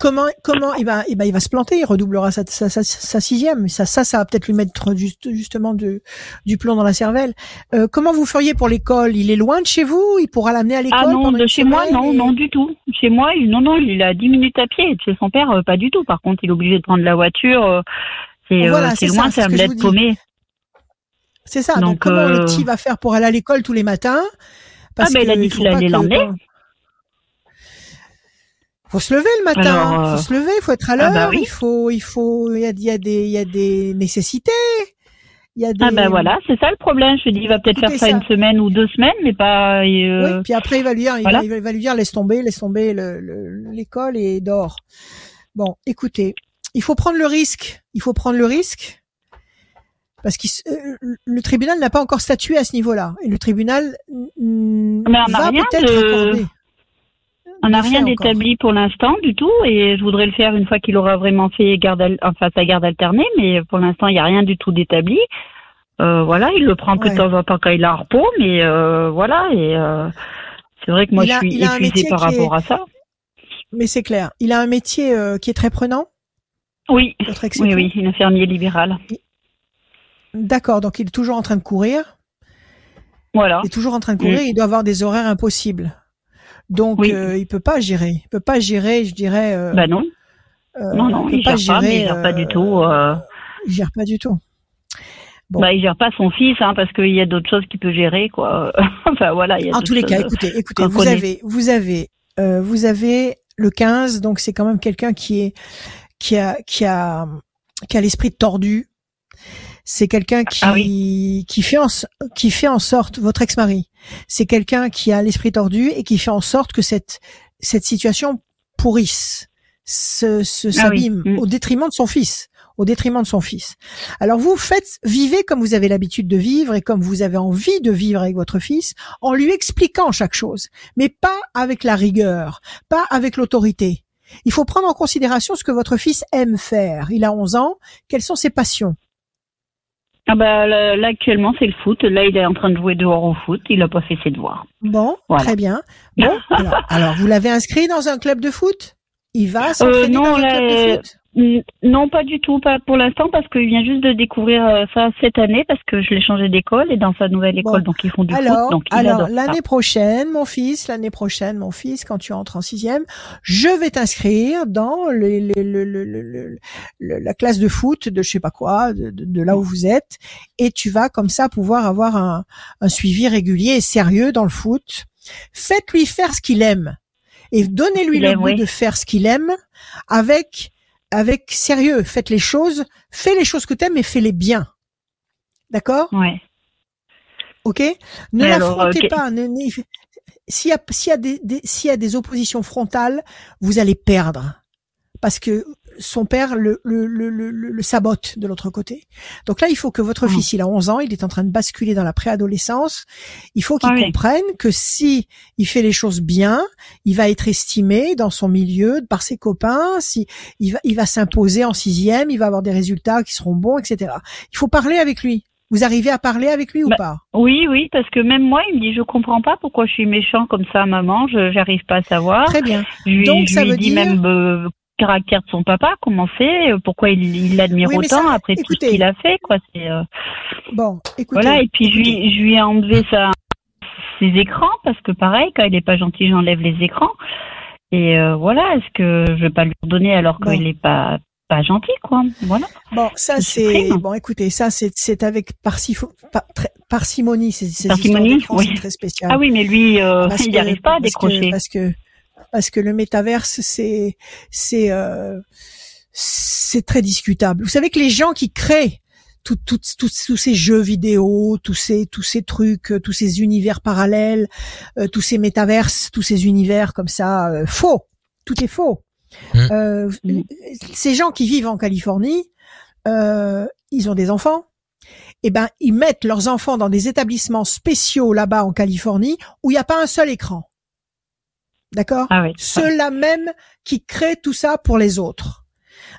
Comment, comment il va, eh ben, il va se planter, il redoublera sa, sa, sa, sa sixième. Ça, ça, ça va peut-être lui mettre juste, justement du, du plomb dans la cervelle. Euh, comment vous feriez pour l'école? Il est loin de chez vous? Il pourra l'amener à l'école Ah non, de chez moi, non, et- non du tout. Chez moi, il, non, non, il a 10 minutes à pied. De chez son père, euh, pas du tout. Par contre, il est obligé de prendre la voiture. euh, c'est euh, Voilà, loin, ça, bled vous dis. paumé. C'est ça. Donc, Donc, comment le petit va faire pour aller à l'école tous les matins? Parce Ah, ben, il a dit qu'il allait l'emmener. Faut se lever le matin. Alors, euh, faut se lever, faut être à ah, l'heure. bah oui. Il faut, il faut, il y a, y a des, il y a des nécessités. Il y a des. Ah ben voilà, c'est ça le problème. Je dis, il va peut-être faire ça, ça. une semaine ou deux semaines, mais pas. Oui, euh, puis après il va lui dire, il, voilà. va, il va- il va lui dire laisse tomber, laisse tomber le- le- l'école et dors. Bon, écoutez, il faut prendre le risque. Il faut prendre le risque parce que le tribunal n'a pas encore statué à ce niveau-là et le tribunal Mais va peut-être de- accorder. On n'a rien d'établi pour l'instant du tout, et je voudrais le faire une fois qu'il aura vraiment fait garde, enfin sa garde alternée, mais pour l'instant il n'y a rien du tout d'établi. Euh, voilà, il le prend que Ouais. temps en temps quand il a un repos, mais euh, voilà, et euh, c'est vrai que moi je suis épuisée par est- rapport à ça. Mais c'est clair, il a un métier euh, qui est très prenant. Oui, oui, oui, une infirmier libéral. D'accord, donc il est toujours en train de courir. Voilà. Il est toujours en train de courir. Mm. Il doit avoir des horaires impossibles. Donc Oui. euh, il peut pas gérer. Il peut pas gérer, je dirais. euh, Bah non. euh, non, non, il pas gère pas, mais il gérer, gère pas euh, du tout. euh, Il gère pas du tout. Bon. Bah, il gère pas son fils, hein, parce qu'il y a d'autres choses qu'il peut gérer, quoi. enfin, voilà. Il y a En tous les cas, écoutez, écoutez, vous connaît. avez, vous avez, euh, vous avez le 15, donc c'est quand même quelqu'un qui est, qui a, qui a, qui a l'esprit tordu. C'est quelqu'un qui, Ah qui fait en, qui fait en sorte, votre ex-mari, c'est quelqu'un qui a l'esprit tordu et qui fait en sorte que cette, cette situation pourrisse, se, se Ah s'abîme Mm. au détriment de son fils, au détriment de son fils. Alors vous faites, vivez comme vous avez l'habitude de vivre et comme vous avez envie de vivre avec votre fils, en lui expliquant chaque chose, mais pas avec la rigueur, pas avec l'autorité. Il faut prendre en considération ce que votre fils aime faire. Il a 11 ans. Quelles sont ses passions? Ah bah, là, là, actuellement, c'est le foot. Là, il est en train de jouer dehors au foot. Il a pas fait ses devoirs. Bon, Voilà. très bien. Bon, alors, alors vous l'avez inscrit dans un club de foot? Il va s'entraîner non, dans un club de euh, foot? Non, pas du tout, pas pour l'instant, parce qu'il vient juste de découvrir euh, ça cette année, parce que je l'ai changé d'école et dans sa nouvelle école, donc ils font du alors, foot, donc il alors l'année prochaine, mon fils, l'année prochaine, mon fils, quand tu entres en sixième, je vais t'inscrire dans les- les- le- la classe de foot de je sais pas quoi, de, de- de là où vous êtes, et tu vas comme ça pouvoir avoir un, un suivi régulier et sérieux dans le foot. Faites-lui faire ce qu'il aime et donnez-lui le goût oui. de faire ce qu'il aime avec avec sérieux. Faites les choses, fais les choses que t'aimes et fais-les bien. D'accord? Ouais. Ok? Ne l'affrontez pas. y y s'il y a des oppositions frontales, vous allez perdre. Parce que son père le, le, le, le, sabote de l'autre côté. Donc là, il faut que votre Mm. fils, il a 11 ans, il est en train de basculer dans la préadolescence. Il faut qu'il Ah oui. comprenne que si il fait les choses bien, il va être estimé dans son milieu par ses copains. Si il va, il va s'imposer en sixième, il va avoir des résultats qui seront bons, etc. Il faut parler avec lui. Vous arrivez à parler avec lui ou Bah, pas? Oui, oui, parce que même moi, il me dit, je comprends pas pourquoi je suis méchant comme ça, maman, je j'arrive pas à savoir. Très bien. Je Donc, je ça lui veut dis dire- même euh, caractère de son papa, comment c'est, euh, pourquoi il l'admire Oui, autant ça, après tout ce qu'il a fait, quoi. C'est euh, Bon, écoutez. voilà. Et puis je lui, je lui ai enlevé sa, ses écrans parce que pareil, quand il est pas gentil, j'enlève les écrans. Et euh, voilà, est-ce que je vais pas lui redonner alors qu'il est pas pas gentil, quoi. Voilà. Bon, ça c'est bon. Écoutez, ça c'est c'est avec parsifo- par- très- parcimonie. Ces, ces histoires Parcimonie, oui. c'est très spécial. Ah oui, mais lui, euh, Parce il que- n'arrive pas à parce que- décrocher. parce que parce que le métaverse c'est c'est euh, c'est très discutable. Vous savez que les gens qui créent tout, tout, tout- tous ces jeux vidéo, tous ces tous ces trucs, tous ces univers parallèles, euh, tous ces métaverses, tous ces univers comme ça, euh, faux. Tout est faux. Mm. Euh, Mm. Ces gens qui vivent en Californie, euh, ils ont des enfants. Eh ben, ils mettent leurs enfants dans des établissements spéciaux là-bas en Californie où il n'y a pas un seul écran. D'accord Ah oui. Ceux-là même qui créent tout ça pour les autres.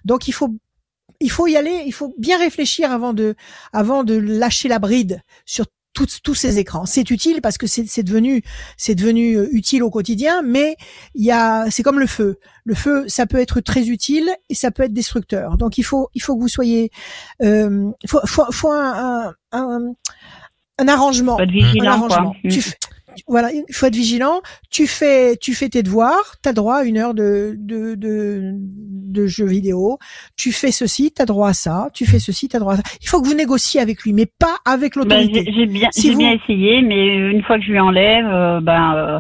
Donc il faut il faut y aller, il faut bien réfléchir avant de avant de lâcher la bride sur tous tous ces écrans. C'est utile parce que c'est c'est devenu c'est devenu euh, utile au quotidien, mais il y a c'est comme le feu. Le feu, ça peut être très utile et ça peut être destructeur. Donc il faut il faut que vous soyez euh, faut faut, faut un, un, un, un arrangement un quoi. Tu voilà, il faut être vigilant. Tu fais, tu fais tes devoirs. T'as droit à une heure de de de, de jeux vidéo. Tu fais ceci, t'as droit à ça. Tu fais ceci, t'as droit à ça. Il faut que vous négociez avec lui, mais pas avec Bah, l'autorité. j'ai j'ai bien, Si j'ai vous- bien essayé, mais une fois que je lui enlève, euh, ben, euh,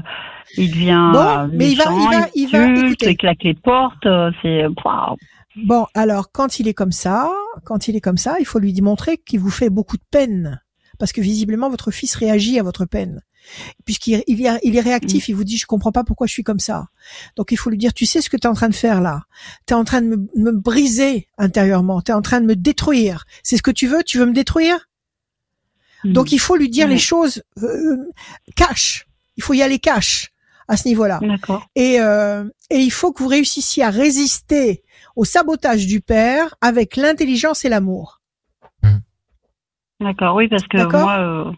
il devient Bon, mais il va- méchant, il va- il va- écoutez. il claque les portes, euh, c'est waouh. Bon, alors quand il est comme ça, quand il est comme ça, il faut lui démontrer qu'il vous fait beaucoup de peine, parce que visiblement votre fils réagit à votre peine, puisqu'il il est, il est réactif. Mm. Il vous dit je comprends pas pourquoi je suis comme ça. Donc il faut lui dire tu sais ce que tu es en train de faire là. Tu es en train de me, me briser intérieurement. Tu es en train de me détruire. C'est ce que tu veux? Tu veux me détruire? Donc il faut lui dire les choses euh, cash. Il faut y aller cash à ce niveau-là. Et, euh, et il faut que vous réussissiez à résister au sabotage du père avec l'intelligence et l'amour. D'accord, oui, parce que moi, euh,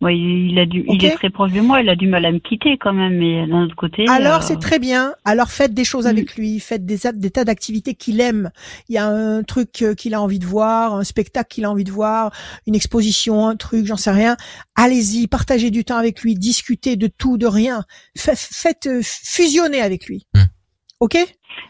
ouais, il a il est très proche de moi, il a du mal à me quitter quand même, mais d'un autre côté. Alors euh, c'est très bien. Alors faites des choses Mm. avec lui, faites des, des tas d'activités qu'il aime. Il y a un truc euh, qu'il a envie de voir, un spectacle qu'il a envie de voir, une exposition, un truc, j'en sais rien. Allez-y, partagez du temps avec lui, discutez de tout, de rien. Fa- Faites euh, fusionner avec lui. Mm. Ok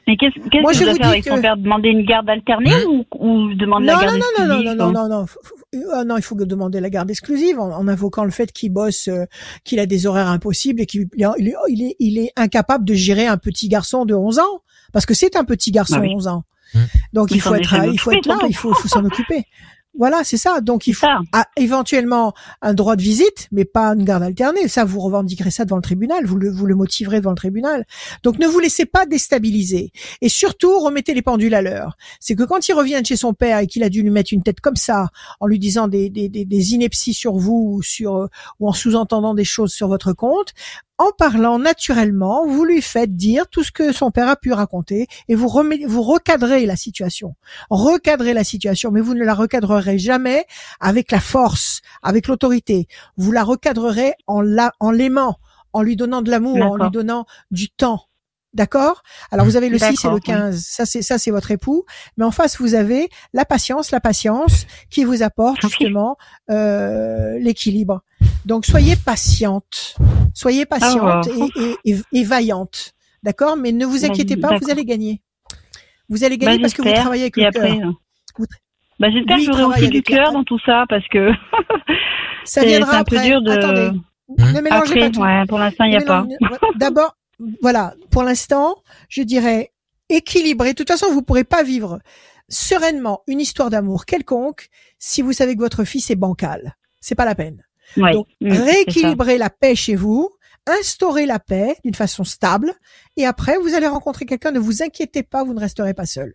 Mais qu'est-ce qu'est-ce Moi, que je je dois vous faire dis avec son père? Demander une garde alternée ou, ou demander non, la garde non, non, non, non, non, non, non, non, euh, non, il faut demander la garde exclusive en, en invoquant le fait qu'il bosse, euh, qu'il a des horaires impossibles et qu'il il est, il est, il est incapable de gérer un petit garçon de 11 ans. Parce que c'est un petit garçon Bah oui. de 11 ans. Mmh. Donc il faut être, jamais il faut être là, tonton. il faut, il faut s'en occuper. Voilà, c'est ça. Donc il faut éventuellement un droit de visite, mais pas une garde alternée. Ça, vous revendiquerez ça devant le tribunal, vous le, vous le motiverez devant le tribunal. Donc ne vous laissez pas déstabiliser. Et surtout, remettez les pendules à l'heure. C'est que quand il revient de chez son père et qu'il a dû lui mettre une tête comme ça, en lui disant des, des, des, des inepties sur vous ou, sur, euh, ou en sous-entendant des choses sur votre compte, en parlant naturellement, vous lui faites dire tout ce que son père a pu raconter et vous, remet, vous recadrez la situation. Recadrez la situation, mais vous ne la recadrerez jamais avec la force, avec l'autorité. Vous la recadrerez en la, en l'aimant, en lui donnant de l'amour, en lui donnant du temps. D'accord? Alors vous avez le 6 et le D'accord, oui. 15, ça c'est ça c'est votre époux, mais en face vous avez la patience, la patience qui vous apporte justement euh, l'équilibre. Donc soyez patiente, soyez patiente Ah, et, et, et, et vaillante, d'accord? Mais ne vous inquiétez pas, vous allez gagner. Vous allez Bah, gagner parce que vous travaillez avec le cœur. Vous- bah, j'espère que j'aurai aussi du cœur dans tout ça parce que Ça viendra un peu après. dur de. Attendez, ne mélangez Après, pas tout. ouais, pour l'instant, il n'y a pas. D'abord, voilà, pour l'instant, je dirais équilibré. De toute façon, vous pourrez pas vivre sereinement une histoire d'amour quelconque si vous savez que votre fils est bancal. C'est pas la peine. Ouais. Donc, ça. rééquilibrer la paix chez vous, instaurer la paix d'une façon stable, et après, vous allez rencontrer quelqu'un. Ne vous inquiétez pas, vous ne resterez pas seul.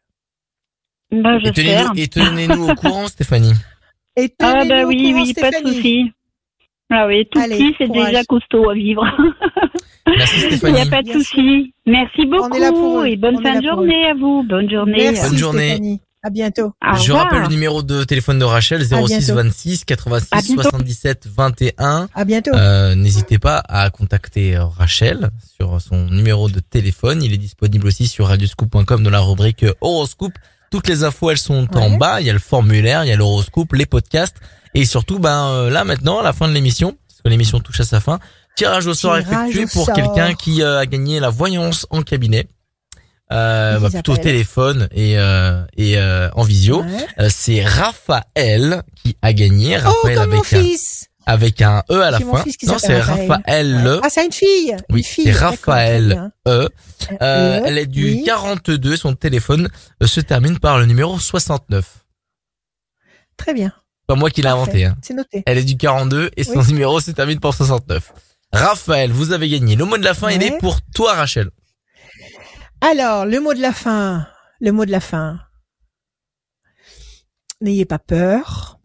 Bah, Et tenez-nous et tenez-nous au courant, Stéphanie. Et Ah tenez-nous bah au oui, courant, oui, pas de Stéphanie. souci. Ah oui, tout Allez, petit, c'est déjà costaud à vivre. Merci Il n'y Stéphanie. a pas de souci. Merci beaucoup On est là pour eux. et bonne On fin de journée à vous. Bonne journée. Merci Bonne journée. Stéphanie. À bientôt. Au Je revoir. rappelle le numéro de téléphone de Rachel 06 bientôt. 26 À 86 bientôt. 77 21. À bientôt. Euh, N'hésitez pas à contacter Rachel sur son numéro de téléphone. Il est disponible aussi sur radioscoop.com dans la rubrique horoscope. Toutes les infos, elles sont en bas. Il y a le formulaire, il y a l'horoscope, les podcasts. Et surtout, ben euh, là maintenant, à la fin de l'émission, parce que l'émission touche à sa fin, tirage au sort Tirage effectué au pour quelqu'un qui euh, a gagné la voyance en cabinet. Euh, bah, plutôt au téléphone et, euh, et euh, en visio. Ouais. Euh, c'est Raphaël qui a gagné. Oh, Raphaël mon avec un, avec un E à la fin. Non, c'est Raphaël. Raphaël Ah, c'est une fille. Oui, une fille. Raphaël. E. Euh, E, elle est du oui. 42. Son téléphone se termine par le numéro 69. Très bien. Pas moi qui l'ai inventé. Hein. C'est noté. Elle est du 42 et son Oui. numéro se termine par 69. Raphaël, vous avez gagné. Le mot de la fin, il est pour toi, Rachel. Alors, le mot de la fin. Le mot de la fin. N'ayez pas peur.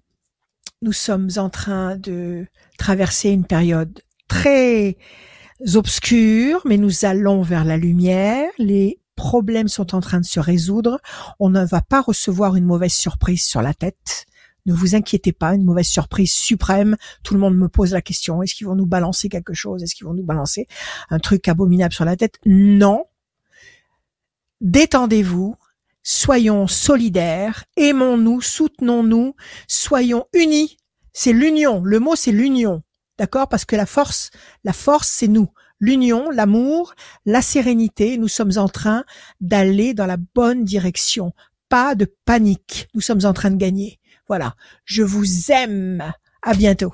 Nous sommes en train de traverser une période très obscure, mais nous allons vers la lumière. Les problèmes sont en train de se résoudre. On ne va pas recevoir une mauvaise surprise sur la tête. Ne vous inquiétez pas, une mauvaise surprise suprême. Tout le monde me pose la question, est-ce qu'ils vont nous balancer quelque chose? Est-ce qu'ils vont nous balancer un truc abominable sur la tête? Non. Détendez-vous, soyons solidaires, aimons-nous, soutenons-nous, soyons unis. C'est l'union. Le mot, c'est l'union. D'accord? Parce que la force, la force, c'est nous. L'union, l'amour, la sérénité. Nous sommes en train d'aller dans la bonne direction. Pas de panique. Nous sommes en train de gagner. Voilà. Je vous aime. À bientôt.